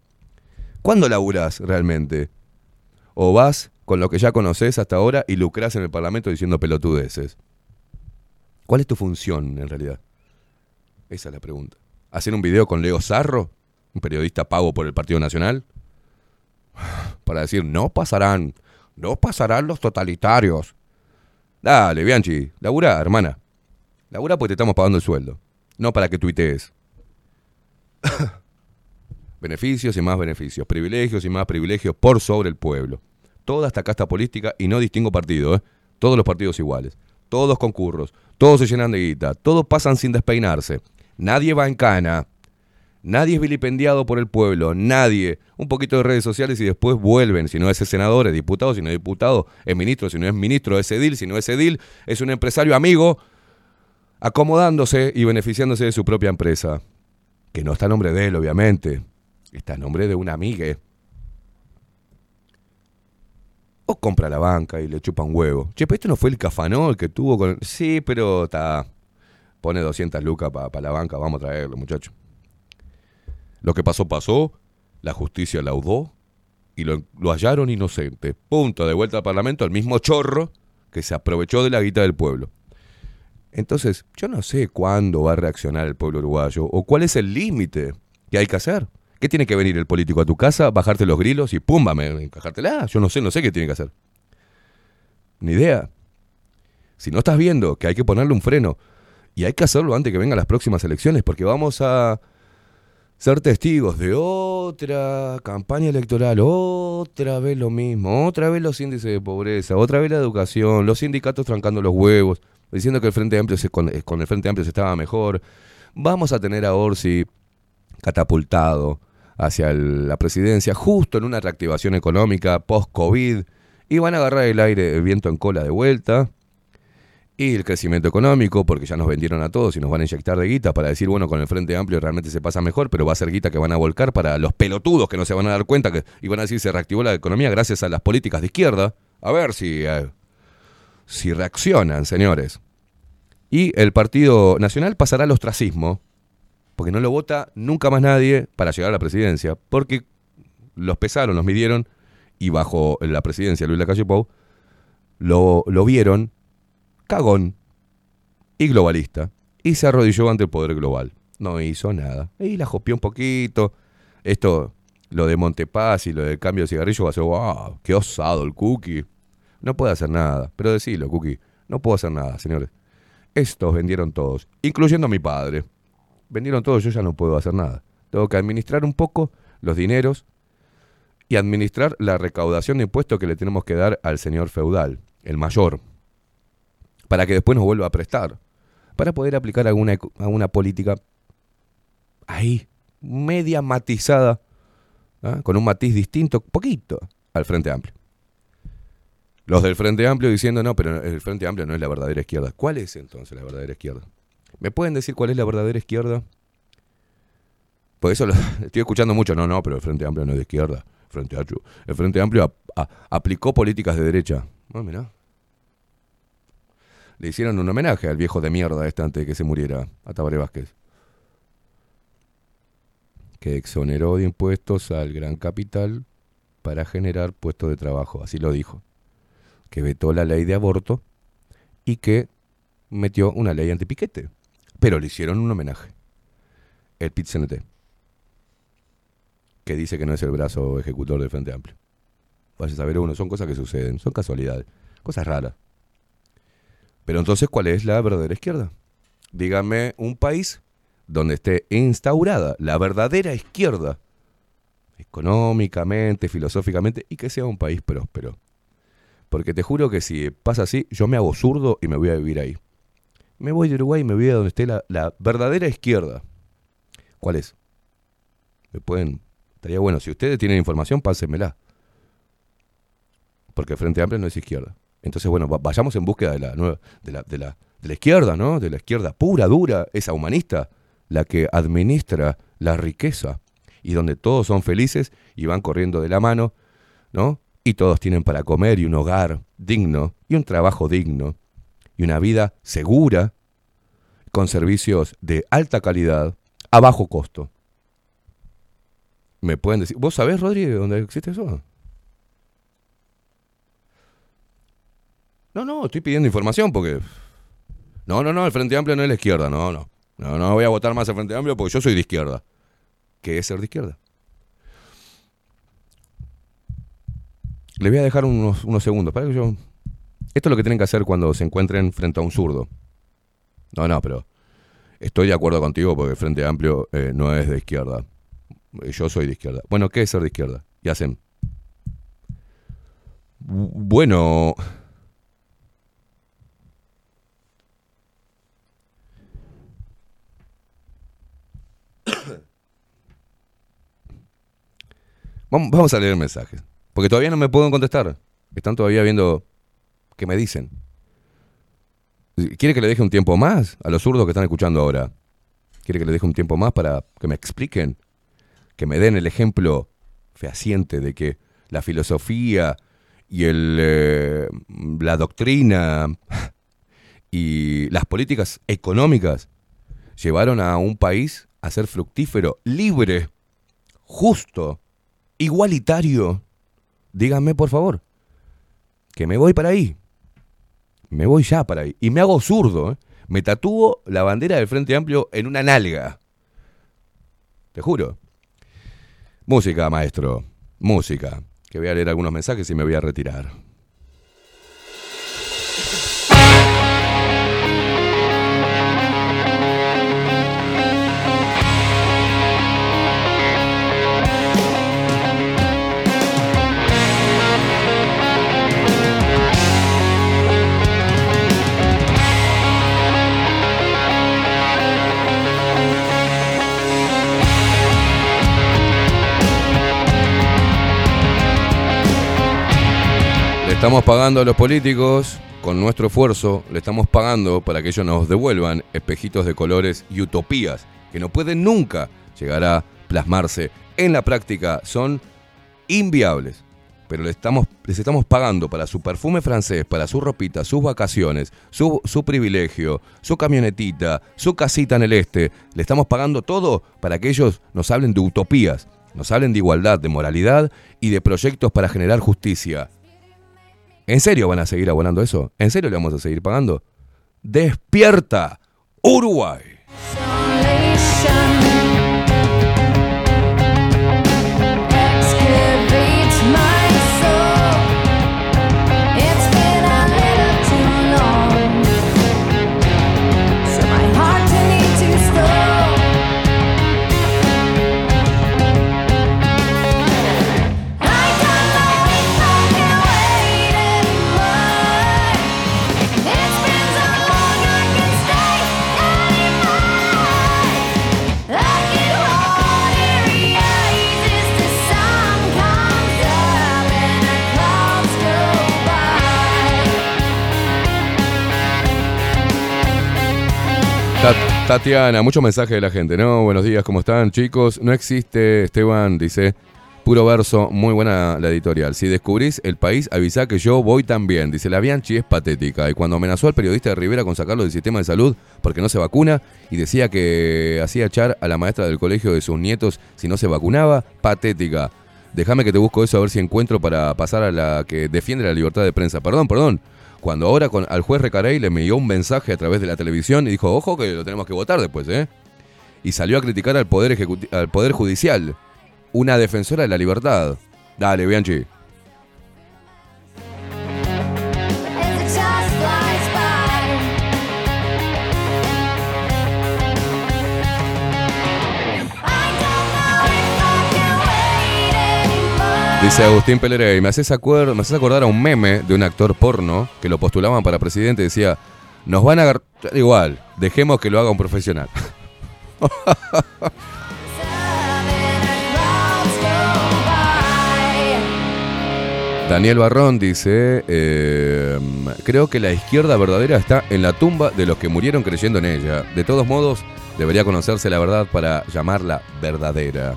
¿Cuándo laburás realmente? ¿O vas con lo que ya conoces hasta ahora y lucrás en el Parlamento diciendo pelotudeces? ¿Cuál es tu función en realidad? Esa es la pregunta. ¿Hacer un video con Leo Zarro, un periodista pago por el Partido Nacional? Para decir, no pasarán, no pasarán los totalitarios. Dale, Bianchi, labura, hermana. Labura porque te estamos pagando el sueldo. No para que tuitees. [COUGHS] beneficios y más beneficios, privilegios y más privilegios por sobre el pueblo. Toda esta casta política, y no distingo partido, ¿eh? todos los partidos iguales, todos concurros, todos se llenan de guita, todos pasan sin despeinarse, nadie va en cana, nadie es vilipendiado por el pueblo, nadie, un poquito de redes sociales y después vuelven, si no es senador, es diputado, si no es diputado, es ministro, si no es ministro, es edil, si no es edil, es un empresario amigo, acomodándose y beneficiándose de su propia empresa, que no está a nombre de él, obviamente, está a nombre de una amiga. O compra la banca y le chupa un huevo. Che, pero este no fue el cafanol que tuvo con... Sí, pero está... Pone 200 lucas para la banca, vamos a traerlo, muchacho. Lo que pasó, pasó. La justicia laudó y lo, hallaron inocente. Punto, de vuelta al Parlamento, el mismo chorro que se aprovechó de la guita del pueblo. Entonces, yo no sé cuándo va a reaccionar el pueblo uruguayo o cuál es el límite que hay que hacer. ¿Qué tiene que venir el político a tu casa, bajarte los grilos y pumba, encajártela? Yo no sé, no sé qué tiene que hacer. Ni idea. Si no estás viendo que hay que ponerle un freno y hay que hacerlo antes que vengan las próximas elecciones porque vamos a ser testigos de otra campaña electoral, otra vez lo mismo, otra vez los índices de pobreza, otra vez la educación, los sindicatos trancando los huevos, diciendo que el Frente Amplio se- con, con el Frente Amplio se estaba mejor. Vamos a tener a Orsi catapultado hacia la presidencia justo en una reactivación económica post-COVID y van a agarrar el aire, el viento en cola de vuelta y el crecimiento económico, porque ya nos vendieron a todos y nos van a inyectar de guita para decir, bueno, con el Frente Amplio realmente se pasa mejor, pero va a ser guita que van a volcar para los pelotudos que no se van a dar cuenta que, y van a decir se reactivó la economía gracias a las políticas de izquierda. A ver si, eh, si reaccionan, señores. Y el Partido Nacional pasará al ostracismo, porque no lo vota nunca más nadie para llegar a la presidencia, porque los pesaron, los midieron, y bajo la presidencia de Luis Lacalle Pou, lo, lo vieron cagón y globalista, y se arrodilló ante el poder global. No hizo nada. Y la jopió un poquito. Esto, lo de Montepaz y lo del cambio de cigarrillo va a ser, wow, qué osado el cookie. No puede hacer nada, pero decilo, cookie, no puedo hacer nada, señores. Estos vendieron todos, incluyendo a mi padre. Vendieron todos, yo ya no puedo hacer nada. Tengo que administrar un poco los dineros y administrar la recaudación de impuestos que le tenemos que dar al señor feudal, el mayor, para que después nos vuelva a prestar, para poder aplicar alguna, alguna política ahí, media matizada, ¿ah? con un matiz distinto, poquito, al Frente Amplio. Los del Frente Amplio diciendo, no, pero el Frente Amplio no es la verdadera izquierda. ¿Cuál es entonces la verdadera izquierda? ¿Me pueden decir cuál es la verdadera izquierda? Por eso lo- [LAUGHS] estoy escuchando mucho, no, no, pero el Frente Amplio no es de izquierda. El Frente Amplio aplicó políticas de derecha. Ah, mirá. Le hicieron un homenaje al viejo de mierda este antes de que se muriera, a Tabaré Vázquez. Que exoneró de impuestos al gran capital para generar puestos de trabajo, así lo dijo. Que vetó la ley de aborto y que metió una ley antipiquete. Pero le hicieron un homenaje. El pit que dice que no es el brazo ejecutor del Frente Amplio. Vaya a saber uno, son cosas que suceden, son casualidades, cosas raras. Pero entonces, ¿cuál es la verdadera izquierda? Dígame un país donde esté instaurada la verdadera izquierda, económicamente, filosóficamente, y que sea un país próspero. Porque te juro que si pasa así, yo me hago zurdo y me voy a vivir ahí. Me voy de Uruguay y me voy a donde esté la, verdadera izquierda. ¿Cuál es? Me pueden. Estaría bueno. Si ustedes tienen información, pásenmela. Porque Frente Amplio no es izquierda. Entonces, bueno, va- vayamos en búsqueda de la, nueva, de, la, de, la, de la izquierda, ¿no? De la izquierda pura, dura, esa humanista, la que administra la riqueza y donde todos son felices y van corriendo de la mano, ¿no? Y todos tienen para comer y un hogar digno y un trabajo digno y una vida segura con servicios de alta calidad a bajo costo. ¿Me pueden decir? ¿Vos sabés, Rodríguez, dónde existe eso? No, no, estoy pidiendo información porque... No, no, no, el Frente Amplio no es la izquierda, no, no. No, no voy a votar más al Frente Amplio porque yo soy de izquierda. ¿Qué es ser de izquierda? Les voy a dejar unos, segundos. Esto es lo que tienen que hacer cuando se encuentren frente a un zurdo. No, no, pero estoy de acuerdo contigo porque el Frente Amplio eh, no es de izquierda. Yo soy de izquierda. Bueno, ¿qué es ser de izquierda? Y hacen. Bu- Bueno. Vamos a leer mensajes. Porque todavía no me pueden contestar. Están todavía viendo qué me dicen. ¿Quiere que le deje un tiempo más a los zurdos que están escuchando ahora? ¿Quiere que le deje un tiempo más para que me expliquen? Que me den el ejemplo fehaciente de que la filosofía y el, eh, la doctrina [LAUGHS] y las políticas económicas llevaron a un país a ser fructífero, libre, justo, igualitario. Díganme, por favor, que me voy para ahí. Me voy ya para ahí. Y me hago zurdo. ¿eh? Me tatúo la bandera del Frente Amplio en una nalga. Te juro. Música, maestro. Música. Que voy a leer algunos mensajes y me voy a retirar. Estamos pagando a los políticos con nuestro esfuerzo, le estamos pagando para que ellos nos devuelvan espejitos de colores y utopías que no pueden nunca llegar a plasmarse en la práctica, son inviables. Pero le estamos, les estamos pagando para su perfume francés, para su ropita, sus vacaciones, su, su privilegio, su camionetita, su casita en el este. Le estamos pagando todo para que ellos nos hablen de utopías, nos hablen de igualdad, de moralidad y de proyectos para generar justicia. ¿En serio van a seguir abonando eso? ¿En serio le vamos a seguir pagando? ¡Despierta! ¡Uruguay! Tatiana, mucho mensaje de la gente, ¿no? Buenos días, ¿cómo están, chicos? No existe, Esteban, dice, puro verso, muy buena la editorial. Si descubrís el país, avisá que yo voy también. Dice, la Bianchi es patética. Y cuando amenazó al periodista de Rivera con sacarlo del sistema de salud porque no se vacuna y decía que hacía echar a la maestra del colegio de sus nietos si no se vacunaba, patética. Déjame que te busco eso a ver si encuentro para pasar a la que defiende la libertad de prensa. Perdón, perdón. Cuando ahora con, al juez Recarey le envió un mensaje a través de la televisión y dijo, ojo que lo tenemos que votar después, ¿eh? Y salió a criticar al poder, al poder Judicial, una defensora de la libertad. Dale, Bianchi. Dice Agustín Pelerey, me haces, me haces acordar a un meme de un actor porno que lo postulaban para presidente y decía, nos van a agarrar igual, dejemos que lo haga un profesional. [LAUGHS] Daniel Barrón dice, eh, creo que la izquierda verdadera está en la tumba de los que murieron creyendo en ella. De todos modos, debería conocerse la verdad para llamarla verdadera.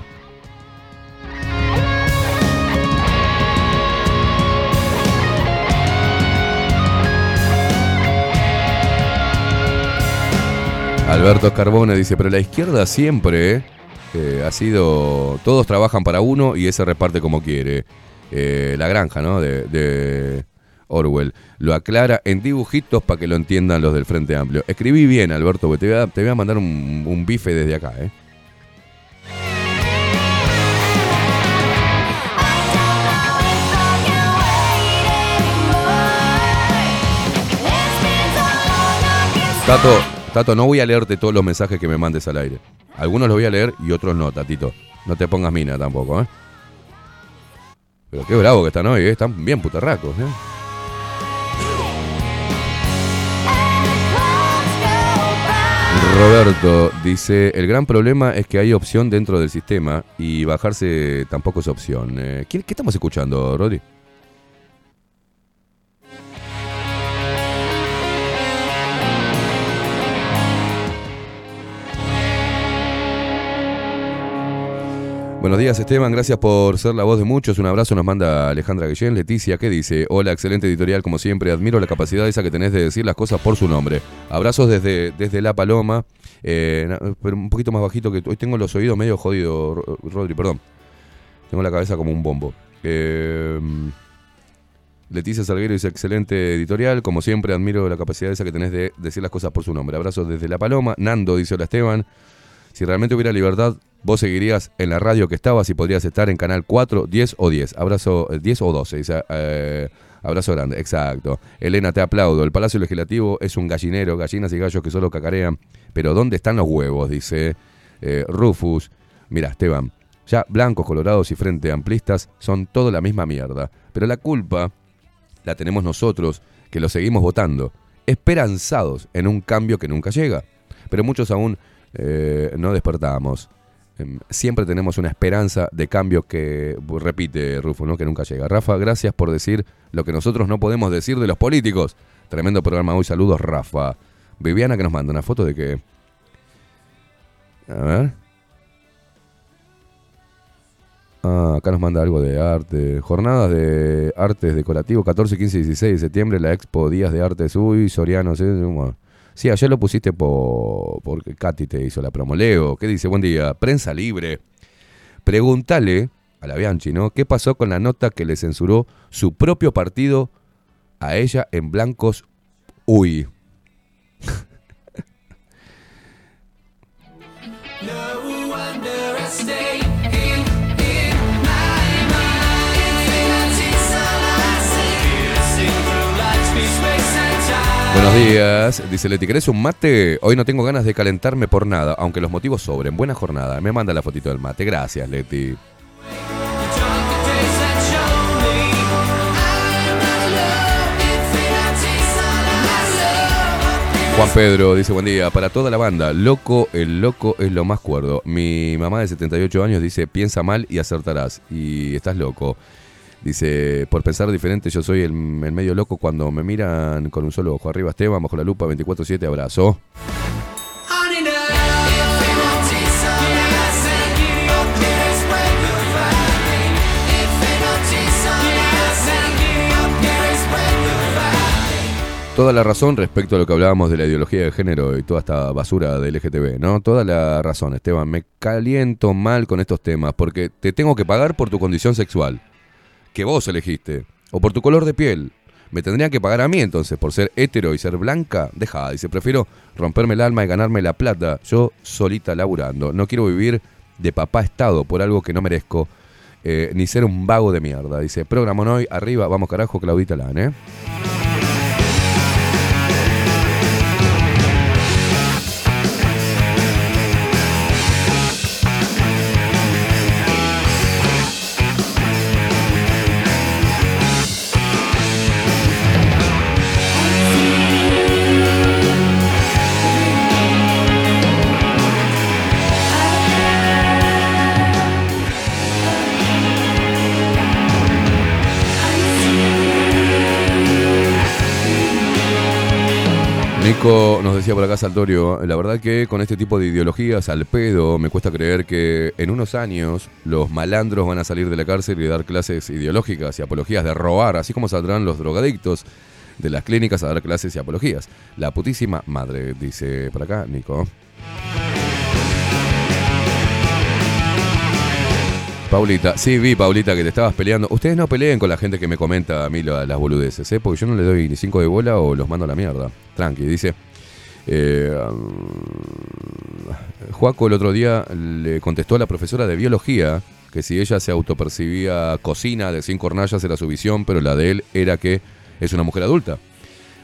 Alberto Carbone dice, pero la izquierda siempre eh, ha sido, todos trabajan para uno y ese reparte como quiere. Eh, la granja, ¿no? De, Orwell. Lo aclara en dibujitos para que lo entiendan los del Frente Amplio. Escribí bien, Alberto, porque te voy a, te voy a mandar un, un bife desde acá, ¿eh? Tato, Tato, no voy a leerte todos los mensajes que me mandes al aire. Algunos los voy a leer y otros no, Tatito. No te pongas mina tampoco, ¿eh? Pero qué bravo que están hoy, ¿eh? Están bien putarracos, ¿eh? Roberto dice, el gran problema es que hay opción dentro del sistema y bajarse tampoco es opción. Eh, ¿qué, qué estamos escuchando, Rodri? Buenos días Esteban, gracias por ser la voz de muchos. Un abrazo nos manda Alejandra Guillén. Leticia, ¿qué dice? Hola, excelente editorial como siempre. Admiro la capacidad esa que tenés de decir las cosas por su nombre. Abrazos desde, desde La Paloma, eh, pero un poquito más bajito que hoy tengo los oídos medio jodidos, Ro- Rodri, perdón. Tengo la cabeza como un bombo. Eh, Leticia Salguero dice, excelente editorial, como siempre admiro la capacidad esa que tenés de decir las cosas por su nombre. Abrazos desde La Paloma. Nando dice, hola Esteban. Si realmente hubiera libertad, vos seguirías en la radio que estabas y podrías estar en Canal 4, 10 o 10. Abrazo, eh, 10 o 12. Dice, eh, abrazo grande, exacto. Elena, te aplaudo. El Palacio Legislativo es un gallinero, gallinas y gallos que solo cacarean. Pero ¿dónde están los huevos? Dice eh, Rufus. Mira, Esteban, ya blancos, colorados y frente amplistas son todo la misma mierda. Pero la culpa la tenemos nosotros, que lo seguimos votando, esperanzados en un cambio que nunca llega. Pero muchos aún eh, no despertamos. Em, Siempre tenemos una esperanza de cambio que, repite Rufo, ¿no? que nunca llega. Rafa, gracias por decir lo que nosotros no podemos decir de los políticos. Tremendo programa hoy, saludos Rafa. Viviana que nos manda una foto de que... A ver. Ah, acá nos manda algo de arte. Jornadas de artes decorativos, 14, 15 y 16 de septiembre, la expo Días de Artes. Uy, Soriano, sí, bueno. Sí, ayer lo pusiste por, porque Katy te hizo la promo. Leo, ¿qué dice? Buen día. Prensa libre. Pregúntale a la Bianchi, ¿no? ¿Qué pasó con la nota que le censuró su propio partido a ella en blancos? Uy. Buenos días, dice Leti, ¿querés un mate? Hoy no tengo ganas de calentarme por nada, aunque los motivos sobren. Buena jornada. Me manda la fotito del mate. Gracias, Leti. Juan Pedro dice, buen día, para toda la banda, loco, el loco es lo más cuerdo. Mi mamá de 78 años dice, piensa mal y acertarás. Y estás loco. Dice, por pensar diferente, yo soy el, medio loco cuando me miran con un solo ojo arriba. Esteban, bajo la lupa, 24-7, abrazo. Toda la razón respecto a lo que hablábamos de la ideología de género y toda esta basura del LGTB, ¿no? Toda la razón, Esteban. Me caliento mal con estos temas porque te tengo que pagar por tu condición sexual, que vos elegiste, o por tu color de piel. Me tendrían que pagar a mí entonces por ser hetero y ser blanca. Deja, dice, prefiero romperme el alma y ganarme la plata, yo solita laburando. No quiero vivir de papá estado por algo que no merezco, eh, ni ser un vago de mierda. Dice, programón hoy, arriba, vamos carajo, Claudita Lan, ¿eh? Nico nos decía por acá Saltorio, la verdad que con este tipo de ideologías al pedo me cuesta creer que en unos años los malandros van a salir de la cárcel y dar clases ideológicas y apologías de robar, así como saldrán los drogadictos de las clínicas a dar clases y apologías. La putísima madre, dice por acá Nico. Paulita, sí, vi, Paulita, que te estabas peleando. Ustedes no peleen con la gente que me comenta a mí las boludeces, ¿eh? Porque yo no le doy ni cinco de bola o los mando a la mierda. Tranqui, dice. Eh, um, Juaco el otro día le contestó a la profesora de biología que si ella se autopercibía cocina de cinco hornallas era su visión, pero la de él era que es una mujer adulta.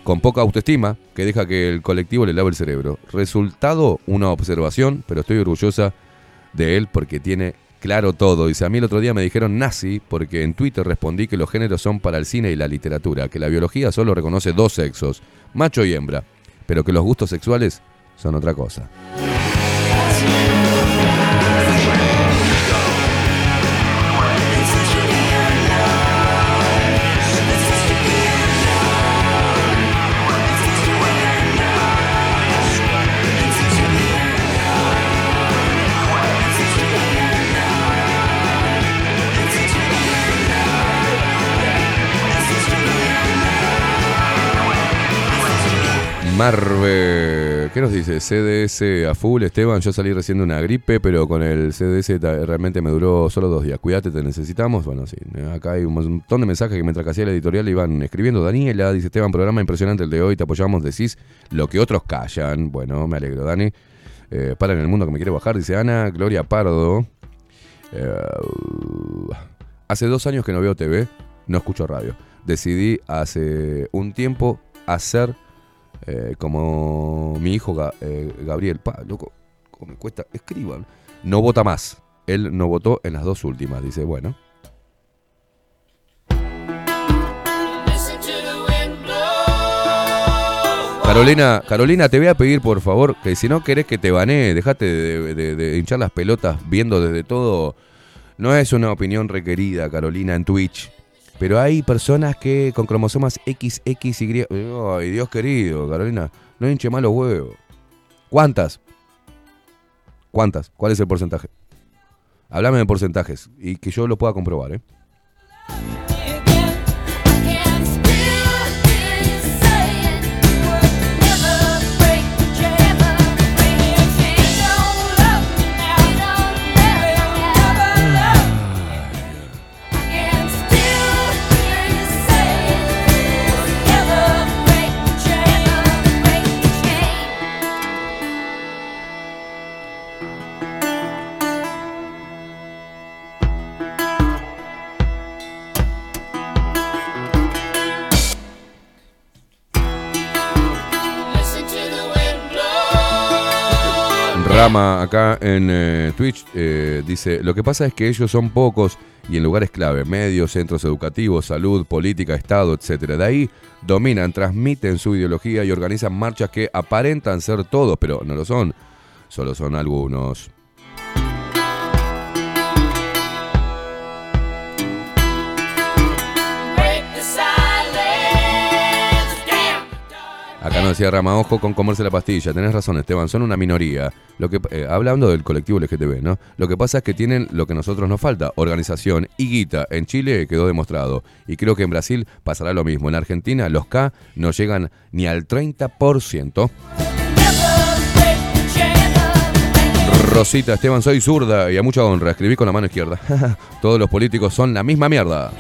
Con poca autoestima, que deja que el colectivo le lave el cerebro. Resultado, una observación, pero estoy orgullosa de él porque tiene claro todo. Dice, a mí el otro día me dijeron nazi porque en Twitter respondí que los géneros son para el cine y la literatura, que la biología solo reconoce dos sexos, macho y hembra, pero que los gustos sexuales son otra cosa. Marve, ¿qué nos dice? CDS a full, Esteban, yo salí recién de una gripe, pero con el CDS realmente me duró solo dos días. Cuídate, te necesitamos. Bueno, sí, acá hay un montón de mensajes que mientras que hacía la editorial iban escribiendo. Daniela, dice Esteban, programa impresionante el de hoy, te apoyamos, decís lo que otros callan. Bueno, me alegro, Dani. Eh, para en el mundo que me quiere bajar, dice Ana, Gloria Pardo. Eh, hace dos años que no veo TV, no escucho radio. Decidí hace un tiempo hacer eh, como mi hijo eh, Gabriel. Pa, loco, cómo me cuesta. Escriban. No vota más. Él no votó en las dos últimas. Dice, bueno. Carolina, Carolina, te voy a pedir por favor que si no querés que te banee, dejate de, de- de hinchar las pelotas viendo desde todo. No es una opinión requerida, Carolina, en Twitch. Pero hay personas que con cromosomas XXY. Ay, Dios querido, Carolina, no hinche más los huevos. ¿Cuántas? ¿Cuántas? ¿Cuál es el porcentaje? Háblame de porcentajes y que yo lo pueda comprobar, ¿eh? Rama acá en eh, Twitch eh, dice, lo que pasa es que ellos son pocos y en lugares clave, medios, centros educativos, salud, política, Estado, etc. De ahí dominan, transmiten su ideología y organizan marchas que aparentan ser todos, pero no lo son, solo son algunos. Acá nos decía Rama, ojo con comerse la pastilla. Tenés razón, Esteban, son una minoría. Lo que, eh, hablando del colectivo LGTB, ¿no? Lo que pasa es que tienen lo que a nosotros nos falta, organización y guita. En Chile quedó demostrado. Y creo que en Brasil pasará lo mismo. En Argentina los K no llegan ni al 30%. Rosita, Esteban, soy zurda y a mucha honra. Escribí con la mano izquierda. [LAUGHS] Todos los políticos son la misma mierda.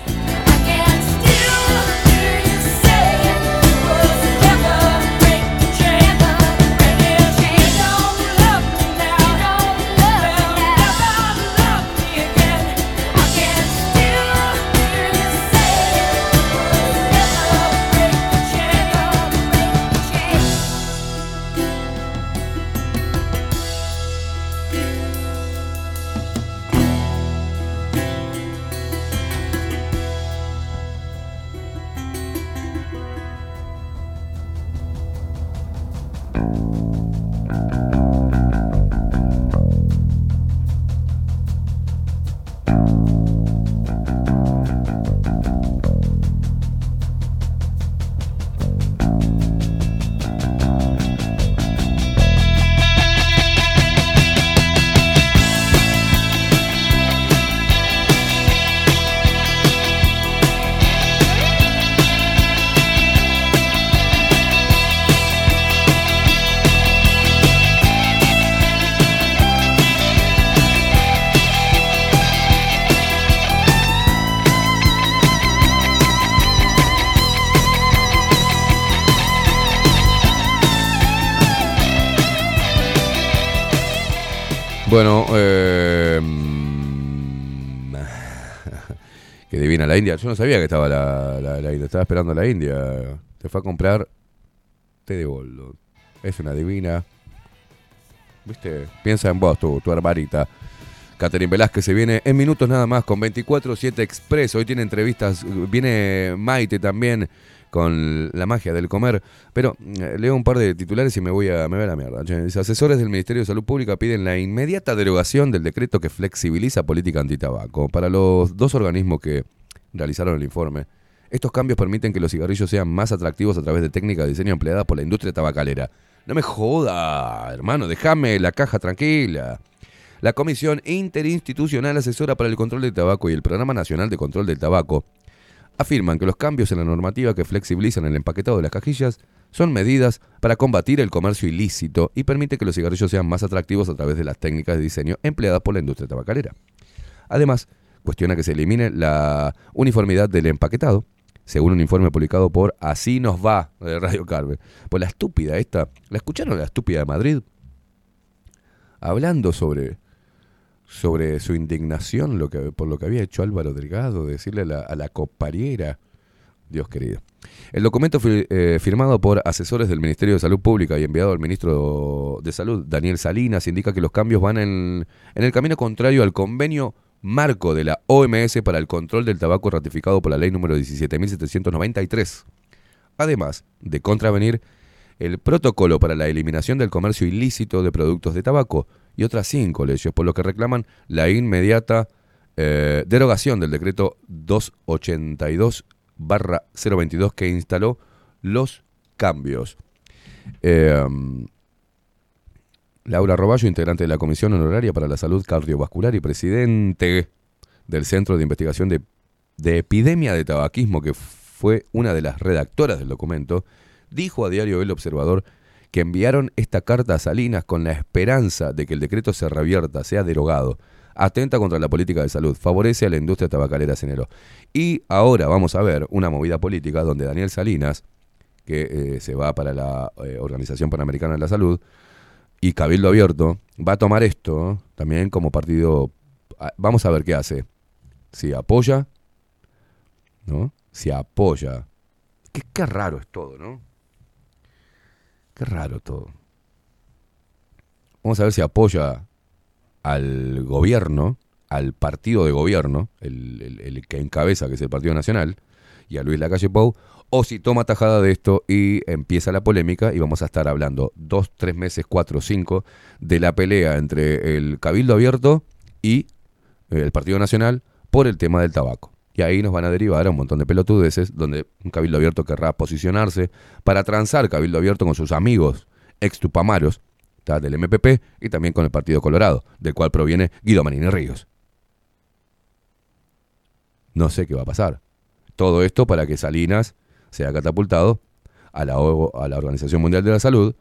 La India. Yo no sabía que estaba la, India. Estaba esperando a la India. Se fue a comprar té de boldo. Es una divina. ¿Viste? Piensa en vos, tu, tu hermanita. Catherine Velázquez se viene en minutos nada más con 24-7 Express. Hoy tiene entrevistas. Viene Maite también con la magia del comer. Pero eh, leo un par de titulares y me voy a, me voy la mierda. Dice, asesores del Ministerio de Salud Pública piden la inmediata derogación del decreto que flexibiliza política antitabaco. Para los dos organismos que realizaron el informe, estos cambios permiten que los cigarrillos sean más atractivos a través de técnicas de diseño empleadas por la industria tabacalera. No me joda, hermano, déjame la caja tranquila. La Comisión Interinstitucional Asesora para el Control del Tabaco y el Programa Nacional de Control del Tabaco afirman que los cambios en la normativa que flexibilizan el empaquetado de las cajillas son medidas para combatir el comercio ilícito y permite que los cigarrillos sean más atractivos a través de las técnicas de diseño empleadas por la industria tabacalera. Además, cuestiona que se elimine la uniformidad del empaquetado, según un informe publicado por Así nos va de Radio Carve. Pues la estúpida esta, ¿la escucharon la estúpida de Madrid? Hablando sobre sobre su indignación por lo que había hecho Álvaro Delgado, decirle a la, a la compañera, Dios querido. El documento eh, firmado por asesores del Ministerio de Salud Pública y enviado al ministro de Salud, Daniel Salinas, indica que los cambios van en, en el camino contrario al convenio marco de la OMS para el control del tabaco ratificado por la ley número 17.793. Además de contravenir el protocolo para la eliminación del comercio ilícito de productos de tabaco y otras cinco leyes, por lo que reclaman la inmediata eh, derogación del decreto 282-022 que instaló los cambios. Eh, Laura Roballo, integrante de la Comisión Honoraria para la Salud Cardiovascular y presidente del Centro de Investigación de, de Epidemia de Tabaquismo, que fue una de las redactoras del documento, dijo a Diario El Observador que enviaron esta carta a Salinas con la esperanza de que el decreto se revierta, sea derogado. Atenta contra la política de salud, favorece a la industria tabacalera, señaló. Y ahora vamos a ver una movida política donde Daniel Salinas, que eh, se va para la eh, Organización Panamericana de la Salud, y Cabildo Abierto, va a tomar esto también como partido. Vamos a ver qué hace. Si apoya, ¿no? Si apoya. Qué, raro es todo, ¿no? Qué raro todo. Vamos a ver si apoya al gobierno, al partido de gobierno, el- el que encabeza, que es el Partido Nacional, y a Luis Lacalle Pou, o si toma tajada de esto y empieza la polémica y vamos a estar hablando dos, tres meses, cuatro, cinco, de la pelea entre el Cabildo Abierto y eh, el Partido Nacional por el tema del tabaco. Y ahí nos van a derivar a un montón de pelotudeces donde un Cabildo Abierto querrá posicionarse para transar Cabildo Abierto con sus amigos extupamaros ¿tá? del MPP y también con el Partido Colorado, del cual proviene Guido Manini Ríos. No sé qué va a pasar. Todo esto para que Salinas sea catapultado a la, O- a la Organización Mundial de la Salud,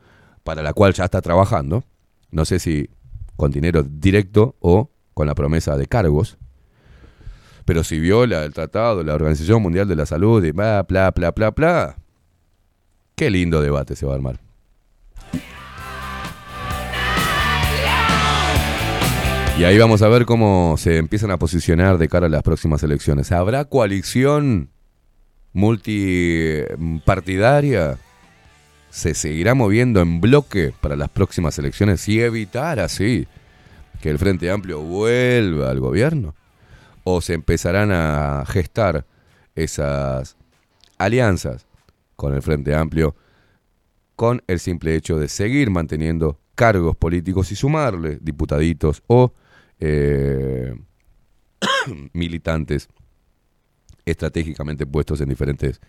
para la cual ya está trabajando. No sé si con dinero directo o con la promesa de cargos. Pero si viola el tratado la Organización Mundial de la Salud y bla, bla, bla, bla, bla, qué lindo debate se va a armar. Y ahí vamos a ver cómo se empiezan a posicionar de cara a las próximas elecciones. ¿Habrá coalición multipartidaria? ¿Se seguirá moviendo en bloque para las próximas elecciones y evitar así que el Frente Amplio vuelva al gobierno? ¿O se empezarán a gestar esas alianzas con el Frente Amplio con el simple hecho de seguir manteniendo cargos políticos y sumarle diputaditos o eh, [COUGHS] militantes estratégicamente puestos en diferentes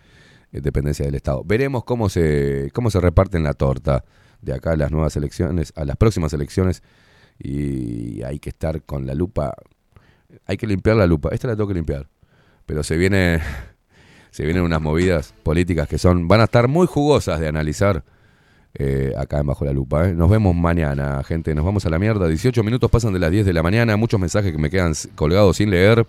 eh, dependencias del Estado. Veremos cómo se, cómo se reparten la torta de acá a las nuevas elecciones, a las próximas elecciones, y hay que estar con la lupa, hay que limpiar la lupa, esta la tengo que limpiar, pero se viene, [LAUGHS] se vienen unas movidas políticas que son, van a estar muy jugosas de analizar eh, acá en Bajo la Lupa. ¿eh? Nos vemos mañana, gente. Nos vamos a la mierda. 18 minutos pasan de las 10 de la mañana. Muchos mensajes que me quedan colgados sin leer.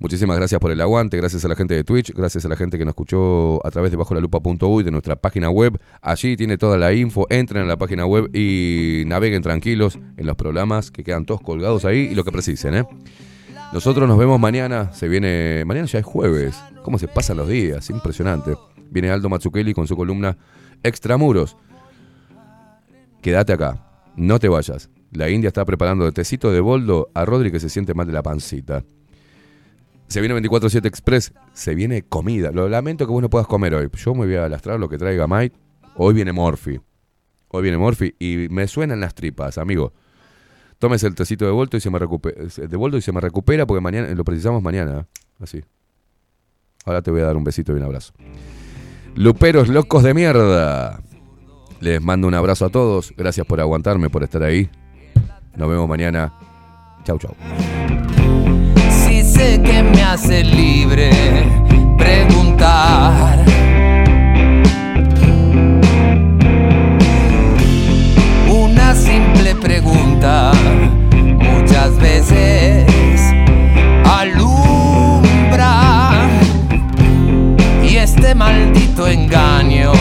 Muchísimas gracias por el aguante, gracias a la gente de Twitch, gracias a la gente que nos escuchó a través de bajo la lupa.uy de nuestra página web. Allí tiene toda la info, entren a la página web y naveguen tranquilos en los programas que quedan todos colgados ahí y lo que precisen, ¿eh? Nosotros nos vemos mañana, se viene, mañana ya es jueves, cómo se pasan los días, impresionante. Viene Aldo Mazzucchelli con su columna Extramuros. Quédate acá, no te vayas. La India está preparando de tecito de boldo a Rodri que se siente mal de la pancita. Se viene 24-7 Express, se viene comida. Lo lamento que vos no puedas comer hoy. Yo me voy a lastrar lo que traiga Mike. Hoy viene Morphy. Hoy viene Morphy y me suenan las tripas, amigo. Tómese el tecito de boldo y se me recupera, de boldo y se me recupera porque mañana lo precisamos mañana, ¿eh? así. Ahora te voy a dar un besito y un abrazo. Luperos locos de mierda. Les mando un abrazo a todos. Gracias por aguantarme, por estar ahí. Nos vemos mañana. Chau, chau. Si sé que me hace libre preguntar. Una simple pregunta muchas veces alumbra y este maldito engaño